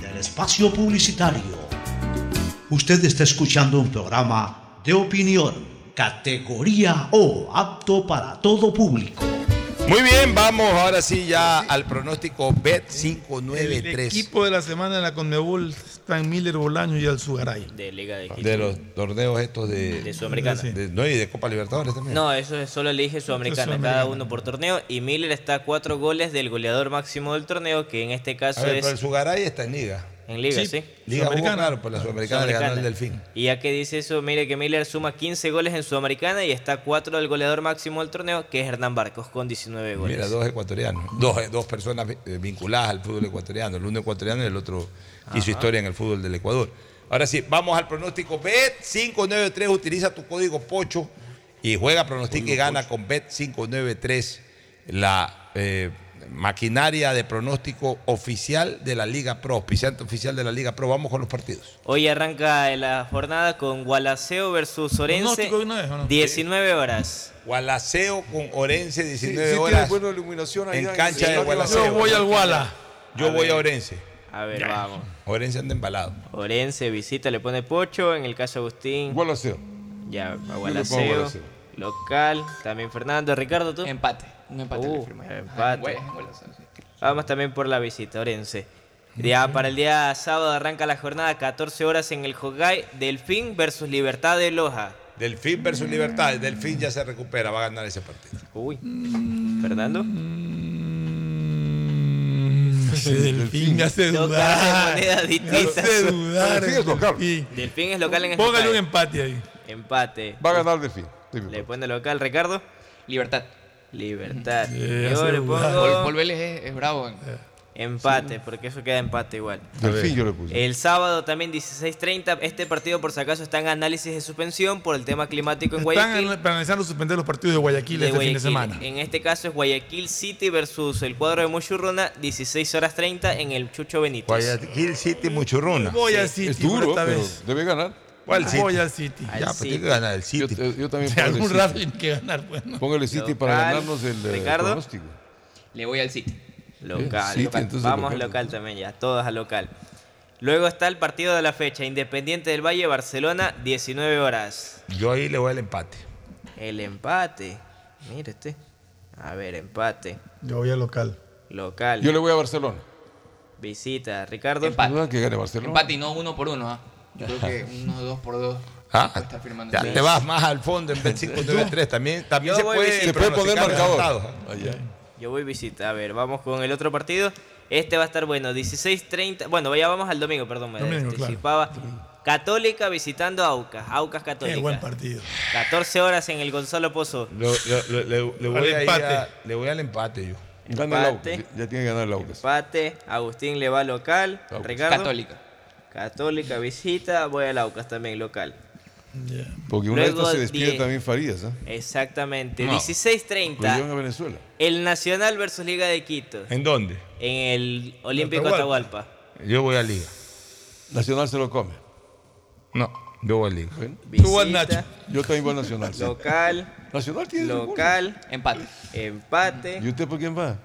espacio publicitario. Usted está escuchando un programa de opinión, categoría O, apto para todo público. Muy bien, vamos ahora sí ya al pronóstico Bet El 593 equipo de la semana en la Conmebol está en Miller Bolaño y Alzugaray. De Liga de Quito. de los torneos estos de, De Sudamericana. de- no, y de Copa Libertadores también. No, eso es solo elige Sudamericana, Sudamericana. cada uno por torneo. Y Miller está a cuatro goles del goleador máximo del torneo, que en este caso A ver, es. pero el Sugaray está en Liga. En Liga, sí. Liga jugó, claro, por la Sudamericana le ganó el Delfín. Y ya que dice eso, mire que Miller suma 15 goles en Sudamericana y está a 4 del goleador máximo del torneo, que es Hernán Barcos, con 19 goles. Mira, dos ecuatorianos, dos, dos personas eh, vinculadas al fútbol ecuatoriano, el uno ecuatoriano y el otro hizo historia en el fútbol del Ecuador. Ahora sí, vamos al pronóstico. Bet593, utiliza tu código POCHO y juega, pronostica y gana con Bet593, la eh, maquinaria de pronóstico oficial de la Liga Pro, auspiciante oficial de la Liga Pro. Vamos con los partidos. Hoy arranca la jornada con Gualaceo versus Orense. ¿Pronóstico de una vez o no? 19 horas. Gualaceo con Orense, 19 Sí, sí tiene horas. buena iluminación allá en cancha de. Gualaceo. Yo voy al Guala. Yo A voy ver. a Orense. A ver, vamos. Orense anda embalado. Orense visita, le pone Pocho. En el caso de Agustín. Gualaceo. Ya, a. Gualaceo. Local. También Fernando. Ricardo, tú. Empate. Un empate Uh, le empate. Güey, Gualaceo, sí. Vamos también por la visita, Orense. Ya para el día sábado arranca la jornada 14 horas en el Jogay. Delfín versus Libertad de Loja. Delfín versus Libertad. Delfín ya se recupera, va a ganar ese partido. Uy. Fernando. Ese delfín me hace de dudar. moneda Me distinta. hace dudar. Delfín es local. Delfín. Delfín es local en el Póngale un empate ahí. Empate. Va a ganar Delfín. Le pone local, Ricardo. Libertad. Libertad. Eh, Yo le. Paul, Paul Vélez es, es bravo. en- empate, porque eso queda empate igual. Delfín yo le puse. El sábado también 16.30. Este partido, por si acaso, está en análisis de suspensión por el tema climático en Están Guayaquil. en- analizando suspender los partidos de Guayaquil de este fin de semana. En este caso es Guayaquil City versus el cuadro de Muchurruna, 16 horas 30 en el Chucho Benítez. Guayaquil City, Muchurruna. Voy al Sí. City Es duro, esta pero vez. debe ganar. ¿Cuál City? Voy al City. Al Ya, pues City. tiene que ganar el City. yo también algún el rato City. tiene que ganar, bueno. Póngale City para Local. ganarnos el eh, Ricardo. pronóstico. Le voy al City. Local. City, local. entonces Vamos local. local. también ya, todos a local. Luego está el partido de la fecha, Independiente del Valle, Barcelona, 19 horas. Yo ahí le voy al empate. El empate. Mire este. A ver, empate. Yo voy al local. Local. Yo le voy a Barcelona. Visita. Ricardo. Empate. Que gane Barcelona. Empate y no uno por uno. ¿ah? Yo creo que uno, dos por dos. Ah, ya te vas más al fondo en Bet593. También, también Yo se voy puede. Se puede poner marcador. Yo voy visita. A ver, vamos con el otro partido. Este va a estar bueno. 16.30. Bueno, ya vamos al domingo, perdón. Me Domingo, anticipaba. Católica visitando a Aucas. Aucas Qué Católica. buen partido. 14 horas en el Gonzalo Pozo. Lo- lo- lo- le, le voy Al a empate. a- le voy al empate yo. Gana el Empate. Aucas. Ya tiene que ganar el Aucas. Empate. Agustín le va local. Aucas. Ricardo. Católica. Católica visita. Voy al Aucas también local. Porque una de Luego estas se despide también Farías. ¿ah? Exactamente. No. 16.30. Lo llevan a Venezuela. El Nacional versus Liga de Quito. ¿En dónde? En el Olímpico Atahualpa. Atahualpa. Yo voy a Liga. Nacional se lo come. No, yo voy a Liga. Bueno, Tú vas, Nacho. Visita. yo también voy a Nacional. sí. Local. Nacional tiene Local. Empate. Empate. ¿Y usted por quién va?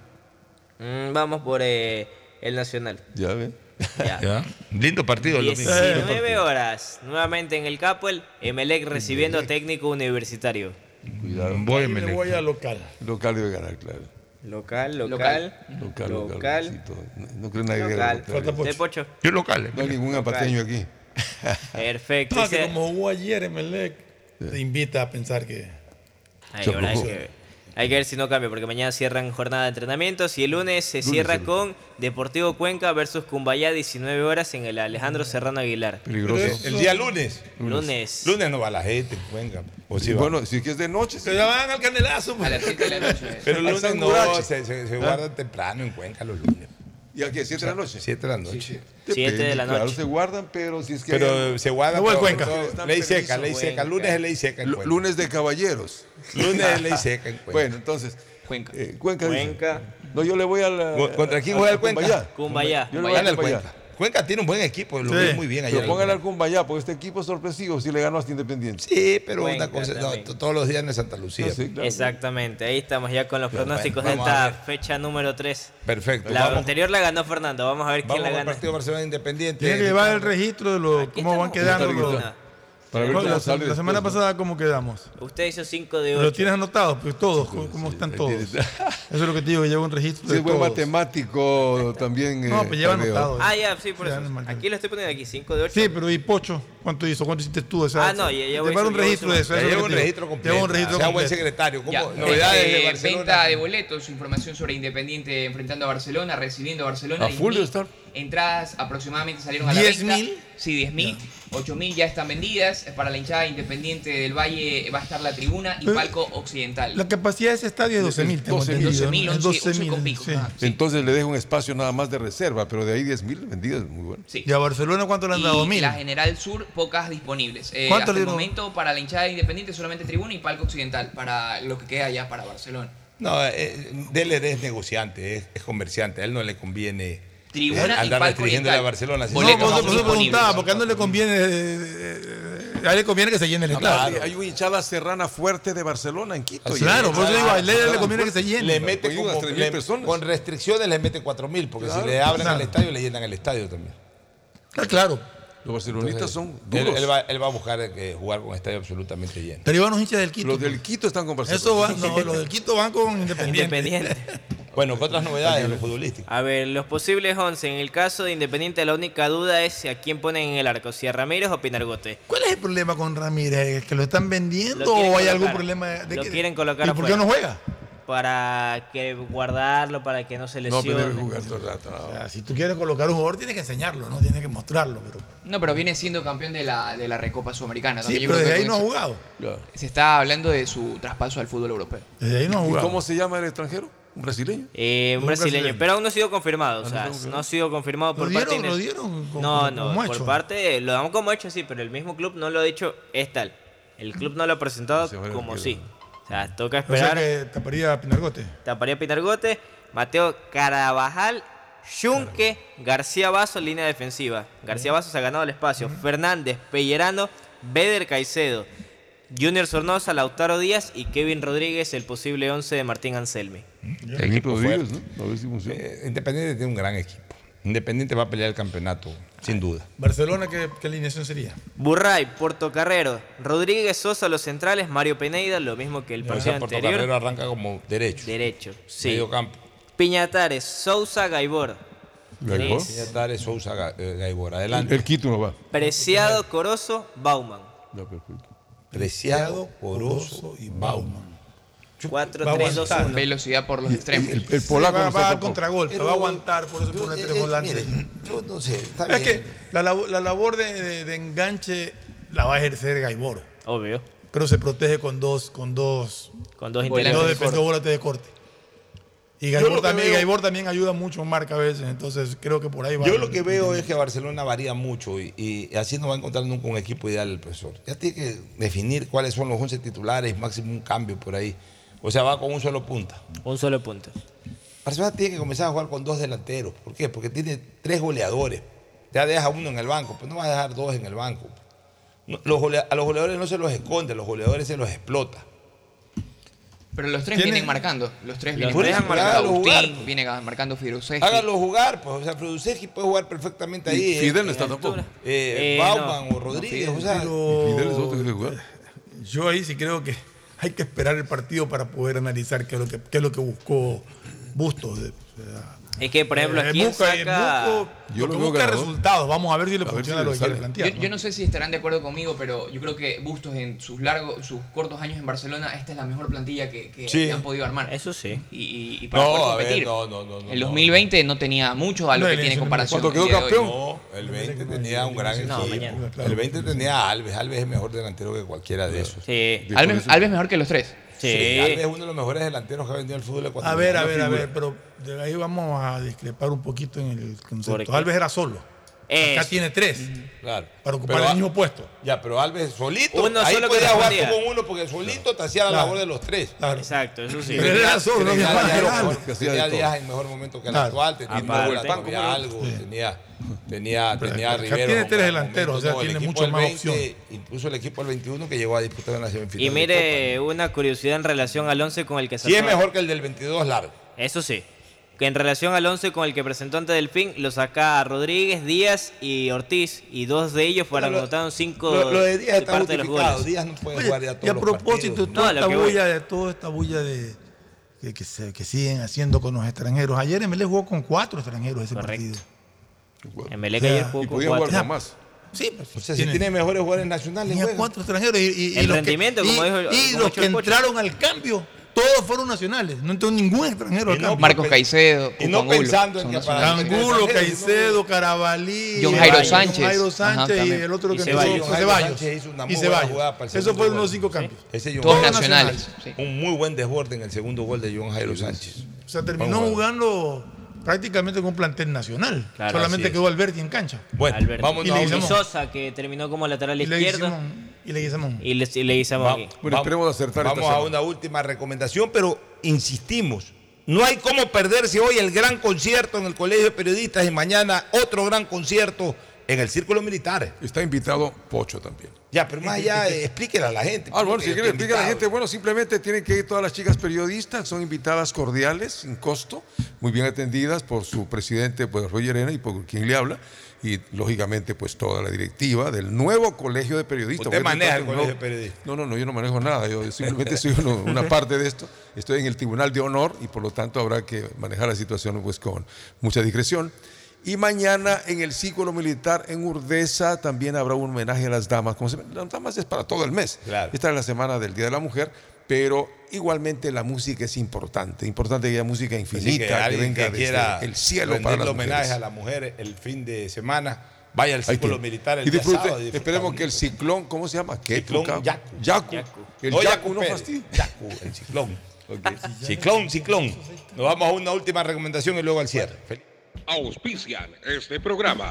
Mm, vamos por eh, el Nacional. Ya ve. Ya. ¿Ya? Lindo partido. el domingo. 19 horas. Nuevamente en el Capuel. Emelec recibiendo técnico universitario. Cuidado. Voy a Emelec. voy al local. Local debe ganar, claro. Local, local. Local. Local, local. Local. sí, todo. No, no creo nadie Local. contrario. Falta ¿Usted, Pocho? Yo local. No hay ningún apateño aquí. Perfecto. Ah, que como jugó ayer Emelec, te invita a pensar que Ay, ahora hay, aflojó. que, hay que ver si no cambia, porque mañana cierran jornada de entrenamientos y el lunes se Lunes cierra con Deportivo Cuenca versus Cumbayá, 19 horas en el Alejandro Serrano Aguilar. Peligroso. El día lunes. Lunes. Lunes no va la gente, venga. O sí va. bueno, si es que es de noche, se la van al canelazo. A pues. las 7 de la noche. Pero el lunes no, se, se, se guarda temprano en Cuenca los lunes. ¿Y a qué? ¿Siete de la noche? 7 de la noche. Siete de la Claro, noche. se guardan, pero si es que. Pero se guarda No Están ley seca, ley seca. Lunes es ley seca lunes de caballeros. Lunes es ley seca en Cuenca. Bueno, entonces. Cuenca. eh, Cuenca. dice. Cuenca. No, yo le voy a la. ¿Cu- contra quién juega el Cuenca? Cumbayá. Cumbayá. Yo le voy al. Cuenca. Cuenca tiene un buen equipo, lo Sí. ve muy bien allá. Pero póngale al Cumbayá, porque este equipo es sorpresivo si le ganó hasta Independiente. Sí, pero Cuenca una cosa, no, todos los días en Santa Lucía. Ah, sí, claro. Exactamente, ahí estamos ya con los pronósticos bueno, de esta fecha número 3. Perfecto. La vamos anterior la ganó Fernando, vamos a ver quién la al gana. partido Barcelona Independiente. Tiene que llevar el registro de lo, Aquí cómo van quedando. Los-. Para ver la, la semana pasada, ¿cómo quedamos? Usted hizo 5 de 8. Lo tienes anotado, pues todos, ¿cómo, cómo están todos? Eso es lo que te digo, que lleva un registro Si de es buen todos. matemático, también. No, eh, pues lleva Tadeo. anotado. Ah, ya, sí, por Ya, eso. Aquí lo estoy poniendo aquí, 5 de 8. Sí, pero ¿y Pocho? ¿Cuánto hizo? ¿Cuánto hiciste tú? O sea, Ah, no, ya- ya voy llevar un registro de eso. Lleva un registro completo. Lleva un registro sea buen completo. secretario. Novedades eh, de Barcelona. Venta de boletos, información sobre Independiente enfrentando a Barcelona, recibiendo a Barcelona. A full 10.000 de estar. Entradas aproximadamente salieron a la 10.000. venta. Sí, 10.000. 8.000 ya están vendidas. Para la hinchada independiente del Valle va a estar la tribuna y Pero- palco occidental. La capacidad de ese estadio es 12.000. tengo 12.000. entendido, 12.000, ¿no? Es 11, 11 con 12.000, pico. sí. Ah, Entonces le deja un espacio nada más de reserva, pero de ahí 10.000 vendidas, muy bueno. Sí. ¿Y a Barcelona cuánto le han dado? Y ¿Mil? la General Sur, pocas disponibles. Eh, ¿Cuánto hasta le el momento, para la hinchada independiente, solamente tribuna y palco occidental, para lo que queda ya para Barcelona. No, eh, Deller es negociante, es, es comerciante. A él no le conviene Tribuna eh, y andar palco restringiendo a oriental. Barcelona. Si No, disponibles. preguntaba, porque a él no le conviene. eh, a él le conviene que se llene el estadio. claro, Hay una hinchada serrana fuerte de Barcelona en Quito. Ah, claro, por eso digo, a él le conviene que se llene. le mete como, 3.000 le- personas. con restricciones le mete 4.000, porque Claro, si le abren claro. al estadio, le llenan el estadio también. Ah, claro. Los barcelonistas son Él, duros. él va, él va a buscar eh, jugar con estadio absolutamente lleno. Pero iban los hinchas del Quito. Los del Quito están con Barcelona. Eso va, no, los del Quito van con Independiente. Independiente. Bueno, ¿qué otras novedades en lo futbolístico? A ver, los posibles 11. En el caso de Independiente, la única duda es a quién ponen en el arco, si a Ramírez o Pinargote. ¿Cuál es el problema con Ramírez? ¿Es que lo están vendiendo Lo o hay algún problema de Lo que- quieren colocar ¿Y por qué afuera. no juega? Para que guardarlo, para que no se No, lesione. pero debe jugar todo el rato. no. O sea, si tú quieres colocar un jugador, tienes que enseñarlo, no tienes que mostrarlo. Pero, No, pero viene siendo campeón de la, de la Recopa Sudamericana. sí, también. Pero desde ahí no ha jugado. Claro. Se está hablando de su traspaso al fútbol europeo. Desde ahí no ha ¿Y jugado. cómo se llama el extranjero? ¿Un brasileño? Eh, un brasileño, brasileño. pero aún no ha sido confirmado. O Ah, sea, no no ha sido confirmado ¿Lo por dieron, parte lo dieron como- No, no, como por hecho? parte, lo damos como hecho, sí, pero el mismo club no lo ha dicho, es tal. El club no lo ha presentado como sí. O sea, toca O sea esperar. que taparía Pinargote. Taparía Pinargote, Mateo Carabajal, Junque, García Vaso, línea defensiva. García Vaso se ha ganado el espacio. Fernández, Pellerano, Beder Caicedo, Junior Sornosa, Lautaro Díaz y Kevin Rodríguez, el posible 11 de Martín Anselmi. Equipo Equipo fuerte. ¿no? A ver si funciona. Eh, Independiente tiene un gran equipo. Independiente va a pelear el campeonato, sin duda. ¿Barcelona qué, qué alineación sería? Burray, Portocarrero, Rodríguez Sosa, los centrales, Mario Peneida, lo mismo que el O partido sea, anterior. Portocarrero arranca como derecho. Derecho, sí. Medio campo. Piñatares, Sousa, Gaibor. ¿Gaibor? Tare Sousa Ga- eh, Gaibor. Adelante. El Quito no va. Preciado, Corozo, Bauman. Preciado, Poroso y Bauman. 4, Va a 3, 2, aguantar. 1. Velocidad por los extremos. El, el Sí, polaco va, no va a contragolpe, va a aguantar, por eso Yo, pone tres volantes. yo no sé, está Es bien. que la, la labor de, de- de enganche la va a ejercer Gaibor. Obvio. Pero se protege con dos, con dos, Con dos Volantes dos, de de, corte. dos volantes de corte. Y Gaibor, también, veo- Gaibor también ayuda mucho en marca a veces, entonces creo que por ahí va. Yo lo que veo es que Barcelona varía mucho y, y así no va a encontrar nunca un equipo ideal el profesor. Ya tiene que definir cuáles son los 11 titulares, máximo un cambio por ahí. O sea, va con un solo punta. Un solo punto. Barcelona tiene que comenzar a jugar con dos delanteros. ¿Por qué? Porque tiene tres goleadores. Ya deja uno en el banco, pero no va a dejar dos en el banco. No, los golea- a los goleadores no se los esconde, a los goleadores se los explota. Pero los tres vienen marcando. Los tres vienen marcando. Agustín, Hágalo viene marcando Firuzewski. Hágalo jugar, pues. O sea, Produceski puede jugar perfectamente ahí. Y Fidel eh, no está tampoco. eh, Eh, Bauman no. o Rodríguez, No, o sea. Fidel es otro que jugar. Yo ahí sí creo que hay que esperar el partido para poder analizar qué es lo que, buscó Bustos. Es que, por ejemplo, eh, ¿quién busca- eh, saca...? busco- Yo lo que busca es resultados. Vamos a ver si le funciona si lo le que quiere plantear. Yo, yo no sé si estarán de acuerdo conmigo, pero yo creo que Bustos en sus largos, sus cortos años en Barcelona, esta es la mejor plantilla que, que- Sí. han podido armar. Eso sí. Y, y- para No, poder a ver, competir. no, no, no, no, el no. 2020 no tenía mucho a lo No, que tiene comparación. cuando el quedó campeón. No, el 20 tenía un gran No, equipo. El 20 tenía a Alves. Alves es mejor delantero que cualquiera de esos. Sí. Alves, Alves mejor que los tres. Sí. Es uno de los mejores delanteros que ha vendido el fútbol A ecuatoriano. ver, a ver, a ver, pero de ahí vamos a discrepar un poquito en el ¿Por concepto. Alves era solo. Acá Eso. tiene tres Claro. para ocupar Pero el mismo puesto. Ya, pero Alves solito. Uno ahí solo que podía jugar tú con uno porque solito te hacía la Claro. labor de los tres. Claro. Exacto, eso sí. Pero era solo, no Tenía días en mejor momento que el Claro. actual. Tenía Aparte. Aparte, tenía algo. Tenía, tenía, Pero tenía Rivero. tiene tres delanteros, o sea, tiene mucho más 20, Incluso el equipo del 21 que llegó a disputar en la semifinal. Y mire una curiosidad en relación al 11 con el que Copa. Sí es mejor que el del 22 largo. Eso sí. Que en relación al 11 con el que presentó ante Delfín, lo saca Rodríguez, Díaz y Ortiz. Y dos de ellos fueron Lo- anotados cinco Lo, lo de Díaz está parte de los goles. Díaz no puede Oye, jugar ya todos y a los propósito, partidos. toda No, esta que bulla de toda esta bulla de que, que se- que siguen haciendo con los extranjeros. Ayer Emelec jugó con cuatro extranjeros ese Correcto. partido. Emelec O sea, ayer jugó con podía jugar cuatro. con más. Sí, pues, O sea, si tiene mejores jugadores nacionales, juega. cuatro extranjeros y, y- y El los rendimiento, que, como y- dijo- y como los dicho que el Pocho. entraron al cambio todos fueron nacionales. No entró ningún extranjero Y no acá. Marcos Caicedo, Y no Angulo, pensando en que Angulo, Caicedo, Carabalí, John Jairo John Sánchez. Jairo Ajá, Sánchez y el otro que Ceballos. Ceballos. Y Ceballos. jugada para el Esos fueron los cinco cambios. Ese John Todos nacionales. sí. Un muy buen desborde en el segundo gol de John Jairo Sánchez. O sea, terminó Vamos jugando prácticamente con un plantel nacional. Claro, Solamente quedó Alberti en cancha. Bueno, Alberto. vámonos Y Y. Sosa, que terminó como lateral Y le. Leguizamón. Y Leguizamón. Y le, Leguizamón Va- aquí. Bueno, vamos- esperemos acertar esta Vamos a una última recomendación, pero insistimos. No hay cómo perderse hoy el gran concierto en el Colegio de Periodistas y mañana otro gran concierto en el Círculo Militar. Está invitado Pocho también. Ya, pero más allá, explíquele a la gente. Ah, bueno, si explíquele quiere a explicar a la gente, bueno, simplemente tienen que ir todas las chicas periodistas, son invitadas cordiales, sin costo, muy bien atendidas por su presidente, pues Roger Arena, y por quien le habla, y lógicamente, pues toda la directiva del nuevo colegio de periodistas. Usted maneja el colegio nuevo- de periodistas. No, no, no, yo no manejo nada, yo simplemente soy uno- una parte de esto, estoy en el Tribunal de Honor y por lo tanto habrá que manejar la situación pues con mucha discreción. Y mañana en el círculo militar en Urdesa también habrá un homenaje a las damas. Como se- las damas es para todo el mes. Claro. Esta es la semana del Día de la Mujer, pero igualmente la música es importante. Importante que haya música infinita, que que, venga que desde quiera el cielo para las homenaje mujeres. a la mujer el fin de semana, vaya al Círculo. Militar el y día disfrute. sábado. y disfruta Esperemos que el ciclón, ¿cómo se llama? ¿Qué? Ciclón Yacu. Yacu. Yacu. El No, Yacu no fastidia. Yacu, el ciclón. Ciclón, ciclón. Nos vamos a una última recomendación y luego al cierre. Auspician este programa.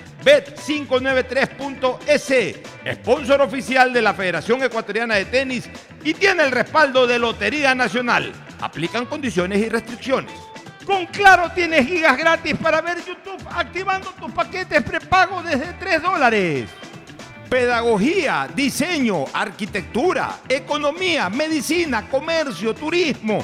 Bet593.es, sponsor oficial de la Federación Ecuatoriana de Tenis y tiene el respaldo de Lotería Nacional. Aplican condiciones y restricciones. Con Claro tienes gigas gratis para ver YouTube activando tus paquetes prepago desde 3 dólares. Pedagogía, diseño, arquitectura, economía, medicina, comercio, turismo,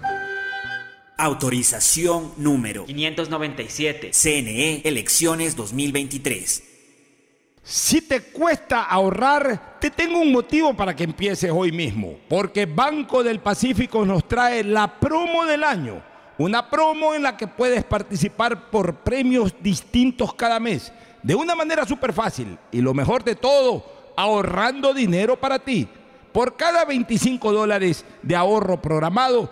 Autorización número 597. CNE Elecciones 2023. Si te cuesta ahorrar, te tengo un motivo para que empieces hoy mismo. Porque Banco del Pacífico nos trae la promo del año. Una promo en la que puedes participar por premios distintos cada mes. De una manera súper fácil. Y lo mejor de todo, ahorrando dinero para ti. Por cada 25 dólares de ahorro programado,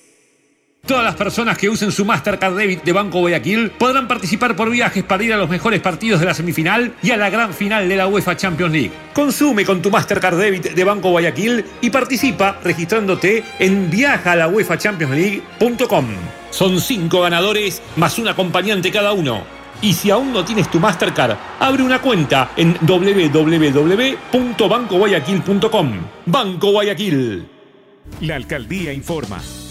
Todas las personas que usen su Mastercard Debit de Banco Guayaquil podrán participar por viajes para ir a los mejores partidos de la semifinal y a la gran final de la UEFA Champions League. Consume con tu Mastercard Debit de Banco Guayaquil y participa registrándote en viajalauefachampionsleague.com. Son cinco ganadores más un acompañante cada uno. Y si aún no tienes tu Mastercard, abre una cuenta en www.bancoguayaquil.com. Banco Guayaquil. La alcaldía informa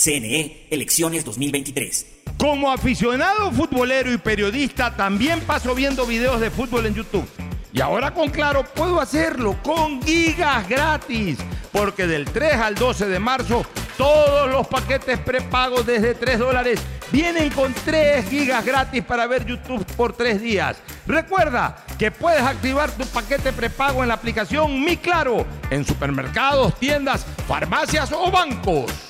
CNE, elecciones 2023. Como aficionado futbolero y periodista, también paso viendo videos de fútbol en YouTube. Y ahora con Claro puedo hacerlo con gigas gratis, porque del 3 al 12 de marzo todos los paquetes prepagos desde 3 dólares vienen con 3 gigas gratis para ver YouTube por 3 días. Recuerda que puedes activar tu paquete prepago en la aplicación Mi Claro, en supermercados, tiendas, farmacias o bancos.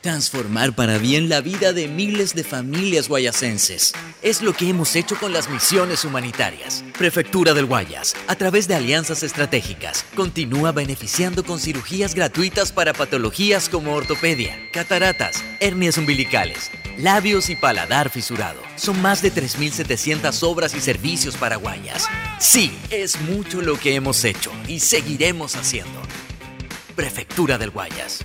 Transformar para bien la vida de miles de familias guayasenses. Es lo que hemos hecho con las misiones humanitarias. Prefectura del Guayas, a través de alianzas estratégicas, continúa beneficiando con cirugías gratuitas para patologías como ortopedia, cataratas, hernias umbilicales, labios y paladar fisurado. Son más de 3.700 obras y servicios para Guayas. Sí, es mucho lo que hemos hecho y seguiremos haciendo. Prefectura del Guayas.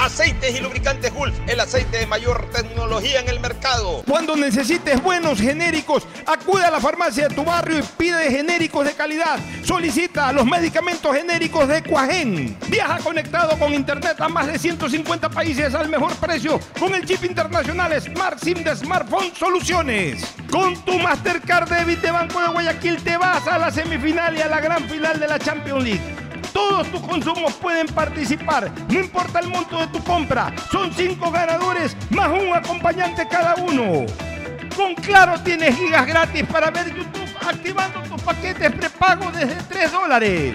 Aceites y lubricantes Gulf, el aceite de mayor tecnología en el mercado. Cuando necesites buenos genéricos, acude a la farmacia de tu barrio y pide genéricos de calidad. Solicita los medicamentos genéricos de Cuajén. Viaja conectado con internet a más de 150 países al mejor precio con el chip internacional Smart SIM de Smartphone Soluciones. Con tu Mastercard Debit de Banco de Guayaquil te vas a la semifinal y a la gran final de la Champions League. Todos tus consumos pueden participar, no importa el monto de tu compra. Son cinco ganadores más un acompañante cada uno. Con Claro tienes gigas gratis para ver YouTube activando tus paquetes prepago desde 3 dólares.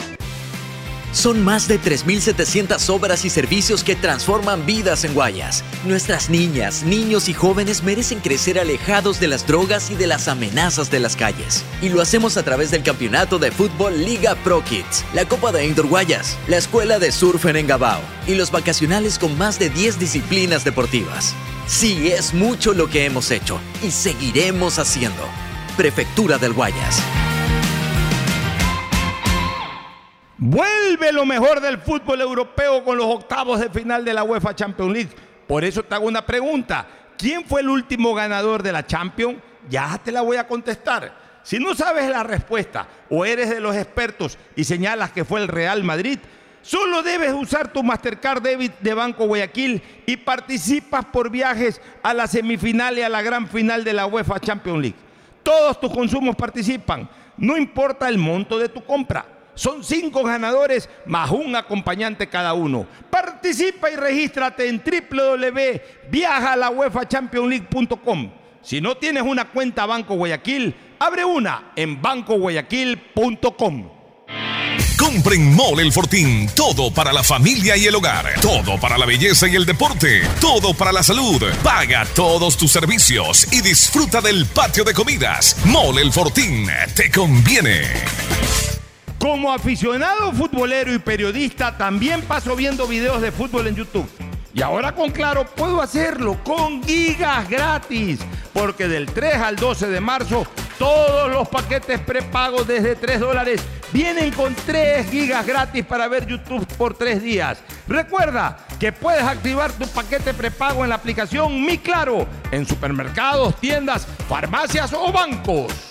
Son más de 3.700 obras y servicios que transforman vidas en Guayas. Nuestras niñas, niños y jóvenes merecen crecer alejados de las drogas y de las amenazas de las calles. Y lo hacemos a través del campeonato de fútbol Liga Pro Kids, la Copa de Indoor Guayas, la Escuela de Surf en Engabao y los vacacionales con más de 10 disciplinas deportivas. Sí, es mucho lo que hemos hecho y seguiremos haciendo. Prefectura del Guayas. Vuelve lo mejor del fútbol europeo con los octavos de final de la UEFA Champions League. Por eso te hago una pregunta. ¿Quién fue el último ganador de la Champions? Ya te la voy a contestar. Si no sabes la respuesta o eres de los expertos y señalas que fue el Real Madrid, solo debes usar tu Mastercard Debit de Banco Guayaquil y participas por viajes a la semifinal y a la gran final de la UEFA Champions League. Todos tus consumos participan, no importa el monto de tu compra. Son cinco ganadores más un acompañante cada uno. Participa y regístrate en www.viajalauefachampionsleague.com. Si no tienes una cuenta Banco Guayaquil, abre una en bancoguayaquil.com. Compren Mole El Fortín. Todo para la familia y el hogar. Todo para la belleza y el deporte. Todo para la salud. Paga todos tus servicios y disfruta del patio de comidas. Mole El Fortín. Te conviene. Como aficionado futbolero y periodista, también paso viendo videos de fútbol en YouTube. Y ahora con Claro puedo hacerlo con gigas gratis, porque del 3 al 12 de marzo todos los paquetes prepagos desde 3 dólares vienen con 3 gigas gratis para ver YouTube por 3 días. Recuerda que puedes activar tu paquete prepago en la aplicación Mi Claro en supermercados, tiendas, farmacias o bancos.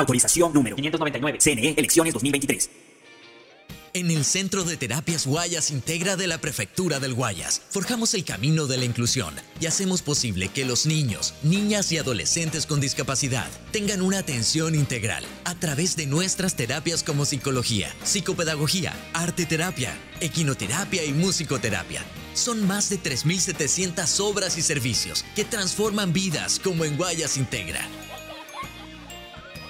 Autorización número 599. CNE, elecciones 2023. En el Centro de Terapias Guayas Integra de la Prefectura del Guayas, forjamos el camino de la inclusión y hacemos posible que los niños, niñas y adolescentes con discapacidad tengan una atención integral a través de nuestras terapias como psicología, psicopedagogía, arte terapia, equinoterapia y musicoterapia. Son más de 3.700 obras y servicios que transforman vidas como en Guayas Integra.